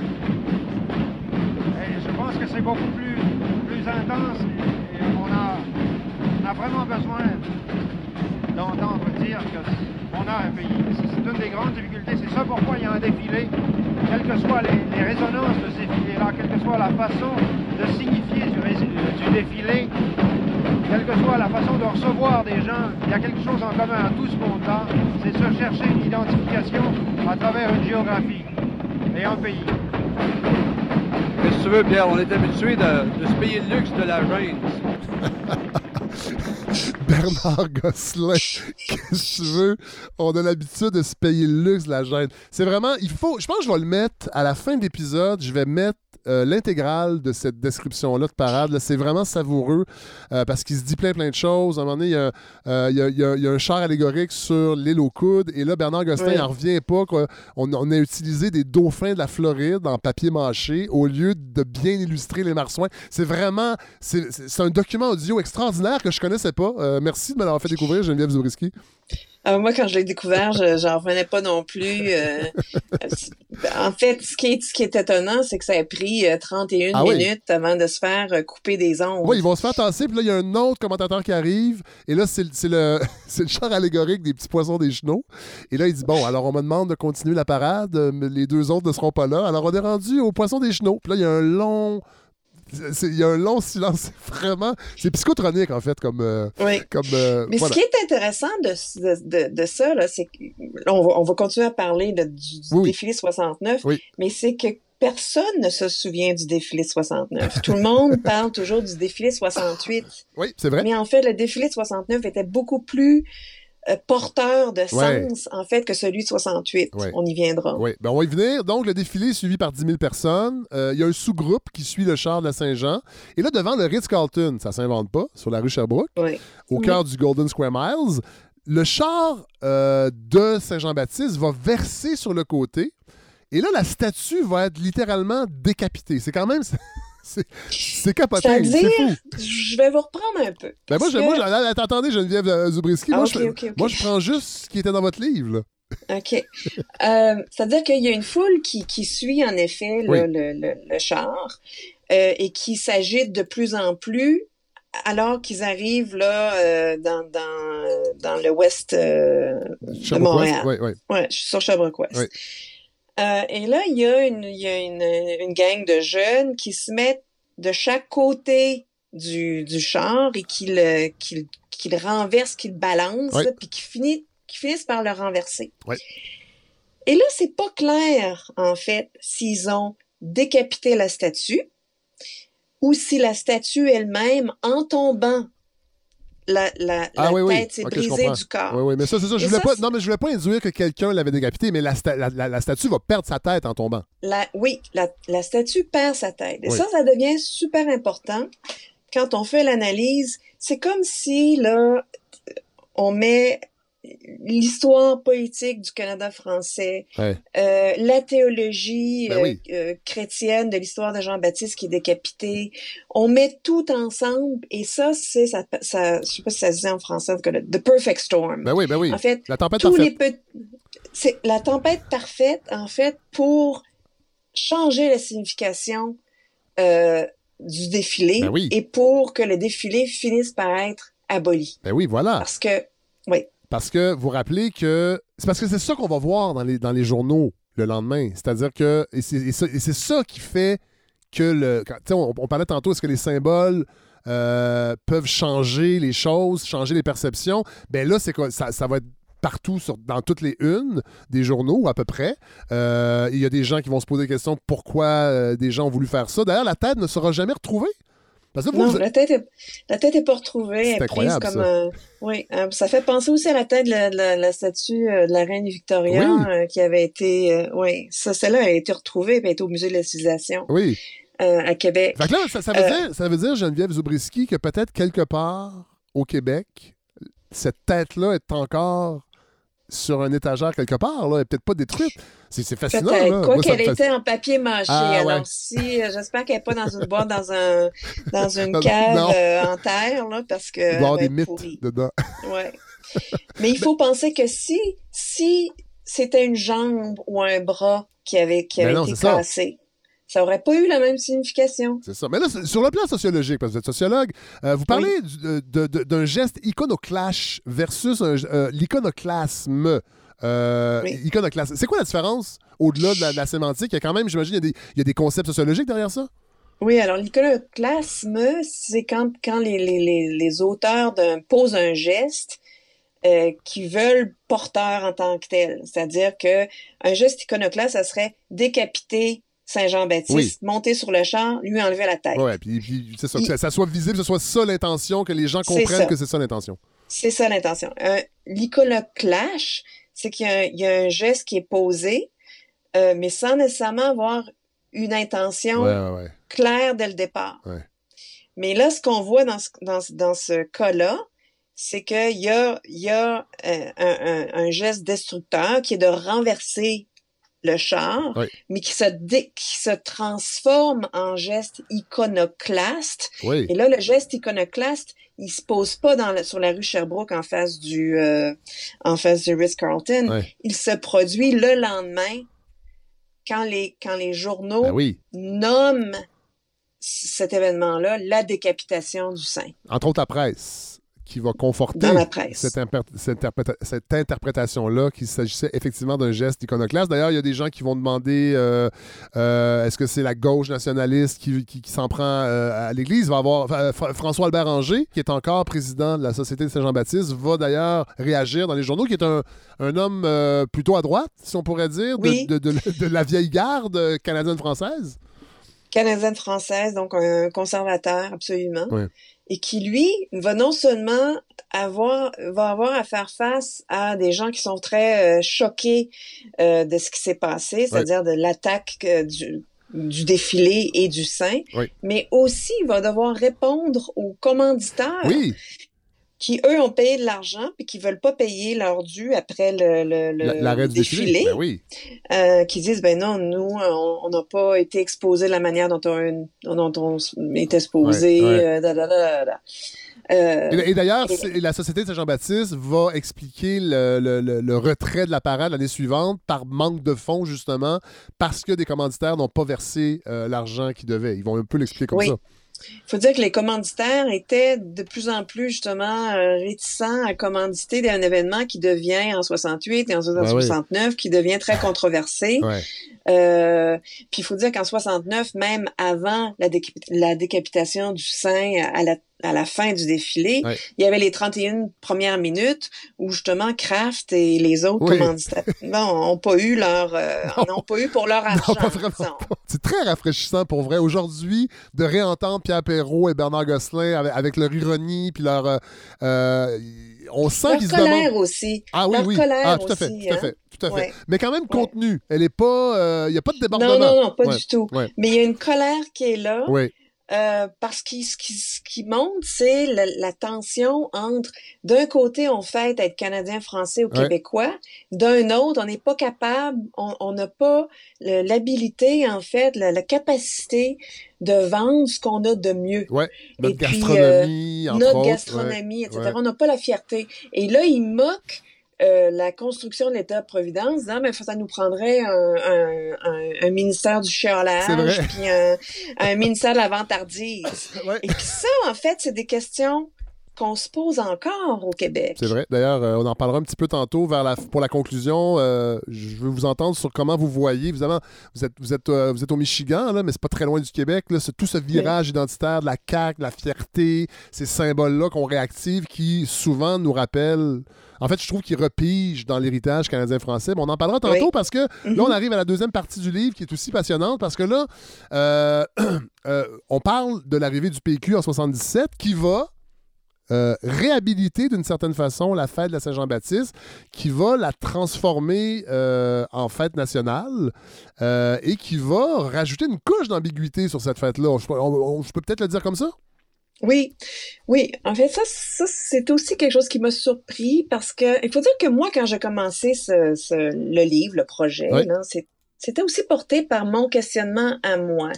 Et je pense que c'est beaucoup plus, plus intense on a, vraiment besoin d'entendre dire qu'on a un pays. C'est une des grandes difficultés. C'est ça pourquoi il y a un défilé, quelles que soient les, résonances de ces défilés-là, quelle que soit la façon de signifier du, défilé, quelle que soit la façon de recevoir des gens, il y a quelque chose en commun à tout ce monde-là, c'est se chercher une identification à travers une géographie et un pays. Qu'est-ce que tu veux, Pierre? On est habitué de, de se payer le luxe de la gêne. Bernard Gosselin, qu'est-ce que tu veux? On a l'habitude de se payer le luxe de la gêne. C'est vraiment, il faut, je pense que je vais le mettre à la fin de l'épisode, je vais mettre euh, l'intégrale de cette description-là de parade. C'est vraiment savoureux euh, parce qu'il se dit plein plein de choses. À un moment donné, il y a, euh, un char allégorique sur l'île aux coudes et là, Bernard Gosselin n'en revient pas. On, on, a utilisé des dauphins de la Floride en papier mâché au lieu de bien illustrer les marsouins. C'est vraiment, c'est un document audio extraordinaire que je connaissais pas. merci de me l'avoir fait découvrir, Geneviève Zubriski. Ah, moi, quand je l'ai découvert, je j'en revenais pas non plus. Euh, en fait, ce qui, est, ce qui est étonnant, c'est que ça a pris 31 euh, ah minutes avant de se faire euh, couper des ongles. Oui, ils vont se faire tasser, puis là, il y a un autre commentateur qui arrive, et là, c'est le, le char allégorique des petits poissons des chenaux. Et là, il dit, bon, alors on me demande de continuer la parade, mais les deux autres ne seront pas là. Alors, on est rendu aux poissons des chenaux. Puis là, il y a un long il y a un long silence. Vraiment, c'est psychotronique, en fait, comme. Euh, comme euh, Mais ce qui est intéressant de, de, ça, c'est qu'on va, on va continuer à parler du, défilé 69, mais c'est que personne ne se souvient du défilé 69. Tout le monde parle toujours du défilé 68. Oui, c'est vrai. Mais en fait, le défilé 69 était beaucoup plus porteur de sens, en fait, que celui de 68. On y viendra. Oui, ben, on va y venir. Donc, le défilé est suivi par 10 000 personnes. Euh, il y a un sous-groupe qui suit le char de la Saint-Jean. Et là, devant le Ritz-Carlton, ça s'invente pas, sur la rue Sherbrooke, au cœur du Golden Square Miles, le char euh, de Saint-Jean-Baptiste va verser sur le côté. Et là, la statue va être littéralement décapitée. C'est quand même... C'est capoté, c'est fou. Je vais vous reprendre un peu. Ben moi, je, moi attendez, Geneviève euh, Zubriski. moi, ah, je, moi, je prends juste ce qui était dans votre livre. OK. Euh, C'est-à-dire qu'il y a une foule qui, qui suit en effet le, le, le, char euh, et qui s'agite de plus en plus alors qu'ils arrivent là euh, dans, dans, dans le ouest euh, de Montréal. Oui, oui. Ouais, je suis sur Sherbrooke-Ouest. Euh, et là, il y a, une, il y a une, une, gang de jeunes qui se mettent de chaque côté du, du char et qui le, qui, qui le renversent, qui le balancent, puis qui, finit, qui finissent par le renverser. Et là, c'est pas clair, en fait, s'ils ont décapité la statue ou si la statue elle-même, en tombant, la, la, Ah la oui, oui. tête s'est Ok, je brisée du corps. Oui, oui, mais ça, c'est ça. Je voulais ça, pas, non, mais je voulais pas induire que quelqu'un l'avait décapité, mais la, la, statue va perdre sa tête en tombant. Oui, la, la statue perd sa tête. Et ça, ça devient super important quand on fait l'analyse. C'est comme si, là, on met l'histoire politique du Canada français, Ouais. euh, la théologie Ben euh, oui. euh, chrétienne de l'histoire de Jean-Baptiste qui est décapité. On met tout ensemble et ça, c'est, ça, ça, je sais pas si ça se dit en français, le- the perfect storm. Ben oui, ben oui. En fait, La tempête tous parfaite. les c'est la tempête parfaite, en fait, pour changer la signification euh, du défilé Ben oui. et pour que le défilé finisse par être aboli. Ben oui, voilà. Parce que, oui, Parce que vous rappelez que. C'est parce que c'est ça qu'on va voir dans les, dans les journaux le lendemain. C'est-à-dire que. C'est ça, qui fait que le. quand- on, on parlait tantôt, est-ce que les symboles euh, peuvent changer les choses, changer les perceptions? Ben là, c'est? Ça, ça va être partout, dans toutes les unes des journaux, à peu près. Euh, Il y a des gens qui vont se poser des questions pourquoi euh, des gens ont voulu faire ça. D'ailleurs, la tête ne sera jamais retrouvée. Parce que vous, non, vous- la tête est, la tête est pas retrouvée, elle est prise comme ça. un, oui, euh, ça fait penser aussi à la tête de la, de la- la statue euh, de la reine Victoria Oui. euh, qui avait été, euh, oui, ça, celle-là a été retrouvée et elle a été au musée de la civilisation Oui. à Québec. Fait que là, ça, ça veut dire, ça veut dire, Geneviève Zubriski, que peut-être quelque part au Québec, cette tête-là est encore sur un étagère quelque part, là, elle est peut-être pas détruite. C'est c'est fascinant, là. Quoi qu'elle était en papier mâché. Ah, Alors, ouais. si, euh, j'espère qu'elle n'est pas dans une boîte, dans, un, dans une cave euh, en terre, là, parce que. Il avoir elle des va mythes pourrie. dedans. Ouais. Mais il faut penser que si, si c'était une jambe ou un bras qui avait, qui Ben avait été cassé, ça aurait pas eu la même signification. C'est ça. Mais là, sur le plan sociologique, parce que vous êtes sociologue, euh, vous parlez de- d'un geste iconoclash versus euh, l'iconoclasme. Euh, iconoclasme. C'est quoi la différence au-delà de la, de la sémantique? Il y a quand même, j'imagine, il y a des- il y, a des concepts sociologiques derrière ça? Oui, alors l'iconoclasme, c'est quand, quand les, les, les, auteurs posent un geste euh, qui veulent porteur en tant que tel. C'est-à-dire que un geste iconoclaste, ça serait décapiter Saint-Jean-Baptiste, Oui. monter sur le champ, lui enlever la tête. Ouais, puis, puis c'est ça, Il- que ça, ça soit visible, que ce soit ça l'intention, que les gens comprennent que c'est ça l'intention. C'est ça l'intention. L'iconoclash, c'est qu'il y, a un- il y a un geste qui est posé, euh, mais sans nécessairement avoir une intention Ouais, ouais, ouais. claire dès le départ. Ouais. Mais là, ce qu'on voit dans ce, dans, dans ce cas-là, c'est qu'il y a, y a euh, un, un- un geste destructeur qui est de renverser le char, Oui. mais qui se, dé- qui se transforme en geste iconoclaste. Oui. Et là, le geste iconoclaste, il se pose pas dans la- sur la rue Sherbrooke en face du, euh, en face du Ritz-Carlton. Ouais. Il se produit le lendemain quand les, quand les journaux Ben oui. nomment cet événement-là la décapitation du saint. Entre autres, la presse, qui va conforter cette, interprétation-là qu'il s'agissait effectivement d'un geste iconoclaste. D'ailleurs, il y a des gens qui vont demander euh, euh, est-ce que c'est la gauche nationaliste qui, qui- qui s'en prend euh, à l'Église? Va avoir enfin, euh, Fra- François-Albert Anger, qui est encore président de la Société de Saint-Jean-Baptiste, va d'ailleurs réagir dans les journaux, qui est un, un homme plutôt à droite, si on pourrait dire, de, Oui. de- de- de la vieille garde canadienne-française. Canadienne française, donc un conservateur absolument, Ouais. Et qui lui va non seulement avoir va avoir à faire face à des gens qui sont très euh, choqués euh, de ce qui s'est passé, c'est-à-dire de l'attaque euh, du du défilé et du sein, Oui. mais aussi il va devoir répondre aux commanditaires Oui. Qui, eux, ont payé de l'argent puis qui veulent pas payer leur dû après le, le, La- défilé. Ben oui. Euh, qui disent ben non nous on on n'a pas été exposés de la manière dont on dont on était exposé Ouais, ouais. euh. Euh, Et, et d'ailleurs, la Société de Saint-Jean-Baptiste va expliquer le, le- le- le retrait de la parade l'année suivante par manque de fonds, justement, parce que des commanditaires n'ont pas versé euh, l'argent qu'ils devaient. Ils vont un peu l'expliquer comme Oui. ça. Il faut dire que les commanditaires étaient de plus en plus justement euh, réticents à commanditer un événement qui devient en 68 et en Ben oui. 69 qui devient très controversé. Ouais. Euh, puis il faut dire qu'en 69, même avant la, la décapitation du saint à la, à la fin du défilé, Ouais. il y avait les 31 premières minutes où justement Kraft et les autres Oui. commanditaires n'ont pas eu leur euh, n'ont pas eu pour leur argent. C'est très rafraîchissant pour vrai. Aujourd'hui, de réentendre Pierre Perrault et Bernard Gosselin avec, avec leur ironie, puis leur. euh, euh, on sent Leur colère demandent. aussi. Ah oui, Leur oui. colère ah, tout à fait, aussi, tout à hein. fait, tout à fait. Ouais. Mais quand même contenue. Elle est pas. Il n'y a pas de débordement. Non, non, non, pas Ouais, du tout. Mais il y a une colère qui est là. Euh, parce que ce qui, ce qui montre, c'est la, la tension entre, d'un côté, on fait être Canadien, Français ou Ouais. Québécois, d'un autre, on n'est pas capable, on n'a pas l'habilité, en fait, la, la capacité de vendre ce qu'on a de mieux. Ouais. Notre Et puis, gastronomie, euh, entre notre autres, gastronomie, ouais, etc. On n'a pas la fierté. Et là, il moque euh, la construction de l'État-providence, disant, mais ça nous prendrait un, un, un, un ministère du chiolage, puis un, un ministère de la vantardise. Et puis ça, en fait, c'est des questions qu'on se pose encore au Québec. C'est vrai. D'ailleurs, euh, on en parlera un petit peu tantôt vers la, pour la conclusion. Euh, je veux vous entendre sur comment vous voyez. Évidemment, vous êtes, vous êtes, euh, vous êtes au Michigan, là, mais c'est pas très loin du Québec. Là, tout ce virage identitaire de la CAQ, de la fierté, ces symboles-là qu'on réactive qui souvent nous rappellent. En fait, je trouve qu'ils repigent dans l'héritage canadien-français. Mais on en parlera tantôt Oui. parce que là, on Mhm. arrive à la deuxième partie du livre qui est aussi passionnante parce que là, on parle de l'arrivée du PQ en 77 qui va euh, réhabiliter d'une certaine façon la fête de la Saint-Jean-Baptiste, qui va la transformer euh, en fête nationale euh, et qui va rajouter une couche d'ambiguïté sur cette fête-là. Je, peux- je peut-être le dire comme ça? Oui, oui. En fait, ça, ça c'est aussi quelque chose qui m'a surpris parce que il faut dire que moi, quand j'ai commencé ce, ce- le livre, le projet, Oui. c'était aussi porté par mon questionnement à moi.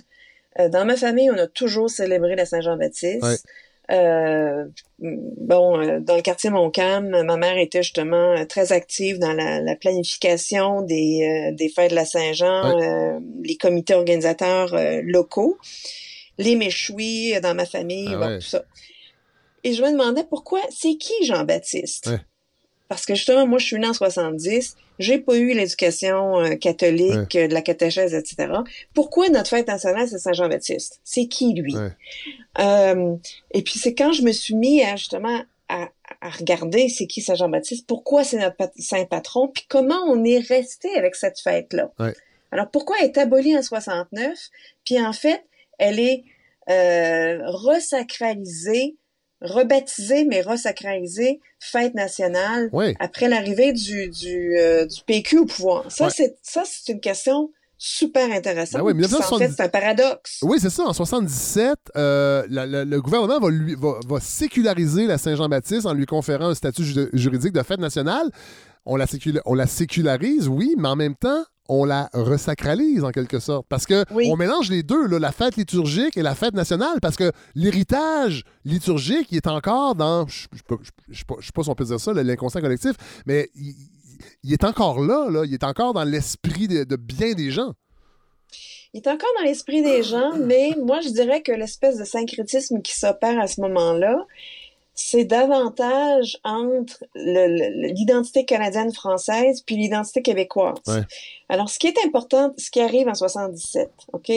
Euh, dans ma famille, on a toujours célébré la Saint-Jean-Baptiste. Euh, bon, euh, dans le quartier Montcalm, ma mère était justement euh, très active dans la, la planification des, euh, des fêtes de la Saint-Jean, euh, les comités organisateurs euh, locaux, les méchouis dans ma famille, Ah bon, ouais. tout ça. Et je me demandais pourquoi, c'est qui Jean-Baptiste? Ouais. Parce que justement, moi, je suis née en 70, j'ai pas eu l'éducation euh, catholique, euh, de la catéchèse, etc. Pourquoi notre fête nationale, c'est Saint-Jean-Baptiste? C'est qui, lui? Ouais. Euh, et puis c'est quand je me suis mis à justement à, à regarder c'est qui Saint Jean-Baptiste, pourquoi c'est notre pat- saint patron, puis comment on est resté avec cette fête-là? Ouais. Alors pourquoi elle est abolie en 69, puis en fait elle est euh, resacralisée, rebaptisée mais resacralisée fête nationale Oui. après l'arrivée du du, euh, du PQ au pouvoir. Ça Ouais. c'est ça c'est une question super intéressante. Ben oui, Puis ça, en 1970 fait c'est un paradoxe. Oui, c'est ça. En 77, euh, la- la- le gouvernement va, lui, va, va séculariser la Saint-Jean-Baptiste en lui conférant un statut ju- juridique de fête nationale. On la, sécula- on la sécularise, oui, mais en même temps, on la resacralise en quelque sorte. Parce que Oui. on mélange les deux, là, la fête liturgique et la fête nationale, parce que l'héritage liturgique, il est encore dans, je ne sais pas, si on peut dire ça, l'inconscient collectif, mais il, il est encore là, là, il est encore dans l'esprit de, de bien des gens. Il est encore dans l'esprit des gens, mais moi, je dirais que l'espèce de syncrétisme qui s'opère à ce moment-là, c'est davantage entre l'identité canadienne-française puis l'identité québécoise. Ouais. Alors, ce qui est important, ce qui arrive en 77, OK?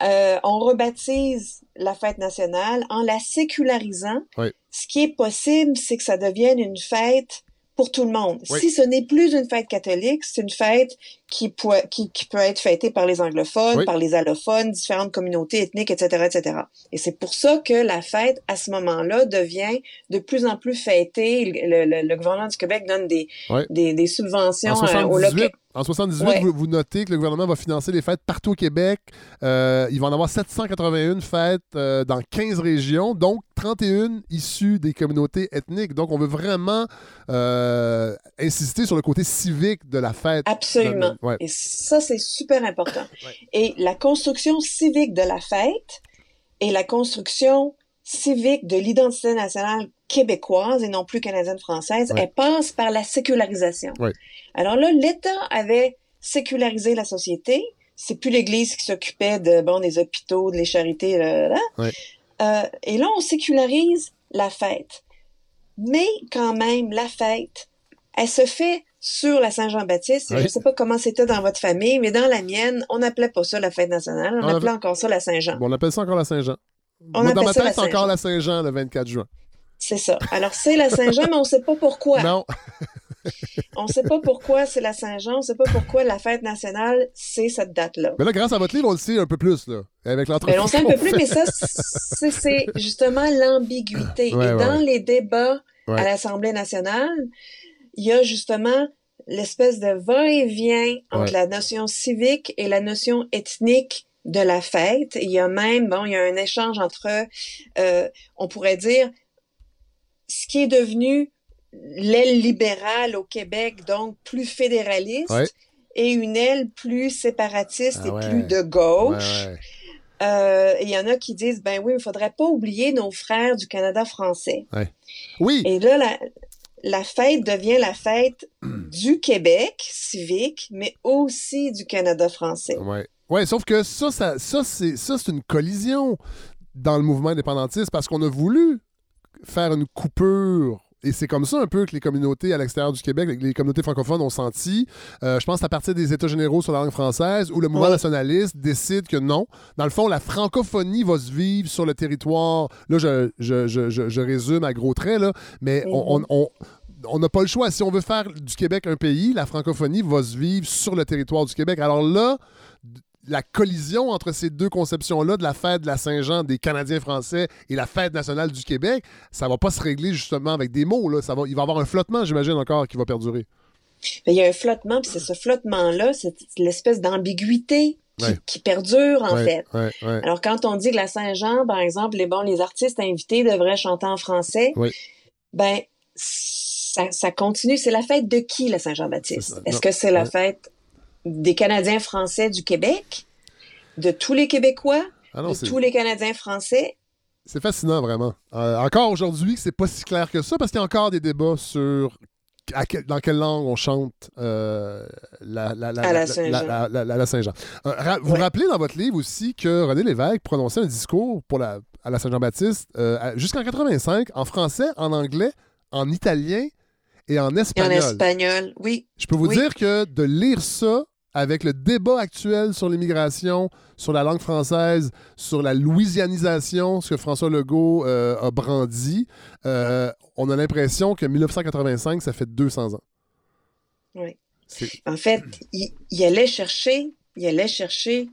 Euh, on rebaptise la fête nationale en la sécularisant. Oui. Ce qui est possible, c'est que ça devienne une fête pour tout le monde. Oui. Si ce n'est plus une fête catholique, c'est une fête qui, peut- qui, qui peut être fêtée par les anglophones, Oui. par les allophones, différentes communautés ethniques, etc., etc. Et c'est pour ça que la fête, à ce moment-là, devient de plus en plus fêtée. Le, le- le gouvernement du Québec donne des, des, des subventions En euh, aux 78, locaux. en 78 Ouais. vous, vous notez que le gouvernement va financer les fêtes partout au Québec. Euh, il va en avoir 781 fêtes euh, dans 15 régions, donc 31 issues des communautés ethniques. Donc, on veut vraiment euh, insister sur le côté civique de la fête. Absolument. Ouais. Et ça, c'est super important. Et la construction civique de la fête et la construction civique de l'identité nationale québécoise et non plus canadienne-française, Ouais. elle passe par la sécularisation. Alors là, l'État avait sécularisé la société. C'est plus l'Église qui s'occupait de bon des hôpitaux, des charités, là, là. Euh, et là, on sécularise la fête. Mais quand même, la fête, elle se fait sur la Saint-Jean-Baptiste. Je sais pas comment c'était dans votre famille, mais dans la mienne, on n'appelait pas ça la fête nationale, on On appelait avait- encore ça la Saint-Jean. Bon, on appelle ça encore la Saint-Jean. Dans appelle ma ça tête, c'est encore la Saint-Jean le 24 juin. C'est ça. Alors, c'est la Saint-Jean, mais on ne sait pas pourquoi. Non. On ne sait pas pourquoi c'est la Saint-Jean, on ne sait pas pourquoi la fête nationale, c'est cette date-là. Mais là, grâce à votre livre, on le sait un peu plus, là. Avec l'entreprise. Ben, on sait un peu plus, mais ça, c'est justement l'ambiguïté. Ouais, Et ouais, dans les débats Ouais. à l'Assemblée nationale, il y a justement l'espèce de va-et-vient entre Ouais. la notion civique et la notion ethnique de la fête. Il y a même, bon, il y a un échange entre, euh, on pourrait dire, ce qui est devenu l'aile libérale au Québec, donc plus fédéraliste, Ouais. et une aile plus séparatiste Ah et plus de gauche. Ouais. Euh, il y en a qui disent, ben oui, il faudrait pas oublier nos frères du Canada français. Oui. Et là, la, la fête devient la fête du Québec civique, mais aussi du Canada français. Ouais. Ouais, sauf que ça, ça, ça, c'est, ça, c'est une collision dans le mouvement indépendantiste parce qu'on a voulu faire une coupure. Et c'est comme ça un peu que les communautés à l'extérieur du Québec, les communautés francophones ont senti. Euh, je pense à partir des États généraux sur la langue française où le mouvement nationaliste décide que non. Dans le fond, la francophonie va se vivre sur le territoire. Là, je, je, je, je, résume à gros traits, là, mais on- Mhm. on- on, on n'a pas le choix. Si on veut faire du Québec un pays, la francophonie va se vivre sur le territoire du Québec. Alors là, la collision entre ces deux conceptions-là, de la fête de la Saint-Jean des Canadiens français et la fête nationale du Québec, ça va pas se régler justement avec des mots. Là. Ça va, il va y avoir un flottement, j'imagine, encore, qui va perdurer. Mais il y a un flottement, puis c'est ce flottement-là, c'est l'espèce d'ambiguïté qui, Ouais. qui perdure, en Ouais, fait. ouais. Alors, quand on dit que la Saint-Jean, par exemple, les, bon, les artistes invités devraient chanter en français, ben, ça, ça continue. C'est la fête de qui, la Saint-Jean-Baptiste? Est-ce que c'est la Ouais. fête des Canadiens français du Québec? De tous les Québécois? Ah non, de tous les Canadiens français? C'est fascinant, vraiment. Euh, encore aujourd'hui, c'est pas si clair que ça parce qu'il y a encore des débats sur à quel- dans quelle langue on chante euh, la, la, la, À la Saint-Jean. Saint-Jean. Euh, ra- vous Ouais. rappelez dans votre livre aussi que René Lévesque prononçait un discours pour la, à la Saint-Jean-Baptiste euh, jusqu'en 85 en français, en anglais, en italien et en Et en espagnol. espagnol, oui. Je peux vous Oui. dire que de lire ça avec le débat actuel sur l'immigration, sur la langue française, sur la louisianisation, ce que François Legault euh, a brandi, euh, on a l'impression que 1985, ça fait 200 ans. Oui. En fait, il, il allait chercher, il allait chercher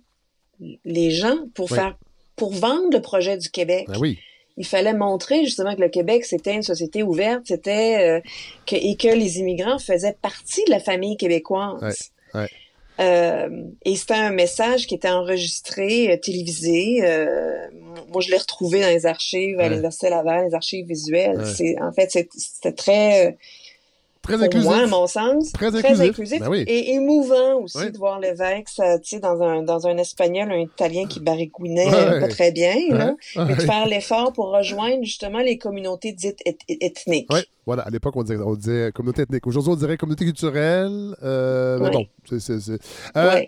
les gens pour Oui. faire, pour vendre le projet du Québec. Ben oui. Il fallait montrer justement que le Québec c'était une société ouverte, c'était euh, que et que les immigrants faisaient partie de la famille québécoise. Ouais, ouais. Euh, et c'était un message qui était enregistré, euh, télévisé. euh, moi, je l'ai retrouvé dans les archives à Ouais. l'Université Laval, les archives visuelles. Ouais. C'est, en fait, c'était très, Très inclusif. moi, à mon sens, Très inclusif. Ben oui. et émouvant aussi Oui. de voir l'évêque, ça, sais, dans un, dans un espagnol, un italien qui baragouinait Ouais, euh, pas très bien, là, Ouais, mais de faire l'effort pour rejoindre justement les communautés dites eth- ethniques. Oui, voilà. À l'époque, on disait, on disait communauté ethnique. Aujourd'hui, on dirait communauté culturelle. euh, Mais bon, c'est. c'est- c'est- Euh.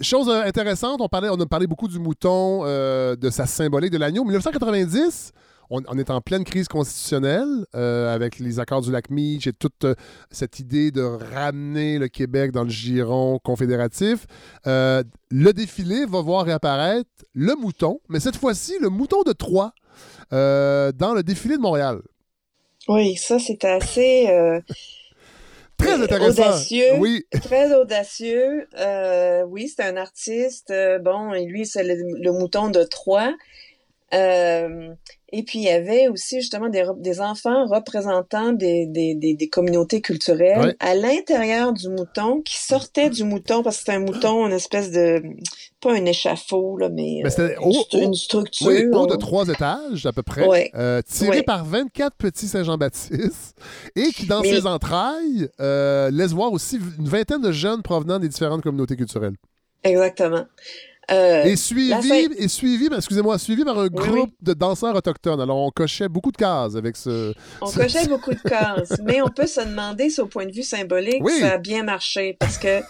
Chose euh, intéressante, on, parlait, on a parlé beaucoup du mouton, euh, de sa symbolique, de l'agneau. 1990, on, on est en pleine crise constitutionnelle euh, avec les accords du lac Meach et toute euh, cette idée de ramener le Québec dans le giron confédératif. Euh, le défilé va voir réapparaître le mouton, mais cette fois-ci, le mouton de Troyes dans le défilé de Montréal. Oui, ça, c'était assez Très intéressant. audacieux. Oui. Très audacieux. Euh, oui, c'est un artiste. euh, bon, et lui, c'est le, le mouton de Troyes. Euh, et puis, il y avait aussi justement des, enfants représentants des, des, des, des communautés culturelles Ouais. à l'intérieur du mouton, qui sortaient du mouton, parce que c'était un mouton, une espèce de... Pas un échafaud, là, mais, Mais euh, haut, une, structure. Oui, haut de trois étages à peu près, Ouais. euh, tiré Ouais. par 24 petits Saint-Jean-Baptiste et qui, dans Mais- ses entrailles, euh, laisse voir aussi une vingtaine de jeunes provenant des différentes communautés culturelles. Exactement. Euh, et suivi, et suivi, ben, excusez-moi, suivi par un Oui, groupe oui. de danseurs autochtones. Alors, on cochait beaucoup de cases avec ce. On ce- cochait beaucoup de cases, mais on peut se demander si au point de vue symbolique, Oui. ça a bien marché. Parce que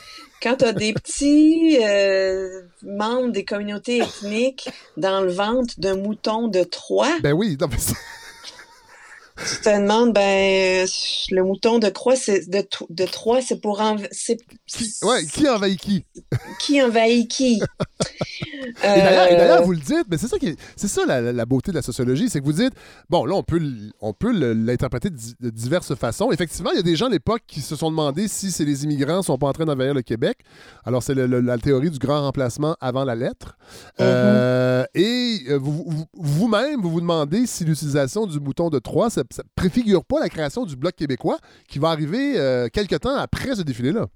quand tu as des petits euh, membres des communautés ethniques dans le ventre d'un mouton de Troie, Ben oui, non, mais tu te demandes, ben, le mouton de Croix, c'est de, de Troie, c'est pour c'est ouais, qui envahit qui? qui envahit qui? Et d'ailleurs- et d'ailleurs, Euh, vous le dites, mais c'est ça, qui est- c'est ça la, beauté de la sociologie, c'est que vous dites, bon, là, on peut, on peut l'interpréter de, di- de diverses façons. Effectivement, il y a des gens à l'époque qui se sont demandé si c'est les immigrants sont pas en train d'envahir le Québec. Alors, c'est la théorie du grand remplacement avant la lettre. Euh, et euh, vous- vous- vous-même, vous vous demandez si l'utilisation du bouton de 3, ça, ça préfigure pas la création du Bloc québécois qui va arriver euh, quelques temps après ce défilé-là.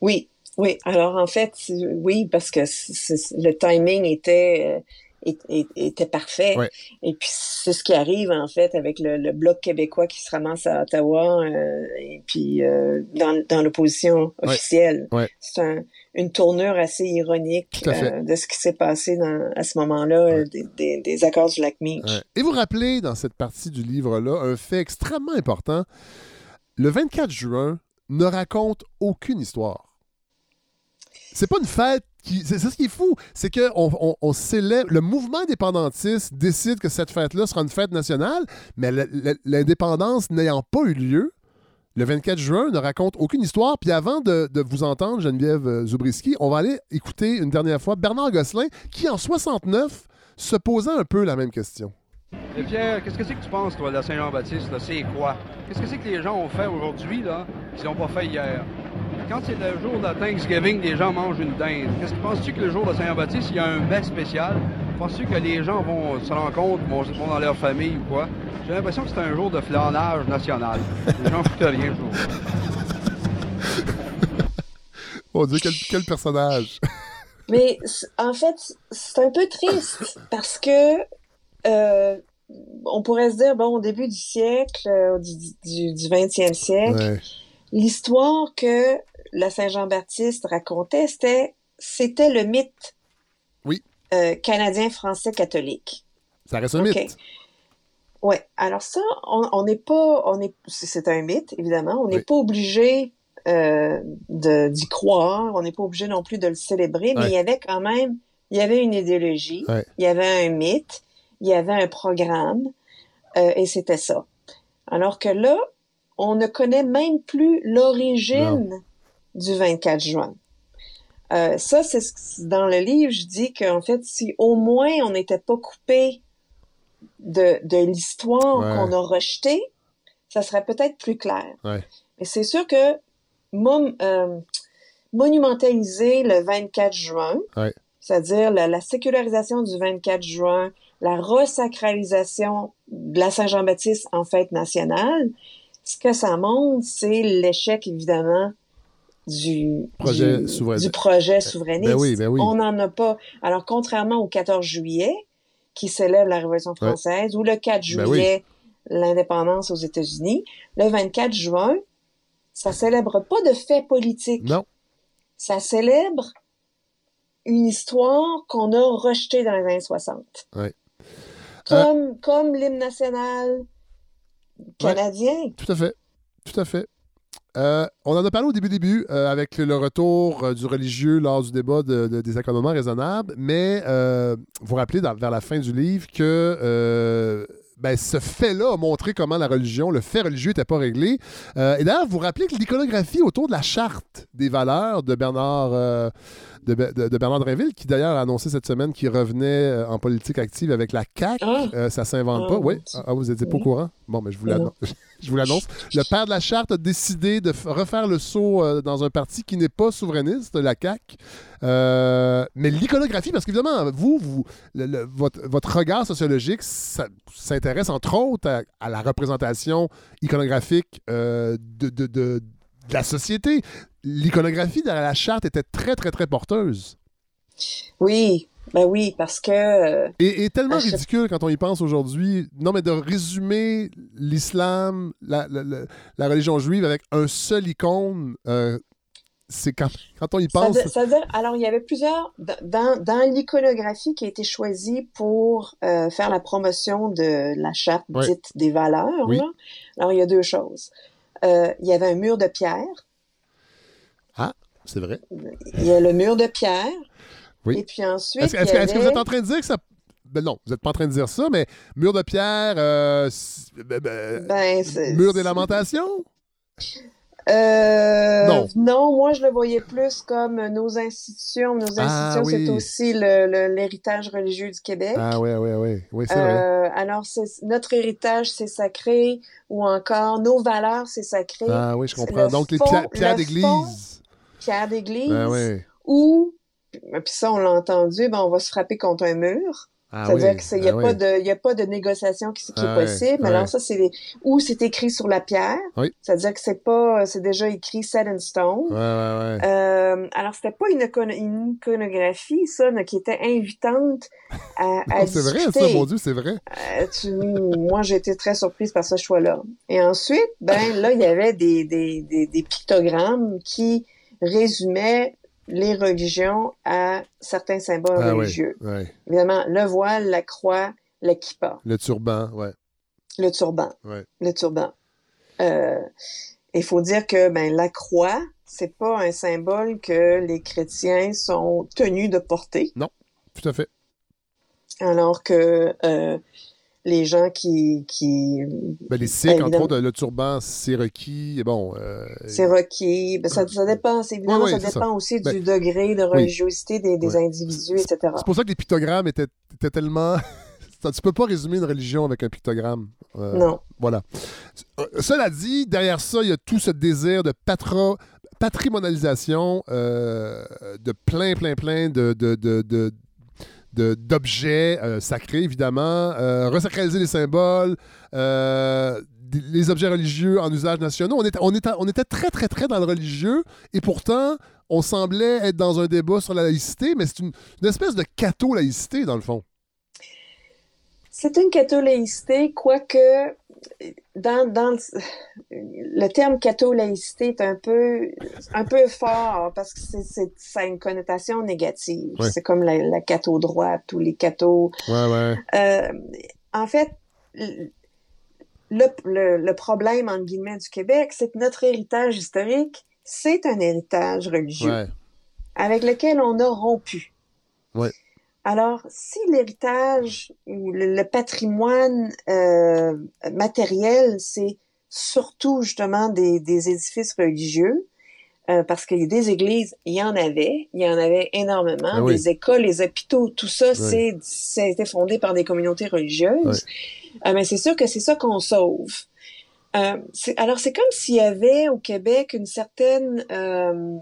Oui, oui. Alors en fait, oui, parce que le timing était euh, était parfait. Ouais. Et puis c'est ce qui arrive en fait avec le, le bloc québécois qui se ramasse à Ottawa euh, et puis euh, dans, dans l'opposition officielle. Ouais. C'est un- une tournure assez ironique euh, de ce qui s'est passé dans, à ce moment-là des, des- des accords du lac Meech. Et vous rappelez dans cette partie du livre-là un fait extrêmement important. Le 24 juin ne raconte aucune histoire. C'est pas une fête. C'est c'est ce qui est fou. C'est que on, on- on célèbre. Le mouvement indépendantiste décide que cette fête-là sera une fête nationale, mais l'indépendance n'ayant pas eu lieu, le 24 juin ne raconte aucune histoire. Puis avant de, vous entendre, Geneviève euh, Zubriski, on va aller écouter une dernière fois Bernard Gosselin, qui en 69 se posait un peu la même question. Et Pierre, qu'est-ce que c'est que tu penses, toi, de la Saint-Jean-Baptiste? C'est quoi? Qu'est-ce que c'est que les gens ont fait aujourd'hui, là, qu'ils n'ont pas fait hier? Quand c'est le jour de la Thanksgiving, les gens mangent une dinde. Qu'est-ce que penses-tu que le jour de la Saint-Jean-Baptiste, il y a un mets spécial? Penses-tu que les gens vont se rencontrent, vont, vont dans leur famille ou quoi? J'ai l'impression que c'est un jour de flânage national. Les gens foutent rien, ce jour. Mon Dieu, quel, quel personnage! Mais en fait, c'est un peu triste parce que euh, on pourrait se dire, bon, au début du siècle, euh, du, du, du 20e siècle, Ouais. l'histoire que la Saint-Jean-Baptiste racontait, c'était, c'était le mythe Oui. euh, canadien-français catholique. Ça reste un mythe. Ouais. Alors ça, on n'est pas, on est, c'est un mythe évidemment. On n'est Oui. pas obligé euh, de d'y croire. On n'est pas obligé non plus de le célébrer. Mais Ouais. il y avait quand même, il y avait une idéologie. Ouais. Il y avait un mythe. Il y avait un programme. euh, et c'était ça. Alors que là, on ne connaît même plus l'origine du 24 juin. Euh, ça, c'est ce que- dans le livre, je dis qu'en fait, si au moins on n'était pas coupé de, de l'histoire Ouais. qu'on a rejetée, ça serait peut-être plus clair. Ouais. Mais c'est sûr que euh, monumentaliser le 24 juin, Ouais. c'est-à-dire la, la sécularisation du 24 juin, la resacralisation de la Saint-Jean-Baptiste en fête nationale, ce que ça montre, c'est l'échec, évidemment, du Projet du, souverain- du projet souverainiste. Ben oui, ben oui. On n'en a pas. Alors, contrairement au 14 juillet, qui célèbre la Révolution Ouais. française, ou le 4 Ben juillet, l'indépendance aux États-Unis, le 24 juin, ça célèbre pas de faits politiques. Non. Ça célèbre une histoire qu'on a rejetée dans les années 60. Ouais. Comme, comme l'hymne national canadien. Tout à fait. Tout à fait. Euh, on en a parlé au début début euh, avec le retour euh, du religieux lors du débat de- de- des accommodements raisonnables, mais vous rappelez vers la fin du livre que ben, ce fait-là a montré comment la religion, le fait religieux n'était pas réglé. Et d'ailleurs, vous rappelez que l'iconographie autour de la charte des valeurs de Bernard, de, de- de Bernard Drinville, qui d'ailleurs a annoncé cette semaine qu'il revenait euh, en politique active avec la CAQ, euh, ça s'invente Ah, pas. mon Oui, Dieu. ah, vous n'étiez pas au courant? Bon, mais je vous Non. l'annonce. je vous l'annonce. Le père de la charte a décidé de refaire le saut euh, dans un parti qui n'est pas souverainiste, la CAQ. Euh, mais l'iconographie, parce qu'évidemment, vous, vous le- le- votre, votre regard sociologique s'intéresse entre autres à, à la représentation iconographique euh, de, de- de- de la société. L'iconographie derrière la charte était très, très, très porteuse. Oui, ben oui, parce que... euh, Et, et tellement ridicule quand on y pense aujourd'hui. Non, mais de résumer l'islam, la, la- la- la religion juive avec un seul icône, euh, c'est quand, quand on y Ça pense. veut- ça veut dire, alors il y avait plusieurs dans, dans l'iconographie qui a été choisie pour euh, faire la promotion de la charte dite des valeurs. Oui. Alors il y a deux choses. Euh, il y avait un mur de pierre. Ah, c'est vrai. Il y a le mur de pierre. Oui. Et puis ensuite, Est-ce que, est-ce que vous êtes en train de dire que ça. Ben non, vous n'êtes pas en train de dire ça, mais mur de pierre, euh, ben- ben, Ben, c'est- mur des lamentations? Euh, Non. non, moi je le voyais plus comme nos institutions. Nos Ah, institutions, oui. c'est aussi le- le- l'héritage religieux du Québec. Ah oui, oui, oui. Oui, c'est vrai. Euh, alors, notre héritage, c'est sacré, ou encore nos valeurs, c'est sacré. Ah oui, je comprends. Le Donc, les fond- pierres, pierres d'église. fond, pierre d'église, Ah oui. ou, puis ça, on l'a entendu, ben, on va se frapper contre un mur. Ah C'est-à-dire oui, qu'il n'y a, ah pas oui. de- y a pas de négociation qui, qui Ah est possible. ouais. Alors ça, c'est ou c'est écrit sur la pierre. Oui. C'est-à-dire que c'est pas, c'est déjà écrit set in stone. Euh, alors c'était pas une, une iconographie, ça, qui était invitante à, à c'est vrai, ça, mon Dieu, c'est vrai. Euh, tu- moi, j'ai été très surprise par ce choix-là. Et ensuite, ben là, il y avait des, des, des, des pictogrammes qui résumaient les religions à certains symboles Ah oui, religieux. ouais. Évidemment, le voile, la croix, le kippa, Le turban, ouais. le turban. Ouais. Le turban. Euh, Il faut dire que ben, la croix, c'est pas un symbole que les chrétiens sont tenus de porter. Non, tout à fait. Alors que euh, les gens qui, qui Ben, les Sikhs, entre autres, le turban, c'est requis. Et bon. euh, c'est requis. Ben, ça, ça dépend. c'est- Évidemment, Oui, oui, ça dépend ça. aussi Ben, du degré de religiosité des, individus, etc. C'est pour ça que les pictogrammes étaient, étaient tellement. Ça, tu peux pas résumer une religion avec un pictogramme. Euh, Non. Voilà. Euh, Cela dit, derrière ça, il y a tout ce désir de patro- patrimonialisation euh, de plein, plein, plein de, de- de- de- d'objets euh, sacrés, évidemment, euh, resacraliser les symboles, euh, les objets religieux en usage nationaux. On était, très, très, très dans le religieux et pourtant, on semblait être dans un débat sur la laïcité, mais c'est une, une espèce de catho-laïcité, dans le fond. C'est une catholicité, quoique dans, dans le, le terme catho-laïcité est un peu, un peu fort parce que c'est, c'est- ça a une connotation négative. Ouais. C'est comme la, la catho-droite ou les cathos. Ouais, ouais. Euh, en fait, le, le, le problème, entre guillemets, du Québec, c'est que notre héritage historique, c'est un héritage religieux Ouais. avec lequel on a rompu. Alors, si l'héritage ou le, le patrimoine euh, matériel, c'est surtout justement des, des édifices religieux, euh, parce qu'il y a des églises, il y en avait, il y en avait énormément, Ah oui. des écoles, les hôpitaux, tout ça, Ouais. c'est, ça a été fondé par des communautés religieuses. Euh, mais c'est sûr que c'est ça qu'on sauve. Euh, alors, c'est comme s'il y avait au Québec une certaine euh,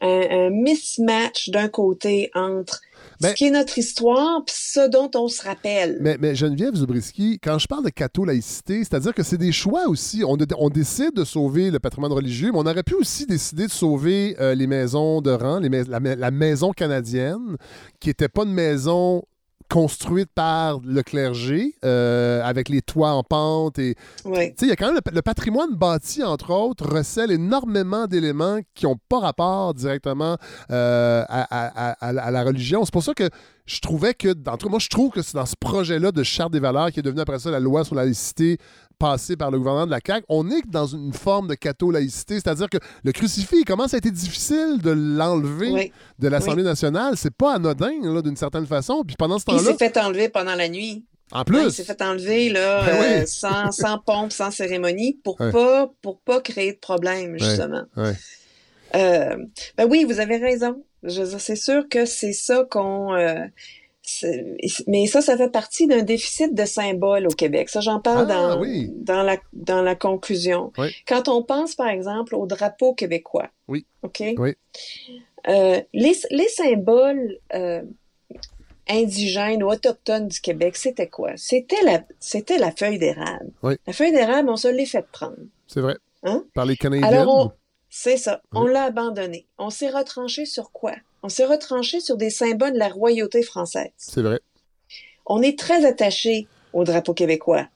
un, un mismatch d'un côté entre Ben- ce qui est notre histoire puis ce dont on se rappelle. Mais, mais Geneviève Zubriski, quand je parle de catho-laïcité, c'est-à-dire que c'est des choix aussi. On, de- on décide de sauver le patrimoine religieux, mais on aurait pu aussi décider de sauver euh, les maisons de rang, les mais- la, la maison canadienne, qui n'était pas une maison construite par le clergé, euh, avec les toits en pente. Et, Ouais. Tu sais, il y a quand même le, le patrimoine bâti, entre autres, recèle énormément d'éléments qui n'ont pas rapport directement euh, à, à- à- à la- religion. C'est pour ça que je trouvais que, dans moi, je trouve que c'est dans ce projet-là de charte des valeurs qui est devenu après ça la loi sur la laïcité passée par le gouvernement de la CAQ, on est dans une forme de catho-laïcité, c'est-à-dire que le crucifix, il commence à être difficile de l'enlever Oui. de l'Assemblée Oui. nationale. C'est pas anodin, là, d'une certaine façon. Puis pendant ce Puis il temps-là, s'est fait enlever pendant la nuit. en Ouais, plus, il s'est fait enlever là, Ben oui. euh, sans, sans pompe, sans cérémonie, pour Ouais. pas pour pas créer de problème justement. Ouais. Euh, ben oui, vous avez raison. C'est sûr que c'est ça qu'on. euh, mais ça, ça fait partie d'un déficit de symboles au Québec. Ça, j'en parle Ah, dans, oui. dans, la, dans la conclusion. Oui. Quand on pense, par exemple, au drapeau québécois, Oui. OK? Oui. Euh, les, les symboles euh, indigènes ou autochtones du Québec, c'était quoi? C'était la, c'était la feuille d'érable. Oui. La feuille d'érable, on se l'est fait prendre. c'est vrai. Hein? Par les Canadiens. Alors, on- c'est ça. On l'a abandonné. On s'est retranché sur quoi? On s'est retranché sur des symboles de la royauté française. C'est vrai. On est très attaché au drapeau québécois.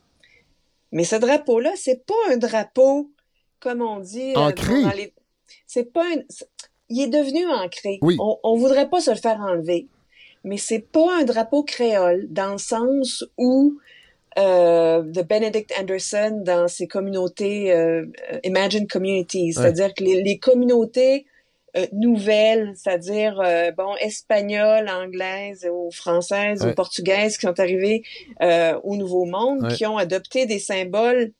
Mais ce drapeau-là, c'est pas un drapeau, comme on dit, euh, Ancré. dans les- c'est pas un... Il est devenu ancré. Oui. On, on voudrait pas se le faire enlever. Mais c'est pas un drapeau créole dans le sens où euh, de Benedict Anderson dans ses communautés euh, euh, Imagine Communities, c'est-à-dire que les, les communautés euh, nouvelles, c'est-à-dire euh, bon espagnoles, anglaises ou françaises Ouais. ou portugaises qui sont arrivées euh, au Nouveau Monde, Ouais. qui ont adopté des symboles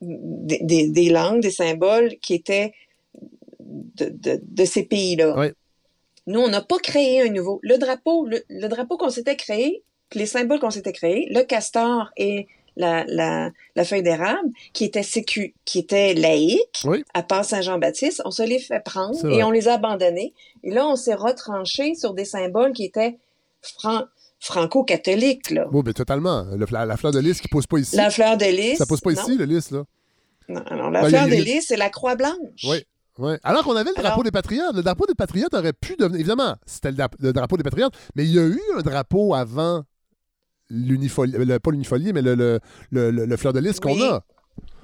des, des- des langues, des symboles qui étaient de, de- de ces pays-là. Nous, on n'a pas créé un nouveau. Le drapeau, le, le drapeau qu'on s'était créé, les symboles qu'on s'était créés, le castor et la, la, la feuille d'érable, qui était sécu, qui était laïque, Oui. à part Saint-Jean-Baptiste, on se les fait prendre et on les a abandonnés. Et là, on s'est retranché sur des symboles qui étaient fran- franco-catholiques, là. Oui, mais totalement. Le- la, la fleur de lys qui pousse pas ici. La fleur de lys. Ça pousse pas non. ici, le lys, là. Non, alors, la Ben, fleur de lys, c'est la croix blanche. Oui. Ouais. Alors qu'on avait le drapeau des Patriotes. Le drapeau des Patriotes aurait pu devenir. Évidemment, c'était le drapeau des Patriotes, mais il y a eu un drapeau avant l'unifolié. le- Pas l'unifolié, mais le, le, le, le- le fleur de lys qu'on Oui. a.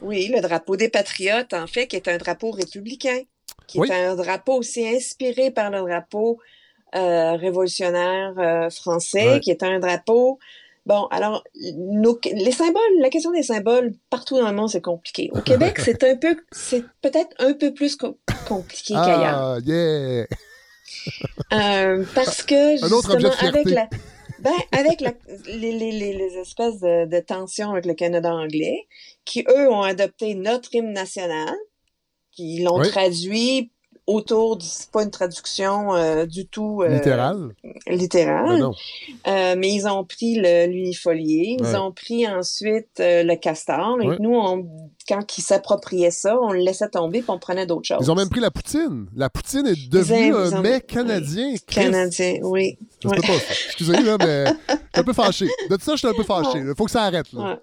Oui, le drapeau des patriotes, en fait, qui est un drapeau républicain, qui Oui. est un drapeau aussi inspiré par le drapeau euh, révolutionnaire euh, français, Ouais. qui est un drapeau. Bon, alors, nos- les symboles, la question des symboles, partout dans le monde, c'est compliqué. Au Québec, c'est un peu, c'est peut-être un peu plus com- compliqué qu'ailleurs. Ah, yeah! Euh, parce que justement avec la ben, avec la, les, les, les, espèces de, de tensions avec le Canada anglais, qui eux ont adopté notre hymne national, qui l'ont Oui. traduit autour du c'est pas une traduction euh, du tout euh, Littéral. littérale, Ben non. Euh, mais ils ont pris l'unifolié, ils Ouais. ont pris ensuite euh, le castor, et nous, on, quand ils s'appropriaient ça, on le laissait tomber, puis on prenait d'autres choses. Ils ont même pris la poutine. La poutine est devenue ont- un ont- mets canadien. Canadien, oui. Peut Ouais. pas. ça. Excusez, là, mais je suis un peu fâché. De tout ça, je suis un peu fâché. Il faut que ça arrête. Là.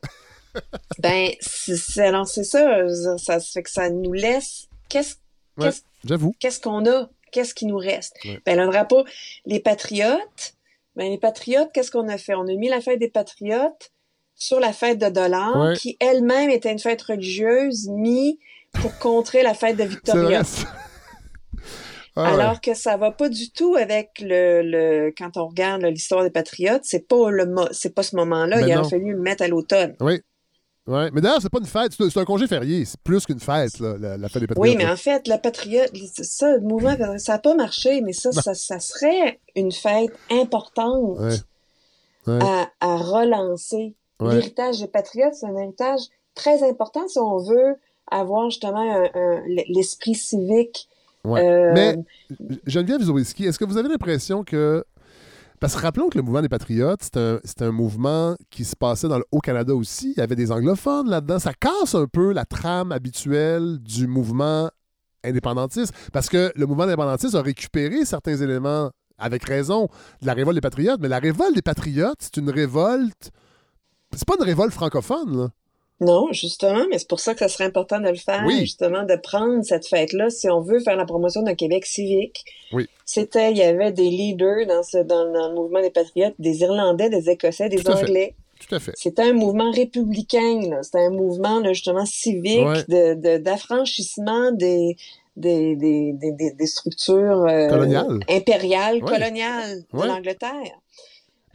Ben, c'est, c'est- alors c'est ça, je ça fait que ça nous laisse. Qu'est-ce, Ouais, qu'est-ce, J'avoue. qu'est-ce qu'on a? Qu'est-ce qui nous reste? Ouais. Ben, le drapeau, les patriotes, ben, les patriotes, qu'est-ce qu'on a fait? On a mis la fête des patriotes sur la fête de dollars, Ouais. qui elle-même était une fête religieuse, mise pour contrer la fête de Victoria. Ah, ouais. Alors que ça va pas du tout avec le, le quand on regarde l'histoire des patriotes, c'est pas le c'est pas ce moment-là, Ben il aurait fallu le mettre à l'automne. Oui. Ouais. Mais d'ailleurs, c'est pas une fête, c'est un congé férié. C'est plus qu'une fête, là, la, la fête des Patriotes. Oui, mais en fait, la patriote, ça, le mouvement, ça n'a pas marché, mais ça, ça, ça serait une fête importante Ouais. Ouais. à, à relancer. Ouais. L'héritage des patriotes, c'est un héritage très important si on veut avoir justement l'esprit civique. Euh, Mais Geneviève Zowiski, est-ce que vous avez l'impression que. Parce que rappelons que le mouvement des Patriotes, c'est un, mouvement qui se passait dans le Haut-Canada aussi. Il y avait des anglophones là-dedans. Ça casse un peu la trame habituelle du mouvement indépendantiste. Parce que le mouvement indépendantiste a récupéré certains éléments, avec raison, de la révolte des Patriotes. Mais la révolte des Patriotes, c'est une révolte. C'est pas une révolte francophone, là. Non, justement, mais c'est pour ça que ça serait important de le faire, Oui. justement, de prendre cette fête-là si on veut faire la promotion d'un Québec civique. Oui. C'était, il y avait des leaders dans, ce, dans, dans le mouvement des patriotes, des Irlandais, des Écossais, des Tout à fait. Anglais. Tout à fait. C'était un mouvement républicain, là. C'était un mouvement, là, justement, civique, Ouais. de, de, d'affranchissement des, des, des, des, des, des structures euh, Coloniales. impériales, Ouais. coloniales de Ouais. l'Angleterre.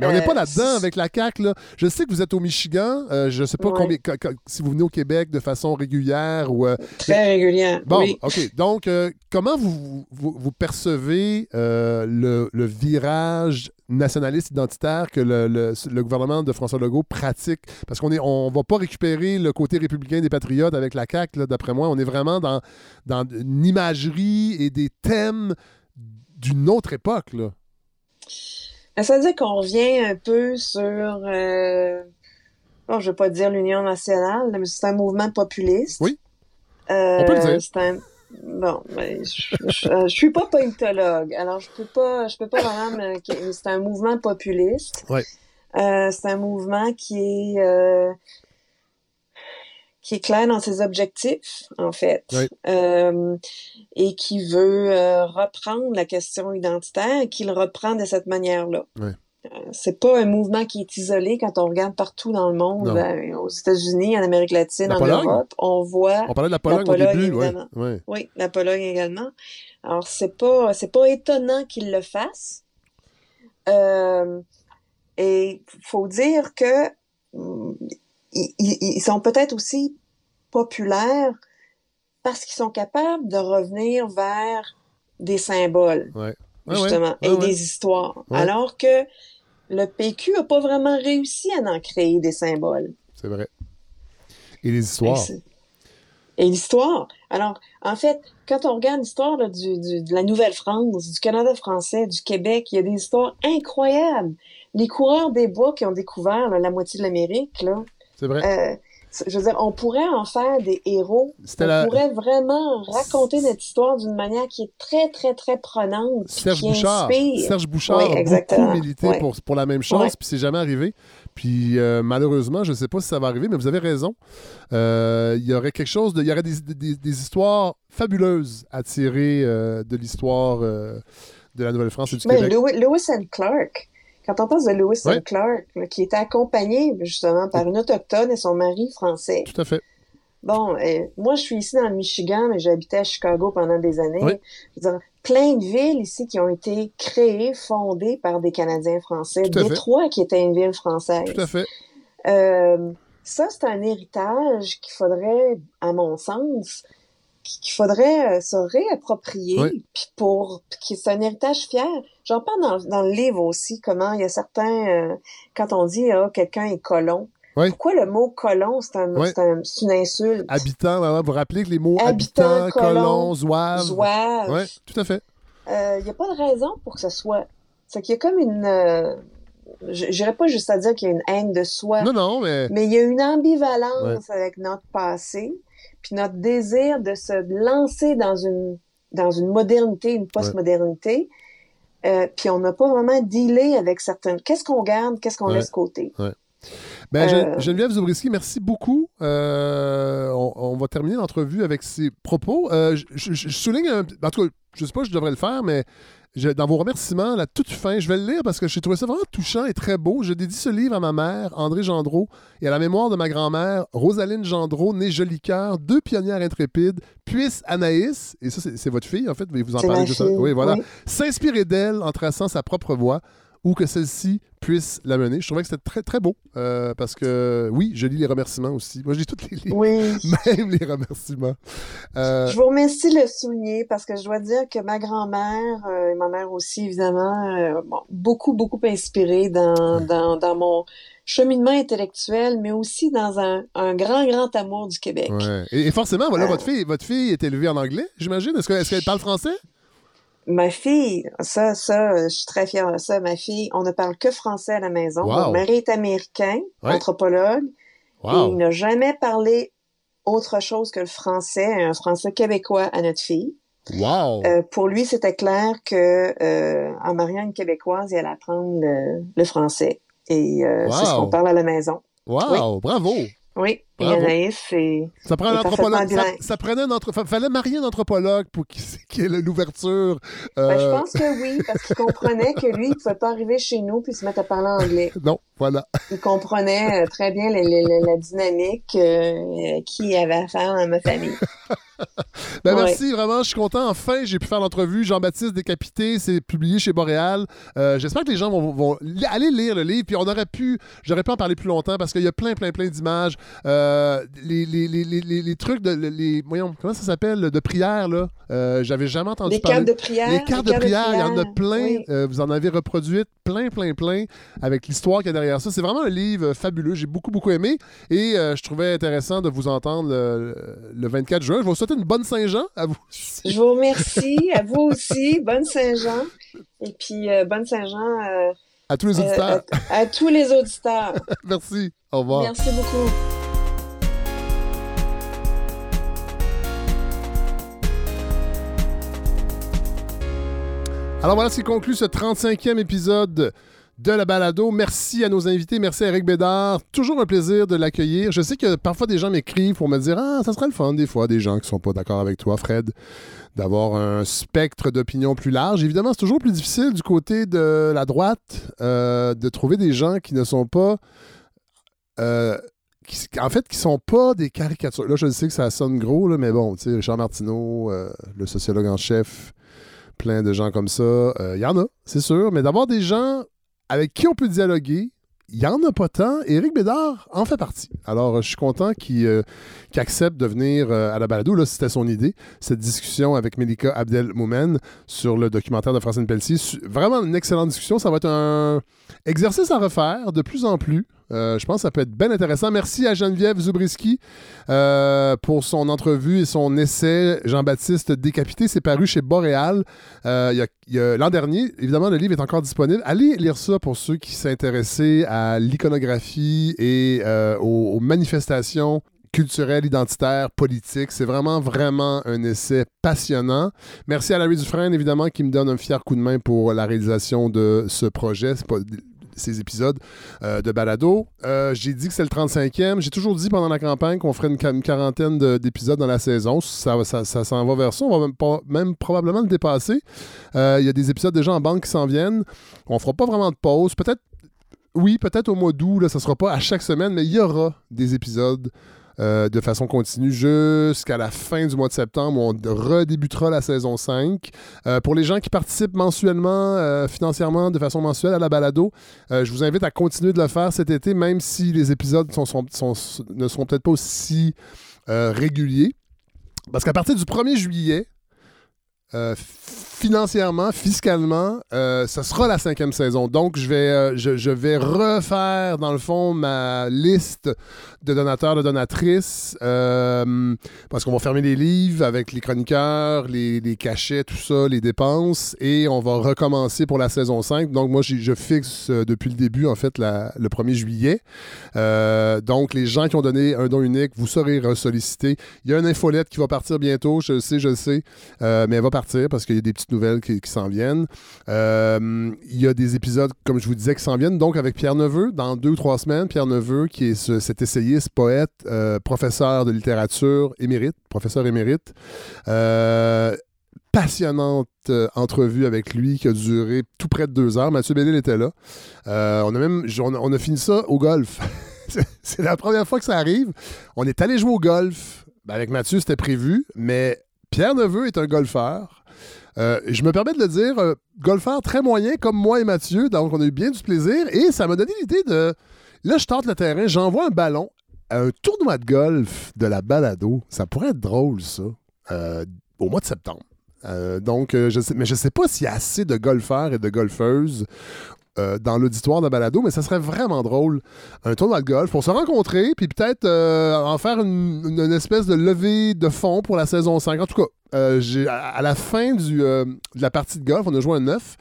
Mais on n'est pas Euh, là-dedans avec la CAQ. Là. Je sais que vous êtes au Michigan. Euh, je ne sais pas combien, co- co- si vous venez au Québec de façon régulière ou. euh, Très régulière, Bon, oui. OK. Donc, euh, comment vous, vous, vous percevez le, le virage nationaliste identitaire que le, le- le gouvernement de François Legault pratique? Parce qu'on ne on va pas récupérer le côté républicain des patriotes avec la CAQ, d'après moi. On est vraiment dans, dans une imagerie et des thèmes d'une autre époque. Là. Ben, Ça veut dire qu'on revient un peu sur, euh, bon, je veux pas dire l'Union nationale, mais c'est un mouvement populiste. Oui. Euh, On peut le dire. C'est un, bon, ben, je, je, euh, je suis pas politologue, alors je peux pas, je peux pas vraiment me, c'est un mouvement populiste. Ouais. Euh, c'est un mouvement qui est, euh, qui est clair dans ses objectifs, en fait, Ouais. Euh, et qui veut euh, reprendre la question identitaire et qui le reprend de cette manière-là. Ouais. Euh, c'est pas un mouvement qui est isolé quand on regarde partout dans le monde, ben, aux États-Unis, en Amérique latine, La en Pologne? Europe, on voit On parlait de la Pologne, au début. ouais, évidemment. ouais. Oui, la Pologne également. Alors c'est pas c'est pas étonnant qu'ils le fassent. Euh, et faut dire que hum, ils, ils- sont peut-être aussi populaires parce qu'ils sont capables de revenir vers des symboles Ouais. Ouais, justement, ouais, et des histoires. Alors que le PQ a pas vraiment réussi à en créer des symboles. C'est vrai. Et les histoires. Et l'histoire. Alors, en fait, quand on regarde l'histoire du, du- de la Nouvelle-France, du Canada français, du Québec, il y a des histoires incroyables. Les coureurs des bois qui ont découvert là, la moitié de l'Amérique, là, C'est vrai. euh, je veux dire, on pourrait en faire des héros. On la- pourrait vraiment raconter notre histoire d'une manière qui est très, très, très prenante. Serge qui Bouchard. inspire. Serge Bouchard Oui, a beaucoup milité pour, pour la même chose, Ouais. puis c'est jamais arrivé. Puis euh, malheureusement, je ne sais pas si ça va arriver, mais vous avez raison. Euh, Il y aurait quelque chose, de, il y aurait des, des- des histoires fabuleuses à tirer de l'histoire de la Nouvelle-France et du Ben, Québec. Lewis and Clark. Quand on pense de Lewis Ouais. Clark, là, qui était accompagné justement par une autochtone et son mari français. Tout à fait. Bon, euh, moi, je suis ici dans le Michigan, mais j'habitais à Chicago pendant des années. Oui. Je veux dire, plein de villes ici qui ont été créées, fondées par des Canadiens français. Détroit, qui était une ville française. Tout à fait. Euh, ça, c'est un héritage qu'il faudrait, à mon sens, qu'il faudrait euh, se réapproprier, Oui. puis pour, que c'est un héritage fier. J'en parle dans, dans le livre aussi, comment il y a certains, euh, quand on dit ah, quelqu'un est colon. Oui. Pourquoi le mot colon, c'est un, Oui. une insulte? Habitants, ouais, ouais, vous vous rappelez que les mots Habitant, habitants, colon, zouaves. zouave. Oui, tout à fait. Euh, Il n'y a pas de raison pour que ce soit. C'est qu'il y a comme une. Euh, je- J'irais pas juste à dire qu'il y a une haine de soi. Non, non, mais. Mais il y a une ambivalence avec notre passé, puis notre désir de se lancer dans une dans une modernité, une postmodernité. Euh, puis on n'a pas vraiment dealé avec certaines. Qu'est-ce qu'on garde, qu'est-ce qu'on Ouais. laisse côté? Ouais. Ben, Euh, Geneviève Zobriski, merci beaucoup. Euh, on, on va terminer l'entrevue avec ces propos. Je, je- je souligne, un, en tout cas, je sais pas si je devrais le faire, mais je- dans vos remerciements, la toute fin, je vais le lire parce que j'ai trouvé ça vraiment touchant et très beau. Je dédie ce livre à ma mère, André Gendreau, et à la mémoire de ma grand-mère, Rosaline Gendreau, née Jolicoeur, deux pionnières intrépides, puisse Anaïs, et ça, c'est votre fille, en fait, mais vous en parlez juste Oui, voilà. oui. S'inspirer d'elle en traçant sa propre voie ou que celle-ci puisse la mener. Je trouvais que c'était très, très beau euh, parce que, oui, je lis les remerciements aussi. Moi, je lis tous les livres, Oui. même les remerciements. Euh, Je vous remercie de le souligner parce que je dois dire que ma grand-mère euh, et ma mère aussi, évidemment, bon, beaucoup, beaucoup inspiré dans, dans, dans mon cheminement intellectuel, mais aussi dans un, un grand, grand amour du Québec. ouais. et, et forcément, voilà, votre fille, votre fille est élevée en anglais, j'imagine? Est-ce qu'elle parle français? Ma fille, ça, ça, euh, je suis très fière de ça. Ma fille, on ne parle que français à la maison. Wow. Mon mari est américain, Ouais. anthropologue, Wow. et il n'a jamais parlé autre chose que le français, un français québécois à notre fille. Wow! Euh, pour lui, c'était clair que euh, en mariant une québécoise, il allait apprendre le, le français. Et euh, c'est ce qu'on parle à la maison. Wow! Bravo! Oui. Bravo. Anaïs, c'est. Ça, prend un anthropologue, ça, prenait un anthro- fa- fallait marier un anthropologue pour qu'il qu'il ait l'ouverture. Ben, je euh, pense que oui, parce qu'il comprenait que lui, il ne pouvait pas arriver chez nous puis se mettre à parler anglais. Non, voilà. Il comprenait euh, très bien la, la- la- la dynamique euh, qui avait à faire dans ma famille. Ben Ouais. merci, vraiment, je suis content. Enfin, j'ai pu faire l'entrevue. Jean-Baptiste Décapité, c'est publié chez Boréal. Euh, J'espère que les gens vont, aller lire le livre. Puis on aurait pu, j'aurais pu en parler plus longtemps parce qu'il y a plein, plein, plein d'images. Euh, les, les, les, les, les- les trucs de, les, voyons, comment ça s'appelle, de prière, là? Euh, J'avais jamais entendu Les parler. cartes de prière, Les cartes les de cartes de prière, il y en a plein. oui. Euh, vous en avez reproduites plein, plein, plein avec l'histoire qu'il y a derrière ça. C'est vraiment un livre euh, fabuleux. J'ai beaucoup, beaucoup aimé. Et euh, je trouvais intéressant de vous entendre le, le 24 juin. Je vous souhaiter une bonne Saint-Jean à vous. Je vous remercie, à vous aussi. Bonne Saint-Jean. Et puis, euh, bonne Saint-Jean euh, À tous les euh, auditeurs. à, à tous les auditeurs. Merci. Au revoir. Merci beaucoup. Alors voilà ce qui conclut ce 35e épisode de la balado. Merci à nos invités. Merci à Eric Bédard. Toujours un plaisir de l'accueillir. Je sais que parfois des gens m'écrivent pour me dire Ah, ça serait le fun des fois, des gens qui sont pas d'accord avec toi, Fred, d'avoir un spectre d'opinion plus large. Évidemment, c'est toujours plus difficile du côté de la droite euh, de trouver des gens qui ne sont pas. euh, en fait, qui sont pas des caricatures. Là, je sais que ça sonne gros, mais bon, tu sais, Richard Martineau, euh, le sociologue en chef, plein de gens comme ça. Il y en a, c'est sûr, mais d'avoir des gens avec qui on peut dialoguer, il n'y en a pas tant. Éric Bédard en fait partie. Alors, euh, je suis content qu'il euh, accepte de venir euh, à la balado. Là, c'était son idée, cette discussion avec Melika Abdelmoumen sur le documentaire de Francine Pelletier. Vraiment une excellente discussion. Ça va être un exercice à refaire de plus en plus. Euh, je pense que ça peut être bien intéressant. Merci à Geneviève Zubriski euh, pour son entrevue et son essai Jean-Baptiste décapité. C'est paru chez Boréal euh, l'an dernier. Évidemment, le livre est encore disponible. Allez lire ça pour ceux qui s'intéressaient à l'iconographie et aux, manifestations culturelles, identitaires, politiques. C'est vraiment, vraiment un essai passionnant. Merci à Larry Dufresne, évidemment, qui me donne un fier coup de main pour la réalisation de ce projet. C'est pas ces épisodes euh, de balado. Euh, j'ai dit que c'est le 35e. J'ai toujours dit pendant la campagne qu'on ferait une, quarantaine d'épisodes dans la saison. Ça, ça, s'en va vers ça. On va même, même probablement le dépasser. Euh, il y a des épisodes déjà en banque qui s'en viennent. On fera pas vraiment de pause. Peut-être, oui, peut-être au mois d'août, ça sera pas à chaque semaine, mais il y aura des épisodes euh, de façon continue jusqu'à la fin du mois de septembre où on redébutera la saison 5. Euh, pour les gens qui participent mensuellement, euh, financièrement, de façon mensuelle à la balado, je vous invite à continuer de le faire cet été, même si les épisodes ne seront peut-être pas aussi réguliers. Parce qu'à partir du 1er juillet, financièrement, fiscalement, euh, ce sera la cinquième saison. Donc, je vais, euh, je, vais refaire, dans le fond, ma liste de donateurs, de donatrices, euh, parce qu'on va fermer les livres avec les chroniqueurs, les, cachets, tout ça, les dépenses, et on va recommencer pour la saison 5. Donc, moi, je fixe depuis le début, en fait, le 1er juillet. donc, les gens qui ont donné un don unique, vous serez ressollicités. Il y a une infolette qui va partir bientôt, je le sais, je le sais, mais elle va partir parce qu'il y a des petites nouvelles qui, s'en viennent. Euh, il y a des épisodes, comme je vous disais, qui s'en viennent. Donc, avec Pierre Neveu, dans deux ou trois semaines, Pierre Neveu, qui est cet essayiste, poète, euh, professeur de littérature émérite, professeur émérite. Euh, passionnante entrevue avec lui qui a duré tout près de deux heures. Mathieu Bellil était là. on a même on a, fini ça au golf. c'est la première fois que ça arrive. On est allé jouer au golf. Ben, avec Mathieu, c'était prévu, mais Pierre Neveu est un golfeur. Euh, je me permets de le dire, euh, golfeur très moyen comme moi et Mathieu, donc on a eu bien du plaisir et ça m'a donné l'idée de. Là, je tente le terrain, j'envoie un ballon à un tournoi de golf de la balado. Ça pourrait être drôle, ça, euh, au mois de septembre. donc, mais je ne sais pas s'il y a assez de golfeurs et de golfeuses euh, dans l'auditoire de balado, mais ça serait vraiment drôle. Un tournoi de golf pour se rencontrer, puis peut-être euh, en faire une, espèce de levée de fond pour la saison 5. En tout cas, euh, à, la fin du, de la partie de golf, on a joué un 9.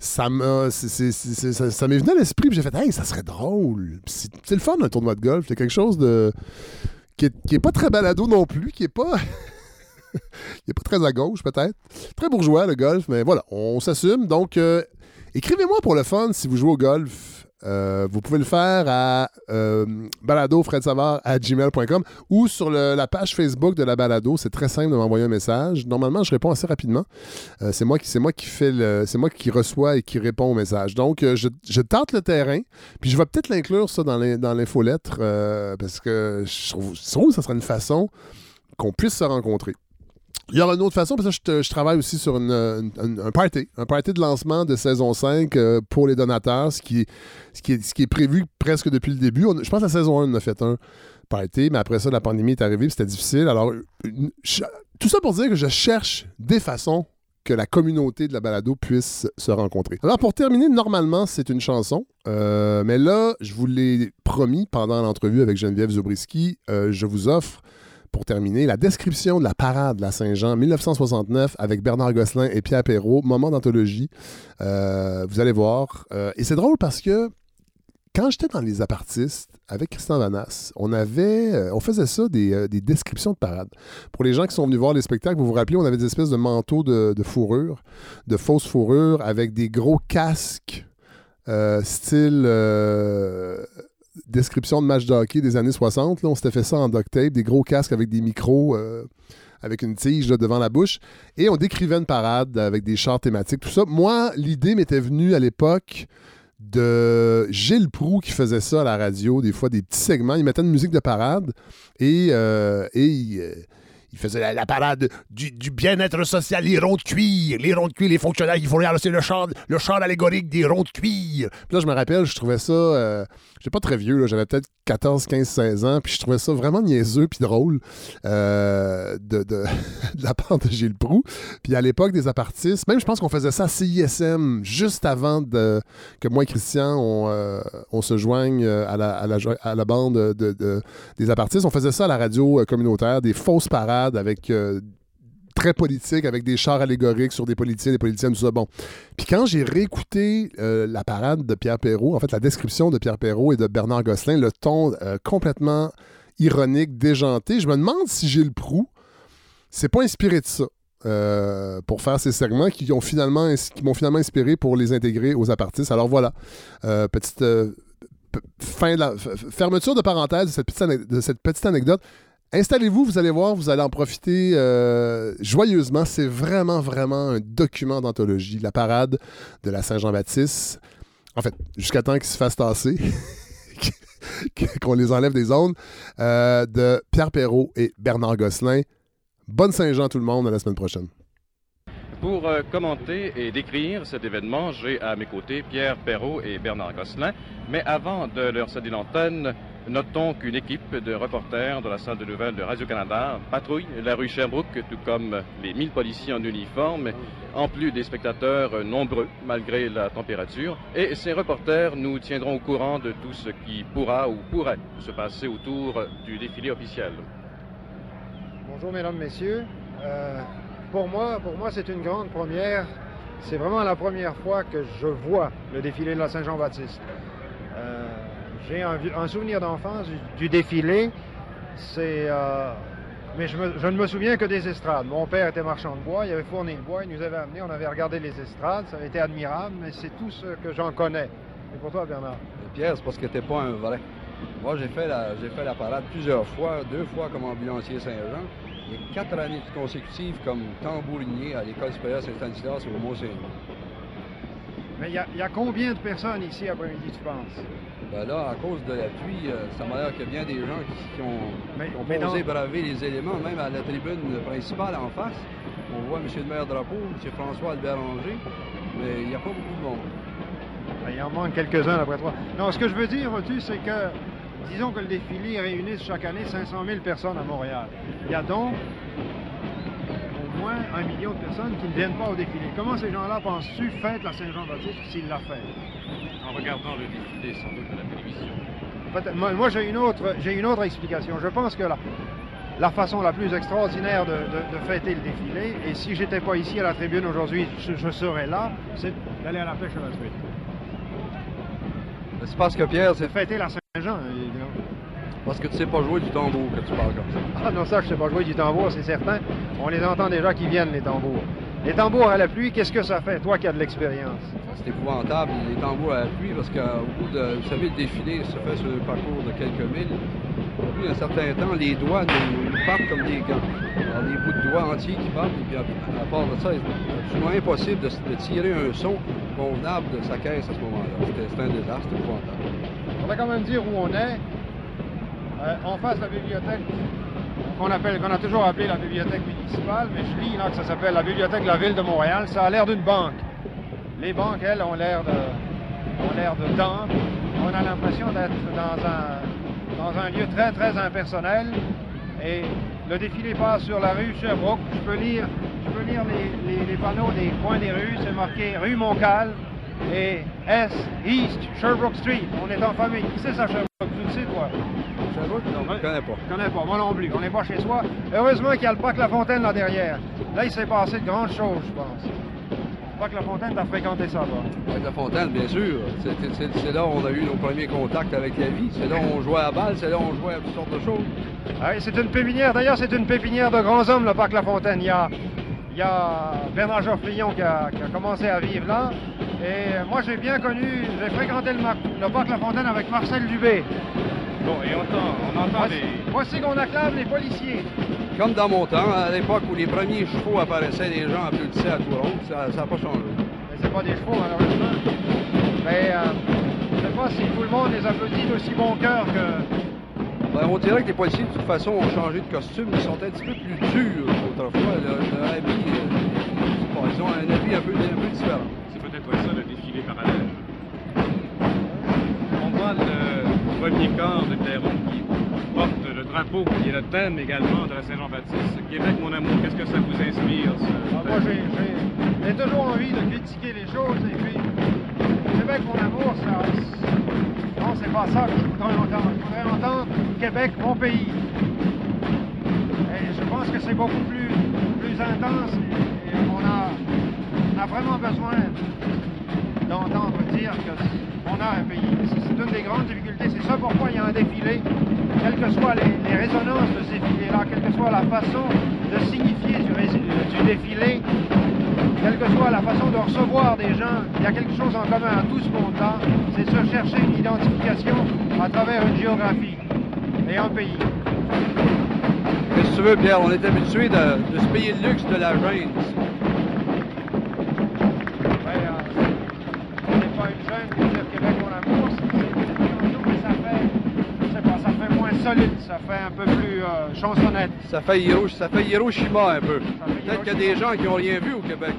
Ça m'est venu à l'esprit, puis j'ai fait, hey, ça serait drôle. C'est le fun, un tournoi de golf. C'est quelque chose de. qui est, pas très balado non plus, qui est pas. qui est pas très à gauche, peut-être. Très bourgeois, le golf, mais voilà, on s'assume. Donc, Écrivez-moi pour le fun si vous jouez au golf. Euh, vous pouvez le faire à euh, à gmail.com ou sur la page Facebook de la balado. C'est très simple de m'envoyer un message. Normalement, je réponds assez rapidement. Euh, c'est moi qui qui fais c'est moi qui reçois et qui réponds aux messages. Donc, euh, je, tente le terrain. Puis je vais peut-être l'inclure ça dans l'infolettre parce que je trouve, je trouve que ça serait une façon qu'on puisse se rencontrer. Il y aura une autre façon, parce que je, travaille aussi sur un party, un party de lancement de saison 5 euh, pour les donateurs, ce qui, est, prévu presque depuis le début. je pense que la saison 1, on a fait un party, mais après ça, la pandémie est arrivée, c'était difficile. Alors, tout ça pour dire que je cherche des façons que la communauté de la balado puisse se rencontrer. Alors, pour terminer, normalement, c'est une chanson. Euh, mais là, je vous l'ai promis pendant l'entrevue avec Geneviève Zobriski, euh, je vous offre pour terminer, la description de la parade de la Saint-Jean 1969 avec Bernard Gosselin et Pierre Perrault, moment d'anthologie. Euh, vous allez voir. Euh, et c'est drôle parce que quand j'étais dans les apartistes avec Christian Vanas, on avait, euh, on faisait ça, des, descriptions de parade. Pour les gens qui sont venus voir les spectacles, vous vous rappelez, on avait des espèces de manteaux de, de fourrure, de fausses fourrures avec des gros casques style description de match de hockey des années 60. Là, on s'était fait ça en duct tape, des gros casques avec des micros, euh, avec une tige devant la bouche. Et on décrivait une parade avec des chars thématiques, tout ça. Moi, l'idée m'était venue à l'époque de Gilles Proux qui faisait ça à la radio, des fois des petits segments. Il mettait une musique de parade et, euh, et il faisait la, parade du, bien-être social, les ronds de cuir, les ronds de cuir, les fonctionnaires, il faut regarder, c'est le char, le char allégorique des ronds de cuir. Puis là, je me rappelle, je trouvais ça. Euh, J'étais pas très vieux, j'avais peut-être 14, 15, 16 ans, puis je trouvais ça vraiment niaiseux puis drôle euh, de, la part de Gilles Proux. Puis à l'époque des apartistes, même je pense qu'on faisait ça à CISM juste avant que moi et Christian, on, euh, se joigne euh, à la, bande de, de- des apartistes. On faisait ça à la radio communautaire, des fausses parades avec très politique avec des chars allégoriques sur des politiciens, des politiciennes, tout ça. Bon. Puis quand j'ai réécouté euh, la parade de Pierre Perrault, en fait, la description de Pierre Perrault et de Bernard Gosselin, le ton euh, complètement ironique, déjanté, je me demande si Gilles Proux s'est pas inspiré de ça. euh, pour faire ces segments qui ont finalement m'ont finalement inspiré pour les intégrer aux apartistes. Alors voilà, petite fin de fermeture de parenthèse de cette petite anecdote. Installez-vous, vous allez voir, vous allez en profiter euh, joyeusement. C'est vraiment, vraiment un document d'anthologie. La parade de la Saint-Jean-Baptiste. En fait, jusqu'à temps qu'ils se fassent tasser, qu'on les enlève des zones, euh, de Pierre Perrault et Bernard Gosselin. Bonne Saint-Jean tout le monde, à la semaine prochaine. Pour euh, commenter et décrire cet événement, j'ai à mes côtés Pierre Perrault et Bernard Gosselin. Mais avant de leur céder l'antenne, notons qu'une équipe de reporters de la salle de nouvelles de Radio-Canada patrouille la rue Sherbrooke, tout comme les 1000 policiers en uniforme, en plus des spectateurs nombreux malgré la température. Et ces reporters nous tiendront au courant de tout ce qui pourra ou pourrait se passer autour du défilé officiel. Bonjour mesdames, messieurs. Euh, pour moi, pour moi c'est une grande première. C'est vraiment la première fois que je vois le défilé de la Saint-Jean-Baptiste. Euh, J'ai un, souvenir d'enfance du, du défilé. C'est, euh, mais je, me- je ne me souviens que des estrades. Mon père était marchand de bois, il avait fourni le bois, il nous avait amenés, on avait regardé les estrades, ça avait été admirable, mais c'est tout ce que j'en connais. Et pour toi, Bernard? Pierre, c'est parce que t'es pas un vrai. Moi, j'ai fait, la, j'ai fait la parade plusieurs fois, deux fois comme ambulancier Saint-Jean, et quatre années consécutives comme tambourinier à l'école supérieure Saint-Stanislas au Mont-Saint-Louis. Mais il y, y a combien de personnes ici après-midi, tu penses? Ben là, à cause de la pluie, euh, ça m'a l'air qu'il y a bien des gens qui, qui ont, qui ont mais osé dans- braver les éléments, même à la tribune principale en face. On voit M. le maire Drapeau, M. François Albert Ranger, mais il n'y a pas beaucoup de monde. Ben, Il en manque quelques-uns d'après toi. Non, ce que je veux dire, vois-tu, c'est que, disons que le défilé réunisse chaque année 500 000 personnes à Montréal. Il y a donc au moins un million de personnes qui ne viennent pas au défilé. Comment ces gens-là, penses-tu, fêtent la Saint-Jean-Baptiste s'ils la fêtent? En regardant le défilé sans doute à la télévision. Moi, moi, j'ai une autre, j'ai une autre explication. Je pense que la, la façon la plus extraordinaire de, de- de fêter le défilé, et si j'étais pas ici à la tribune aujourd'hui, je, je serais là, c'est d'aller à la pêche à la truite. C'est parce que Pierre, c'est fêter la Saint-Jean, évidemment. Parce que tu sais pas jouer du tambour que tu parles comme ça. Ah non, ça, je sais pas jouer du tambour, c'est certain. On les entend déjà qui viennent, les tambours. Les tambours à la pluie, qu'est-ce que ça fait, toi qui as de l'expérience? C'est épouvantable, les tambours à la pluie, parce qu'au bout de, vous savez, le défilé se fait sur un parcours de quelques milles. Au bout d'un certain temps, les doigts nous, nous partent comme des gants. Alors, des bouts de doigts entiers qui partent, et puis à, à part de ça, c'est absolument impossible de, de tirer un son convenable de sa caisse à ce moment-là. C'était un désastre, épouvantable. On va quand même dire où on est. Euh, en face de la bibliothèque qu'on a toujours appelée la bibliothèque municipale, mais je lis là que ça s'appelle la bibliothèque de la ville de Montréal. Ça a l'air d'une banque. Les banques, elles, ont l'air de, ont de. On a l'impression d'être dans un, dans un lieu très, très impersonnel. Et le défilé passe sur la rue Sherbrooke. Je peux lire, je peux lire les, les- panneaux des coins des rues. C'est marqué rue Montcalm et S, East Sherbrooke Street. On est en famille. C'est ça, Sherbrooke? Tu le sais, toi? Non, Je connais pas. je connais pas, moi non plus. On n'est pas chez soi. Heureusement qu'il y a le parc La Fontaine là derrière. Là, il s'est passé de grandes choses, je pense. Le parc La Fontaine, t'as fréquenté ça, toi? Avec la fontaine, bien sûr. C'est- là où on a eu nos premiers contacts avec la vie. C'est là où on jouait à balle, c'est là où on jouait à toutes sortes de choses. Ah oui, c'est une pépinière. D'ailleurs, c'est une pépinière de grands hommes, le parc La Fontaine. Il y a, il y a Bernard Geoffrion qui a, qui a commencé à vivre là. Et moi, j'ai bien connu, j'ai fréquenté le, le parc La Fontaine avec Marcel Dubé. Bon, et on entend, on entend des... Voici qu'on acclame les policiers. Comme dans mon temps, à l'époque où les premiers chevaux apparaissaient, les gens applaudissaient à tout rond. Ça n'a pas changé. Mais c'est pas des chevaux, malheureusement. Mais euh, je sais pas si tout le monde les applaudit d'aussi bon cœur que, Ben, on dirait que les policiers, de toute façon, ont changé de costume. Ils sont un petit peu plus durs qu'autrefois. Leur, leur habit, euh, je sais pas, ils ont un habit un peu, un peu différent. C'est peut-être ça le défilé parallèle. On voit le premier corps de Clairon qui porte le drapeau, qui est le thème également de la Saint-Jean-Baptiste. Québec, mon amour, qu'est-ce que ça vous inspire? Ah, j'ai- toujours envie de critiquer les choses et puis Québec, mon amour. Non, c'est pas ça que je voudrais entendre. Je voudrais entendre Québec, mon pays. Je pense que c'est beaucoup plus, intense et, on, a, vraiment besoin d'entendre dire qu'on a un pays. C'est une des grandes difficultés. C'est ça pourquoi il y a un défilé. Quelles que soient les, résonances de ces défilés-là, quelle que soit la façon de signifier du, rés- du défilé, quelle que soit la façon de recevoir des gens, il y a quelque chose en commun à tout ce monde-là, c'est se chercher une identification à travers une géographie et un pays. Qu'est-ce que tu veux, Pierre? On est habitué de, de se payer le luxe de la gêne. Fait un peu plus euh, chansonnette. Ça fait, Hiro- ça fait Hiroshima un peu. Peut-être qu'il y a des gens qui n'ont rien vu au Québec.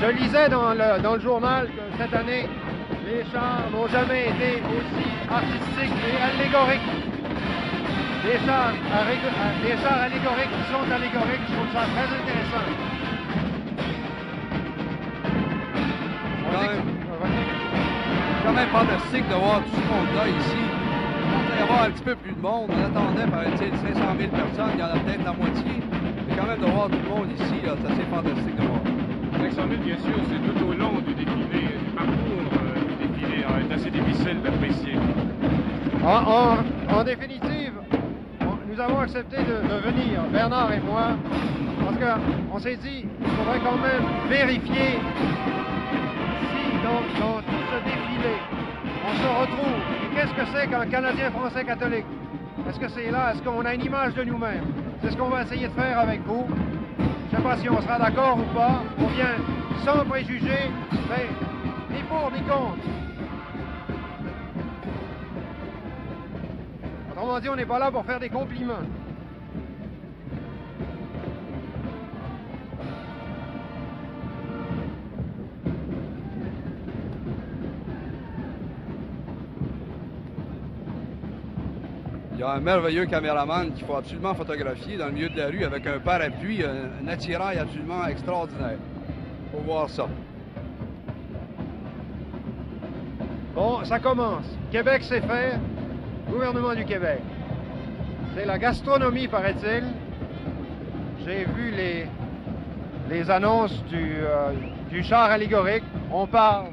Je lisais dans le, dans le journal que cette année, les chars n'ont jamais été aussi artistiques et allégoriques. Des chars, euh, des chars allégoriques qui sont allégoriques, je trouve ça très intéressant. Quand même, c'est quand même fantastique de voir tout ce monde-là ici. On pensait y avoir un petit peu plus de monde. On attendait, paraît-il, 500 000 personnes. Il y en a peut-être la moitié. Mais quand même, de voir tout le monde ici, là, c'est assez fantastique de voir. 500 000, bien sûr, c'est tout au long du défilé, du parcours euh, du défilé. C'est assez difficile d'apprécier. En, en- en définitive, nous avons accepté de, venir, Bernard et moi, parce qu'on s'est dit qu'il faudrait quand même vérifier si dans, dans tout ce défilé, on se retrouve. Et qu'est-ce que c'est qu'un Canadien français catholique? Est-ce que c'est là? Est-ce qu'on a une image de nous-mêmes? C'est ce qu'on va essayer de faire avec vous. Je ne sais pas si on sera d'accord ou pas. On vient sans préjugés, mais ni pour ni contre. Autrement dit, on n'est pas là pour faire des compliments. Il y a un merveilleux caméraman qu'il faut absolument photographier dans le milieu de la rue avec un parapluie, un, un attirail absolument extraordinaire. Faut voir ça. Bon, ça commence. Québec sait faire. Gouvernement du Québec. C'est la gastronomie, paraît-il. J'ai vu les, les annonces du, euh, du char allégorique. On parle,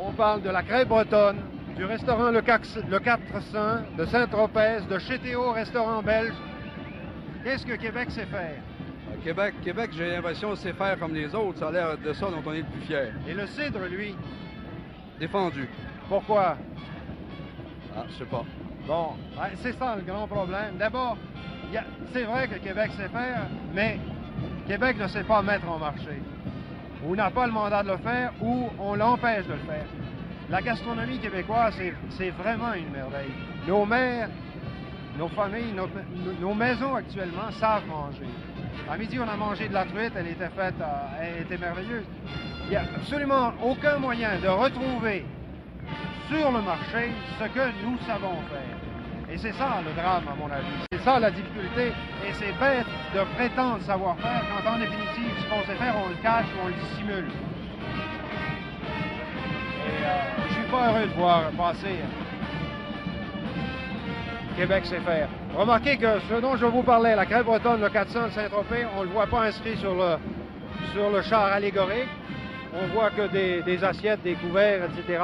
on parle de la crêpe bretonne, du restaurant Le, Cax- le 400, de Saint-Tropez, de chez Théo, restaurant belge. Qu'est-ce que Québec sait faire? À Québec, Québec j'ai l'impression sait faire comme les autres. Ça a l'air de ça dont on est le plus fier. Et le cidre, lui, Défendu. pourquoi? Ah, je sais pas. Bon, c'est ça le grand problème. D'abord, c'est vrai que Québec sait faire, mais Québec ne sait pas mettre en marché. Ou n'a pas le mandat de le faire, ou on l'empêche de le faire. La gastronomie québécoise, c'est- vraiment une merveille. Nos mères, nos familles, nos, nos- nos maisons actuellement savent manger. À midi, on a mangé de la truite, elle était faite, euh, elle était merveilleuse. Il n'y a absolument aucun moyen de retrouver sur le marché ce que nous savons faire. Et c'est ça le drame, à mon avis. C'est ça la difficulté. Et c'est bête de prétendre savoir faire quand, en définitive, ce qu'on sait faire, on le cache ou on le dissimule. Et euh, je suis pas heureux de voir passer Québec sait faire. Remarquez que ce dont je vous parlais, la crêpe bretonne, le 400 de Saint-Tropez, on ne le voit pas inscrit sur le, sur le char allégorique. On voit que des assiettes, des couverts, etc.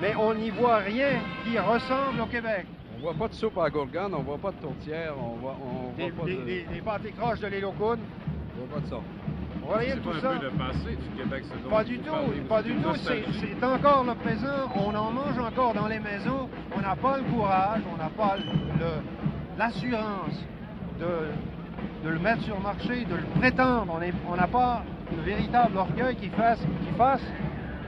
Mais on n'y voit rien qui ressemble au Québec. On voit pas de soupe à la gourgane, on voit pas de tourtière, on voit, on voit pas des, de... des- des pâtés croches de Cônes. on voit pas de ça. Vous voyez C'est tout pas ça? un peu le passé du Québec, ce Pas du tout, parlez. pas du tout. C'est encore le présent. On en mange encore dans les maisons. On n'a pas le courage, on n'a pas l'assurance de, de le mettre sur le marché, de le prétendre. On n'a pas le véritable orgueil qui fasse, qui fasse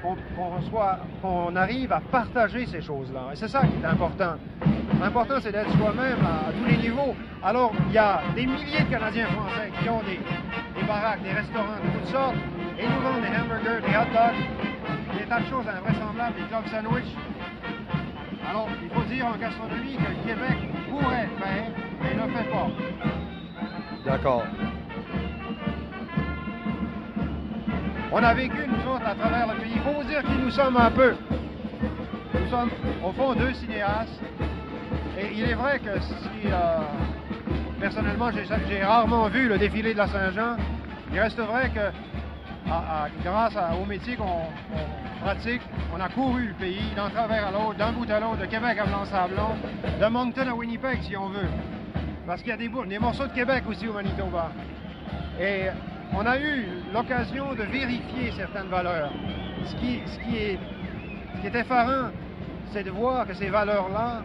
qu'on arrive à partager ces choses-là. Et c'est ça qui est important. L'important, c'est d'être soi-même à, tous les niveaux. Alors, il y a des milliers de Canadiens français qui ont des, des baraques, des restaurants de toutes sortes, et nous vendent des hamburgers, des hot dogs, des tas de choses invraisemblables, des club sandwich. Alors, il faut dire en gastronomie que le Québec pourrait faire, mais ne fait pas. D'accord. On a vécu, nous autres, à travers le pays. Il faut vous dire qui nous sommes un peu. Nous sommes, au fond, deux cinéastes. Et il est vrai que si, euh, personnellement, j'ai rarement vu le défilé de la Saint-Jean, il reste vrai que, grâce au métier qu'on pratique, on a couru le pays d'un travers à l'autre, d'un bout à l'autre, de Québec à Blanc-Sablon, de Moncton à Winnipeg, si on veut. Parce qu'il y a des, des morceaux de Québec aussi au Manitoba. Et on a eu l'occasion de vérifier certaines valeurs. Ce qui, est, effarant, c'est de voir que ces valeurs-là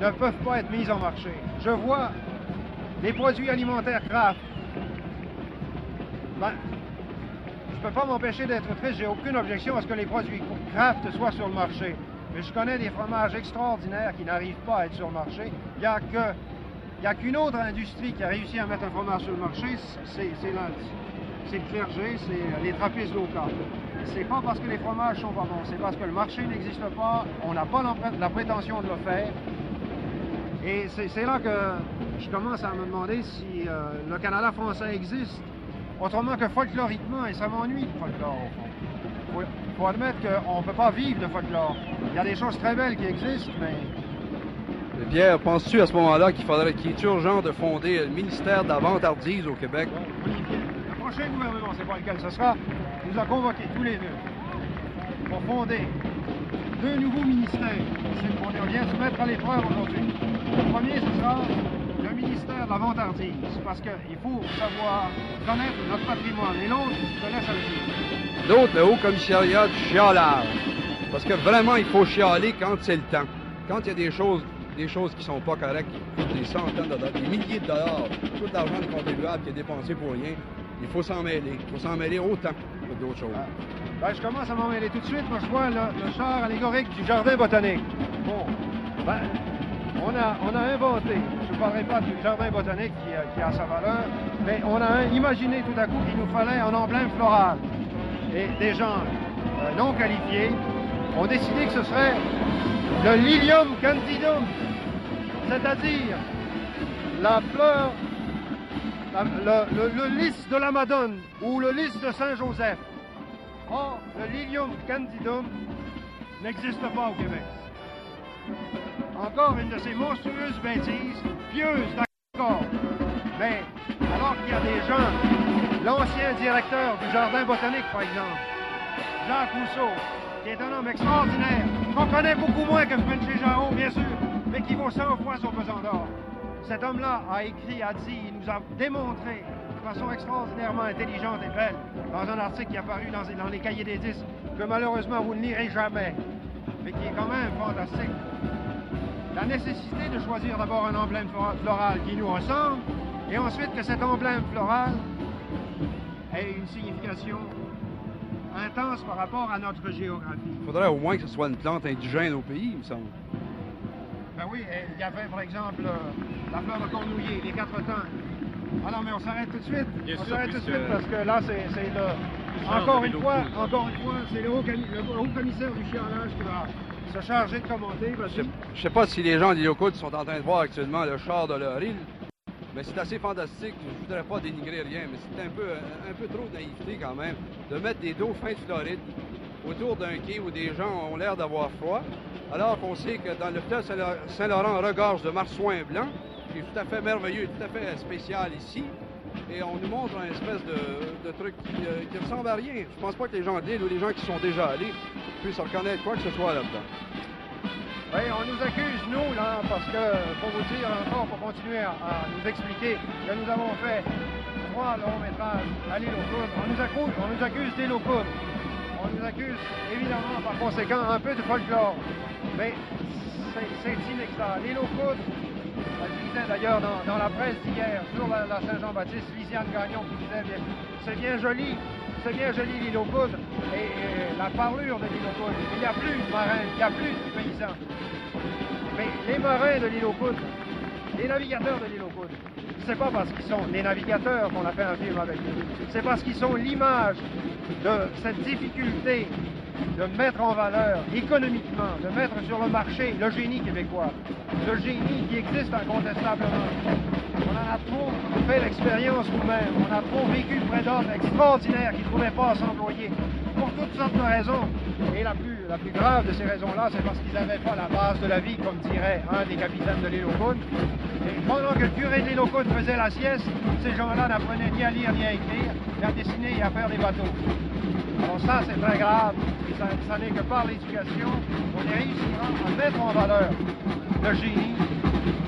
ne peuvent pas être mises en marché. Je vois des produits alimentaires craft. Ben, je ne peux pas m'empêcher d'être triste, j'ai aucune objection à ce que les produits craft soient sur le marché. Mais je connais des fromages extraordinaires qui n'arrivent pas à être sur le marché. Il n'y a que il n'y a qu'une autre industrie qui a réussi à mettre un fromage sur le marché, c'est c'est le clergé, c'est les trappistes locaux. C'est pas parce que les fromages sont pas bons, c'est parce que le marché n'existe pas, on n'a pas la prétention de le faire. Et c'est c'est là que je commence à me demander si euh, le Canada français existe. Autrement que folkloriquement, et ça m'ennuie le folklore au fond. Il faut, faut admettre qu'on ne peut pas vivre de folklore. Il y a des choses très belles qui existent, mais Pierre, penses-tu à ce moment-là qu'il faudrait qu'il est urgent de fonder le ministère de la vantardise au Québec? Le prochain gouvernement, c'est pas lequel ce sera, nous a convoqués tous les deux pour fonder deux nouveaux ministères. C'est- On on vient se mettre à l'épreuve aujourd'hui. Le premier, ce sera le ministère de la vantardise, parce qu'il faut savoir connaître notre patrimoine. Et l'autre, je te laisse le dire. L'autre, le Haut Commissariat du chialage. Parce que vraiment, il faut chialer quand c'est le temps. Quand il y a des choses, des choses qui sont pas correctes, qui coûtent des centaines de dollars, des milliers de dollars, tout l'argent des contribuables qui est dépensé pour rien, il faut s'en mêler. Il faut s'en mêler autant que d'autres choses. Ben, je commence à m'en mêler tout de suite. Moi, je vois le, le char allégorique du jardin botanique. Bon, ben, on a, on a inventé, je ne parlerai pas du jardin botanique qui, a- qui a sa valeur, mais on a imaginé tout à coup qu'il nous fallait un emblème floral. Et des gens euh, non qualifiés ont décidé que ce serait le Lilium candidum, c'est-à-dire la fleur, le lys de la Madone ou le lys de Saint-Joseph. Or, le Lilium candidum n'existe pas au Québec. Encore une de ces monstrueuses bêtises, pieuses d'accord, mais alors qu'il y a des gens, l'ancien directeur du Jardin botanique par exemple, Jacques Rousseau, qui est un homme extraordinaire, qu'on connaît beaucoup moins que Frenchy Jarreau, bien sûr, mais qui vaut 100 fois son pesant d'or. Cet homme-là a écrit, a dit, il nous a démontré de façon extraordinairement intelligente et belle, dans un article qui est apparu dans, dans les cahiers des 10, que malheureusement vous ne lirez jamais, mais qui est quand même fantastique. La nécessité de choisir d'abord un emblème flora- floral qui nous ressemble, et ensuite que cet emblème floral ait une signification intense par rapport à notre géographie. Il faudrait au moins que ce soit une plante indigène au pays, il me semble. Ben oui, et il y avait par exemple euh, la fleur de cornouiller, les quatre temps. Ah non, mais on s'arrête tout de suite. Bien on s'arrête tout de suite parce que là, c'est. Charles Encore une fois, encore une fois, c'est le haut, commissaire du chialage qui va se charger de commenter. Je sais pas si les gens d'Ilocode sont en train de voir actuellement le char de leur île, mais c'est assez fantastique. Je voudrais pas dénigrer rien, mais c'est un peu, un peu trop de naïveté quand même de mettre des dauphins de Floride autour d'un quai où des gens ont l'air d'avoir froid, alors qu'on sait que dans Saint- Saint-Laurent regorge de marsouins blancs, qui est tout à fait merveilleux, tout à fait spécial ici. Et on nous montre un espèce de, truc qui, euh, qui ressemble à rien. Je pense pas que les gens de l'île ou les gens qui sont déjà allés puissent reconnaître quoi que ce soit là-dedans. Oui, on nous accuse, nous, là, parce que, pour vous dire encore, pour continuer à, nous expliquer que nous avons fait trois longs métrages à l'île aux on nous accuse, on nous accuse d'île. On nous accuse, évidemment, par conséquent, un peu de folklore. Mais c'est inexact. L'île aux Coudres, Elle disait d'ailleurs dans, dans la presse d'hier sur la, la Saint-Jean-Baptiste, Lisiane Gagnon qui disait c'est bien joli, c'est bien joli l'île aux poudres et, la parlure de l'île aux poudres. Il n'y a plus de marins, il n'y a plus de paysans. Mais les marins de l'île aux poudres, les navigateurs de l'île aux poudres, c'est pas parce qu'ils sont les navigateurs qu'on a fait un film avec eux. C'est parce qu'ils sont l'image de cette difficulté de mettre en valeur économiquement, de mettre sur le marché le génie québécois. Le génie qui existe incontestablement. On en a trop fait l'expérience nous-mêmes. On a trop vécu près d'hommes extraordinaires qui ne trouvaient pas s'employer pour toutes sortes de raisons. Et la plus, la plus grave de ces raisons-là, c'est parce qu'ils n'avaient pas la base de la vie, comme dirait un des capitaines de l'île. Et pendant que le curé de l'île faisait la sieste, ces gens-là n'apprenaient ni à lire ni à écrire, ni à dessiner et à faire des bateaux. Alors ça, c'est très grave. Et ça, ça n'est que par l'éducation qu'on réussira à mettre en valeur le génie,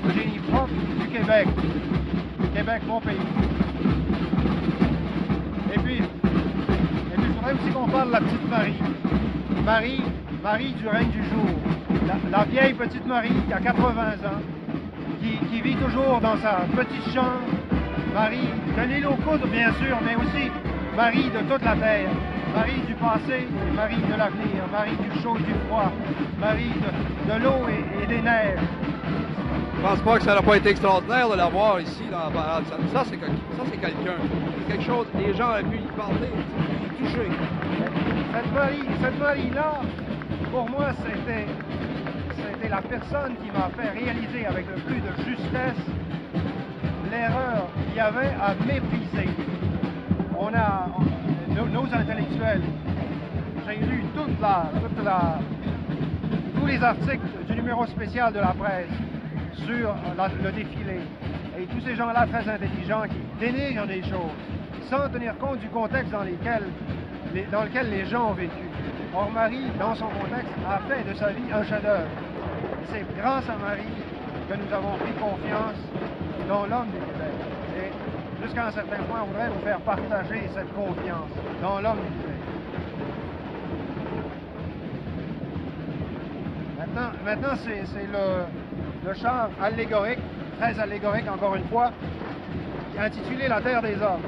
le génie propre du Québec. Québec, mon pays. Et puis, voudrais aussi qu'on parle de la petite Marie. Marie, Marie du règne du jour. La, vieille petite Marie qui a 80 ans, qui, qui vit toujours dans sa petite chambre. Marie de l'île aux coudres, bien sûr, mais aussi Marie de toute la terre. Marie du passé Marie de l'avenir. Marie du chaud et du froid. Marie de, de l'eau et, des neiges. Je pense pas que ça n'a pas été extraordinaire de l'avoir ici dans la parade. Ça, ça, c'est quelqu'un. C'est quelque chose, les gens auraient pu y parler, Cette Marie, cette Marie-là, pour moi, c'était, la personne qui m'a fait réaliser avec le plus de justesse l'erreur qu'il y avait à mépriser. On a, nos, intellectuels, j'ai lu toute la, toute la, tous les articles du numéro spécial de la presse sur le défilé. Et tous ces gens-là très intelligents qui dénigrent des choses sans tenir compte du contexte dans, lesquels, les- dans lequel les gens ont vécu. Or, Marie, dans son contexte, a fait de sa vie un chef-d'œuvre. C'est grâce à Marie que nous avons pris confiance dans l'homme du Québec. Et jusqu'à un certain point, on voudrait vous faire partager cette confiance dans l'homme du Québec. Maintenant, maintenant c'est, c'est le, le char allégorique, très allégorique encore une fois, intitulé La Terre des Hommes.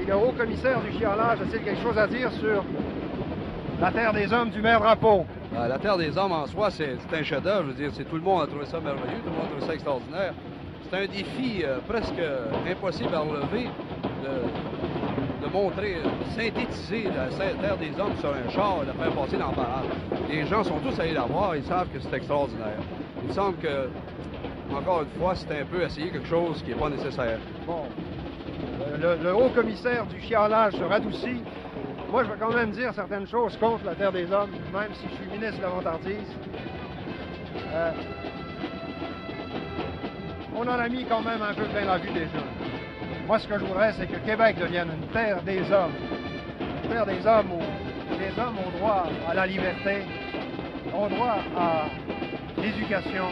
Et le haut commissaire du chiolage a-t-il quelque chose à dire sur La Terre des Hommes du maire Drapeau? Euh, la Terre des Hommes en soi, c'est un chef-d'œuvre. Je veux dire, c'est tout le monde a trouvé ça merveilleux, tout le monde a trouvé ça extraordinaire. C'est un défi euh, presque impossible à relever de, de montrer, euh, synthétiser la Terre des Hommes sur un char et la faire passer dans la parade. Les gens sont tous allés la voir, ils savent que c'est extraordinaire. Il me semble que, encore une fois, c'est un peu essayer quelque chose qui n'est pas nécessaire. Bon, le, le haut commissaire du chiolage se radoucit. Moi, je vais quand même dire certaines choses contre la Terre des Hommes, même si je suis ministre de la. Euh, on en a mis quand même un peu plein la vue des gens. Moi, ce que je voudrais, c'est que Québec devienne une terre des hommes. Une terre des hommes où les hommes ont droit à la liberté, ont droit à l'éducation,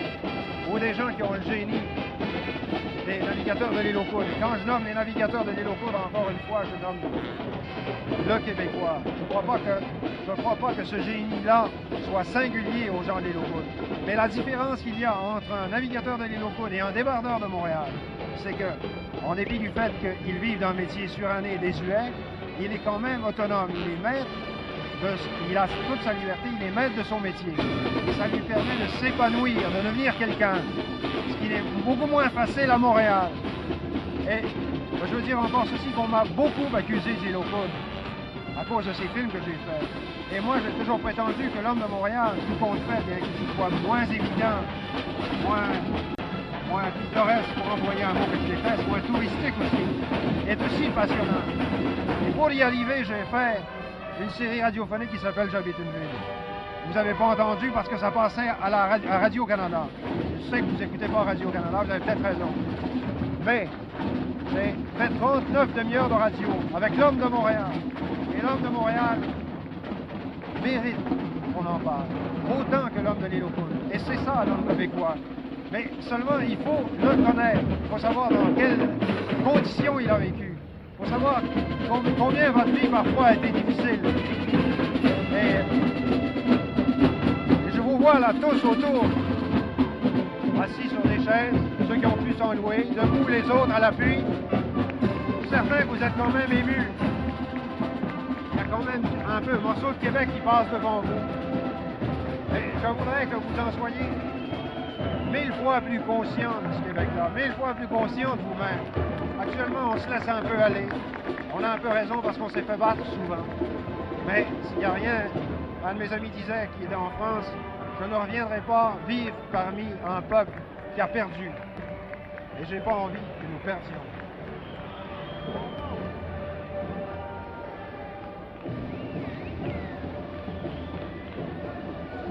où des gens qui ont le génie des navigateurs de l'île aux. Quand je nomme les navigateurs de l'île aux encore une fois, je nomme le Québécois. Je ne crois pas que, je crois pas que ce génie-là soit singulier aux gens de l'île aux. Mais la différence qu'il y a entre un navigateur de l'île aux et un débardeur de Montréal, c'est que, en dépit du fait qu'il vive d'un métier suranné et désuet, il est quand même autonome. Il est maître il a toute sa liberté, il est maître de son métier. Ça lui permet de s'épanouir, de devenir quelqu'un. Ce qui est beaucoup moins facile à Montréal. Et je veux dire encore ceci qu'on m'a beaucoup accusé Coudres à cause de ces films que j'ai faits. Et moi, j'ai toujours prétendu que l'homme de Montréal, tout compte fait, bien qu'il soit moins évident, moins, moins pittoresque pour envoyer un mot que je déteste, moins touristique aussi, est aussi passionnant. Et pour y arriver, j'ai fait une série radiophonique qui s'appelle J'habite une ville. Vous n'avez pas entendu parce que ça passait à, la Radio-Canada. Je sais que vous n'écoutez pas Radio-Canada, vous avez peut-être raison. Mais j'ai fait 39 demi-heures de radio avec l'homme de Montréal. Et l'homme de Montréal mérite qu'on en parle, autant que l'homme de l'île aux. Et c'est ça l'homme québécois. Mais seulement, il faut le connaître. Il faut savoir dans quelles conditions il a vécu. Il faut savoir com- combien votre vie parfois a été difficile. Et, je vous vois là tous autour assis sur des chaises, ceux qui ont pu s'en louer, debout les autres à l'appui. Certains, vous êtes quand même émus. Il y a quand même un peu un morceau de Québec qui passe devant vous. Et je voudrais que vous en soyez mille fois plus conscient de ce Québec-là, mille fois plus conscient de vous-même. Actuellement, on se laisse un peu aller. On a un peu raison parce qu'on s'est fait battre souvent. Mais s'il n'y a rien, un de mes amis disait qu'il était en France, je ne reviendrai pas vivre parmi un peuple qui a perdu. Et j'ai pas envie que nous perdions.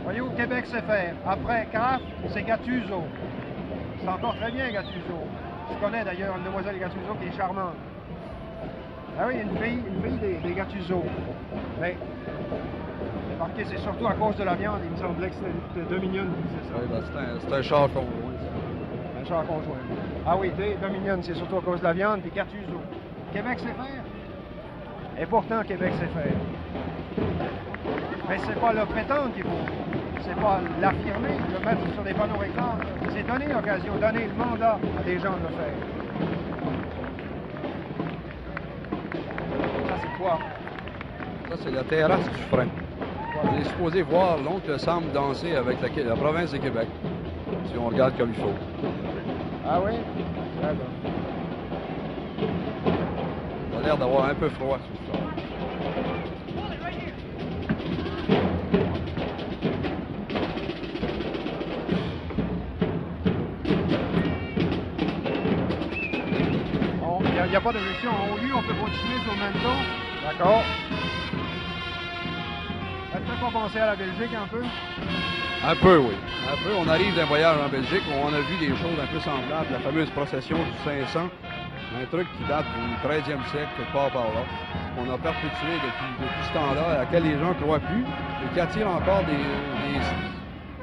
Voyez-vous, Québec sait faire. Après Kraft, c'est Gattuso. C'est encore très bien, Gattuso. Je connais d'ailleurs une demoiselle Gattuso qui est charmante. Ah oui, une fille, une fille des, des Gattuso. Mais, remarquez, c'est surtout à cause de la viande. Il me semblait que c'était Dominion disait ça? Oui, ben, c'est un, c'est un char conjoint. Un char conjoint. Ah oui, des Dominion, c'est surtout à cause de la viande, puis Gattuso. Québec sait faire. Et pourtant, Québec sait faire. Mais c'est pas le prétendre qu'il faut. C'est pas l'affirmer, le mettre sur des panneaux réclams. C'est donner l'occasion, donner le mandat à des gens de le faire. Ça, c'est quoi? Ça, c'est la terrasse du frein. On est supposé voir l'oncle Sam danser avec la, la province de Québec, si on regarde comme il faut. Ah oui? D'accord. Ça a l'air d'avoir un peu froid n'y a, pas d'évolution. Au lieu, on peut continuer sur le même ton. D'accord. Fait pas penser à la Belgique un peu? Un peu, oui. Un peu. On arrive d'un voyage en Belgique où on a vu des choses un peu semblables. La fameuse procession du 500. Un truc qui date du 13e siècle, quelque part par là. On a perpétué depuis, depuis ce temps-là, à laquelle les gens ne croient plus, et qui attire encore des, des,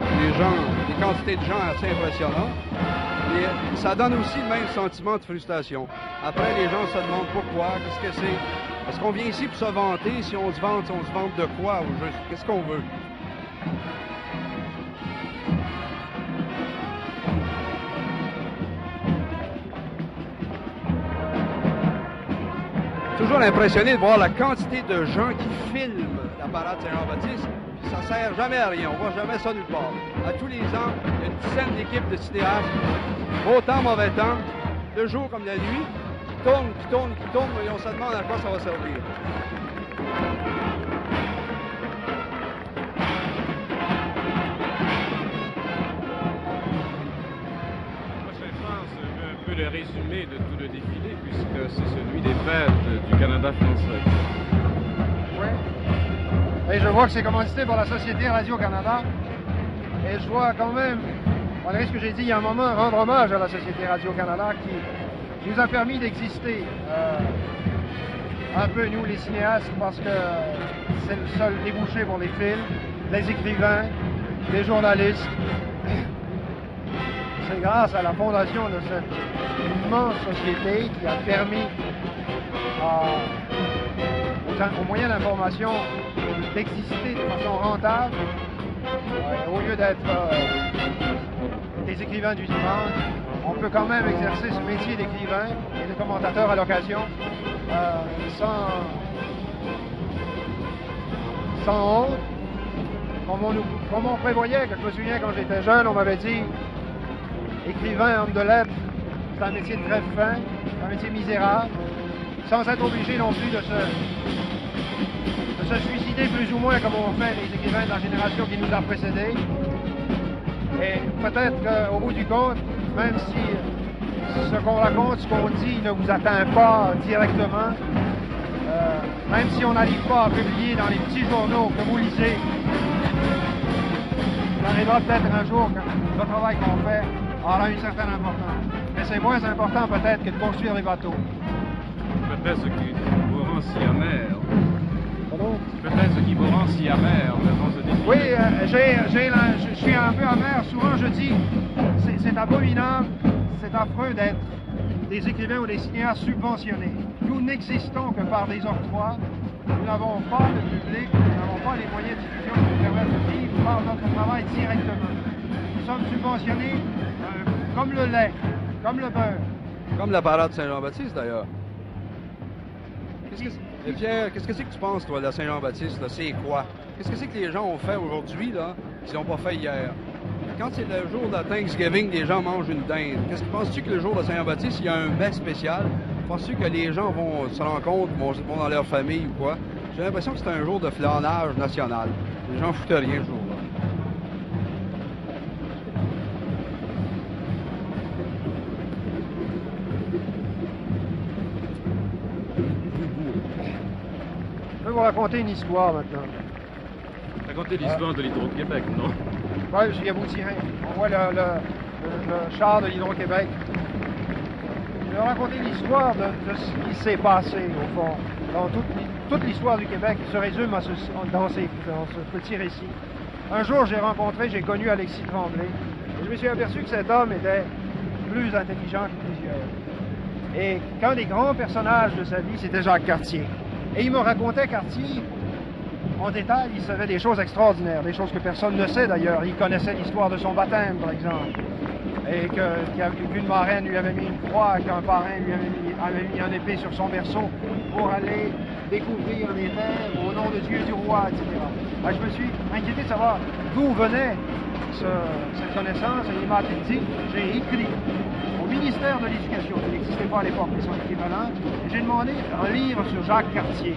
des gens, des quantités de gens assez impressionnantes. Ça donne aussi le même sentiment de frustration. Après, les gens se demandent pourquoi, qu'est-ce que c'est? Est-ce qu'on vient ici pour se vanter? Si on se vante, on se vante de quoi? Qu'est-ce qu'on veut? toujours impressionné de voir la quantité de gens qui filment la parade Saint-Jean-Baptiste. Ça sert jamais à rien. On voit jamais ça nulle part. À tous les ans, il y a une dizaine d'équipes de cinéastes, beau temps, mauvais temps, le jour comme la nuit, qui tournent, qui tournent, qui tournent, et on se demande à quoi ça va servir. un peu le résumé de tout le défilé, puisque c'est celui des fêtes du Canada français. Oui. Et je vois que c'est commandité par la Société Radio-Canada. Et je dois quand même, malgré ce que j'ai dit il y a un moment, rendre hommage à la Société Radio-Canada qui nous a permis d'exister. euh, un peu nous les cinéastes parce que c'est le seul débouché pour les films, les écrivains, les journalistes. C'est grâce à la fondation de cette immense société qui a permis à- aux, moyens d'information d'exister de façon rentable au lieu d'être euh, des écrivains du dimanche, on peut quand même exercer ce métier d'écrivain et de commentateur à l'occasion euh, sans, sans honte. Comme on, nous- on prévoyait, que je me souviens quand j'étais jeune, on m'avait dit écrivain, homme de lettres, c'est un métier très fin, un métier misérable, sans être obligé non plus de se, de se suicider plus ou moins comme ont fait les écrivains de la génération qui nous a précédés. Et peut-être qu'au bout du compte, même si ce qu'on raconte, ce qu'on dit ne vous atteint pas directement, euh, même si on n'arrive pas à publier dans les petits journaux que vous lisez, il arrivera peut-être un jour que le travail qu'on fait aura une certaine importance. Mais c'est moins important peut-être que de construire les bateaux. Peut-être ce qui vous rend si amer. Peut-être ce qui vous rend si amer devant ce défilé. Oui, euh, j'ai, j'ai la- je suis un peu amer. Souvent, je dis, c'est, c'est abominable, c'est affreux d'être des écrivains ou des cinéastes subventionnés. Nous n'existons que par des octrois. Nous n'avons pas de public, nous n'avons pas les moyens de diffusion qui nous permettent de vivre par notre travail directement. Nous sommes subventionnés un comme le lait, comme le beurre. Comme la parade Saint-Jean-Baptiste, d'ailleurs. Qu'est-ce que c'est- Pierre, qu'est-ce que c'est que tu penses, toi, de la Saint-Jean-Baptiste? C'est quoi? Qu'est-ce que c'est que les gens ont fait aujourd'hui, là, qu'ils n'ont pas fait hier? Quand c'est le jour de la Thanksgiving, les gens mangent une dinde. Qu'est-ce que penses-tu que le jour de Saint-Jean-Baptiste, il y a un mets spécial? Penses-tu que les gens vont se rencontrent, vont, dans leur famille ou quoi? J'ai l'impression que c'est un jour de flânage national. Les gens foutaient rien ce jour-là. Raconter une histoire maintenant. Racontez l'histoire de l'Hydro-Québec, non? Oui, je vous tirer. On voit le, le- le- le char de l'Hydro-Québec. Je vais raconter l'histoire de, de ce qui s'est passé, au fond. Dans toute, l'hi- toute l'histoire du Québec se résume à ce- dans, ces- dans ce petit récit. Un jour, j'ai rencontré, j'ai connu Alexis Tremblay. Et je me suis aperçu que cet homme était plus intelligent que plusieurs. Et qu'un des grands personnages de sa vie, c'était Jacques Cartier. Et il me racontait Cartier en détail, il savait des choses extraordinaires, des choses que personne ne sait d'ailleurs. Il connaissait l'histoire de son baptême, par exemple. Et qu'une marraine lui avait mis une croix, qu'un parrain lui avait mis, un épée sur son berceau pour aller découvrir les terres au nom de Dieu du roi, etc. Je me suis inquiété de savoir d'où venait ce- cette connaissance et il m'a dit, j'ai écrit ministère de l'Éducation, qui n'existait pas à l'époque, mais son équivalent, j'ai demandé un livre sur Jacques Cartier.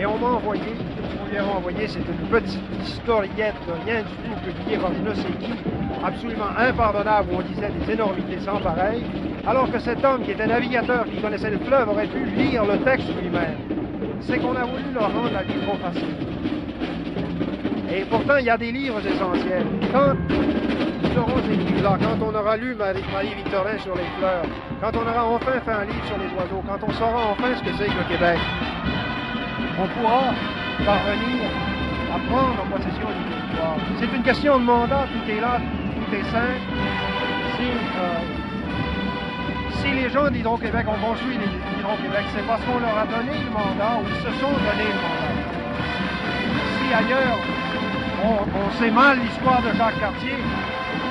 Et on m'a envoyé, qu'on lui a envoyé, c'était une petite historiette de rien du tout publiée par je ne sais qui, absolument impardonnable, où on disait des énormités sans pareil, alors que cet homme qui était navigateur, qui connaissait le fleuve, aurait pu lire le texte lui-même. C'est qu'on a voulu leur rendre la vie trop facile. Et pourtant, il y a des livres essentiels. Quand quand on aura lu Marie- Marie-Victorin sur les fleurs, quand on aura enfin fait un livre sur les oiseaux, quand on saura enfin ce que c'est que le Québec, on pourra parvenir à prendre en possession du territoire. C'est une question de mandat, tout est là, tout est simple. Si, euh, si les gens d'Hydro-Québec ont construit l'Hydro-Québec, c'est parce qu'on leur a donné le mandat ou ils se sont donné le mandat. Si ailleurs, on, on sait mal l'histoire de Jacques Cartier,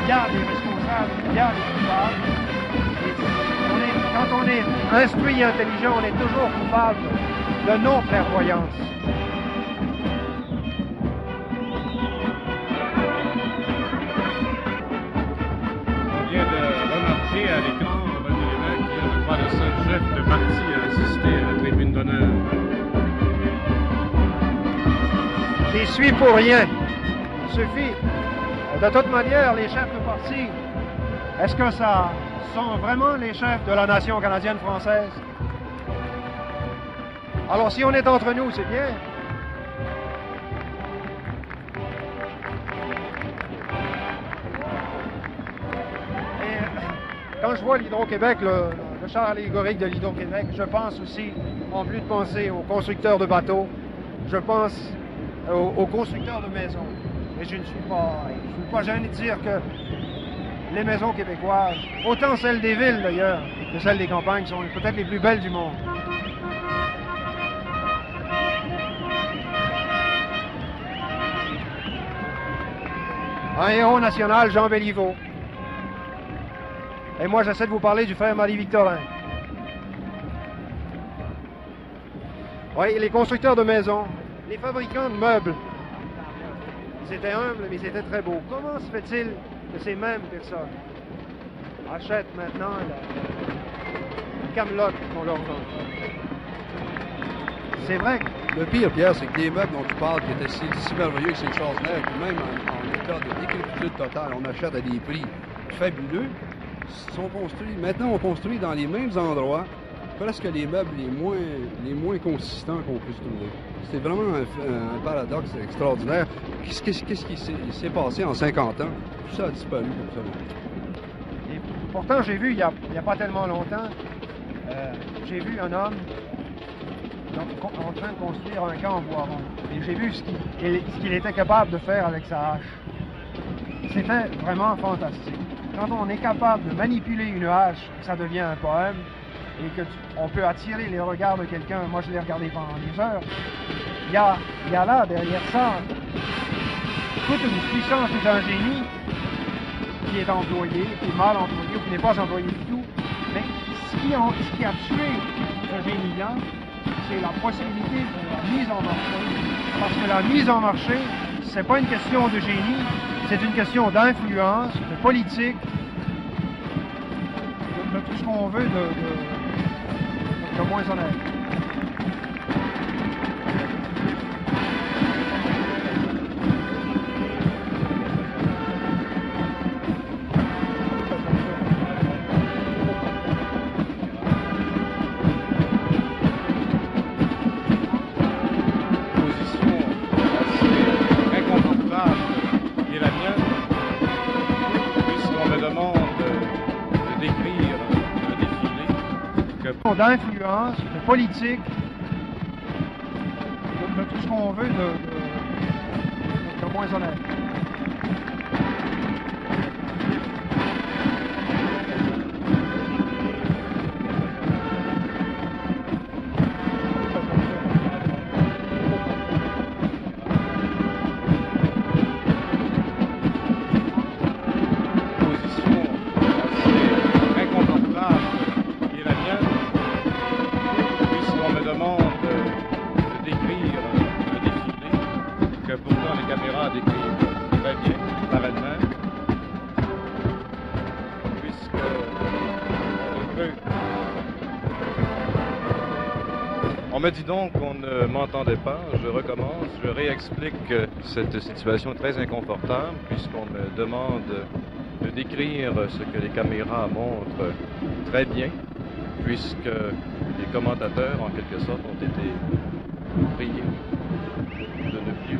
il y a des responsables, il y a des coupables. Et on est- quand on est instruit et intelligent, on est toujours coupable de non-clairvoyance. On vient de remarquer à l'écran, René Lévesque, qui est, je crois, le seul chef de parti à assister à la tribune d'honneur. J'y suis pour rien. Suffit. De toute manière, les chefs de parti, est-ce que ça sont vraiment les chefs de la nation canadienne française? Alors, si on est entre nous, c'est bien. Et quand je vois l'Hydro-Québec, le, char allégorique de l'Hydro-Québec, je pense aussi, en plus de penser aux constructeurs de bateaux, je pense aux constructeurs de maisons. Et je ne suis pas, je suis pas gêné de dire que les maisons québécoises, autant celles des villes d'ailleurs que celles des campagnes, sont peut-être les plus belles du monde. Un héros national, Jean Béliveau. Et moi, j'essaie de vous parler du frère Marie-Victorin. Oui, les constructeurs de maisons, les fabricants de meubles. Ils étaient humbles, mais ils étaient très beaux. Comment se fait-il que ces mêmes personnes achètent maintenant la Camelot qu'on leur vend? C'est vrai que Le pire, Pierre, c'est que les meubles dont tu parles, qui étaient si, merveilleux que c'est extraordinaire, puis même en, en état de décrépitude totale, on achète à des prix fabuleux, sont construits, maintenant on construit dans les mêmes endroits, presque les meubles les moins, les moins consistants qu'on puisse trouver. C'est vraiment un, paradoxe extraordinaire. Qu'est-ce, qui s'est, passé en 50 ans? Tout ça a disparu comme pourtant, j'ai vu il n'y a, pas tellement longtemps, euh, j'ai vu un homme en train de construire un camp en bois. Et j'ai vu ce qu'il et ce qu'il était capable de faire avec sa hache. C'était vraiment fantastique. Quand on est capable de manipuler une hache, ça devient un poème et que tu- on peut attirer les regards de quelqu'un. Moi, je l'ai regardé pendant des heures. Il y a, y a là, derrière ça, toute une puissance et un génie qui est employé, qui est mal employé ou qui n'est pas employé du tout. Mais ce qui, a, ce qui a tué Eugénie Yang, c'est la possibilité de la mise en marché. Parce que la mise en marché, c'est pas une question de génie, c'est une question d'influence, de politique, de, tout ce qu'on veut de, de moins d'influence, de politique, de, tout ce qu'on veut de, de- de moins honnête. On dit donc qu'on ne m'entendait pas. Je recommence. Je réexplique euh, cette situation très inconfortable puisqu'on me demande de décrire ce que les caméras montrent très bien puisque les commentateurs, en quelque sorte, ont été priés de ne plus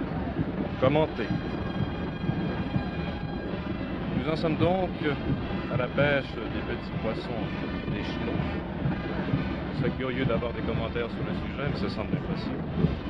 commenter. Nous en sommes donc à la pêche des petits poissons des Chinois. Serait curieux d'avoir des commentaires sur le sujet, mais ça semble impossible.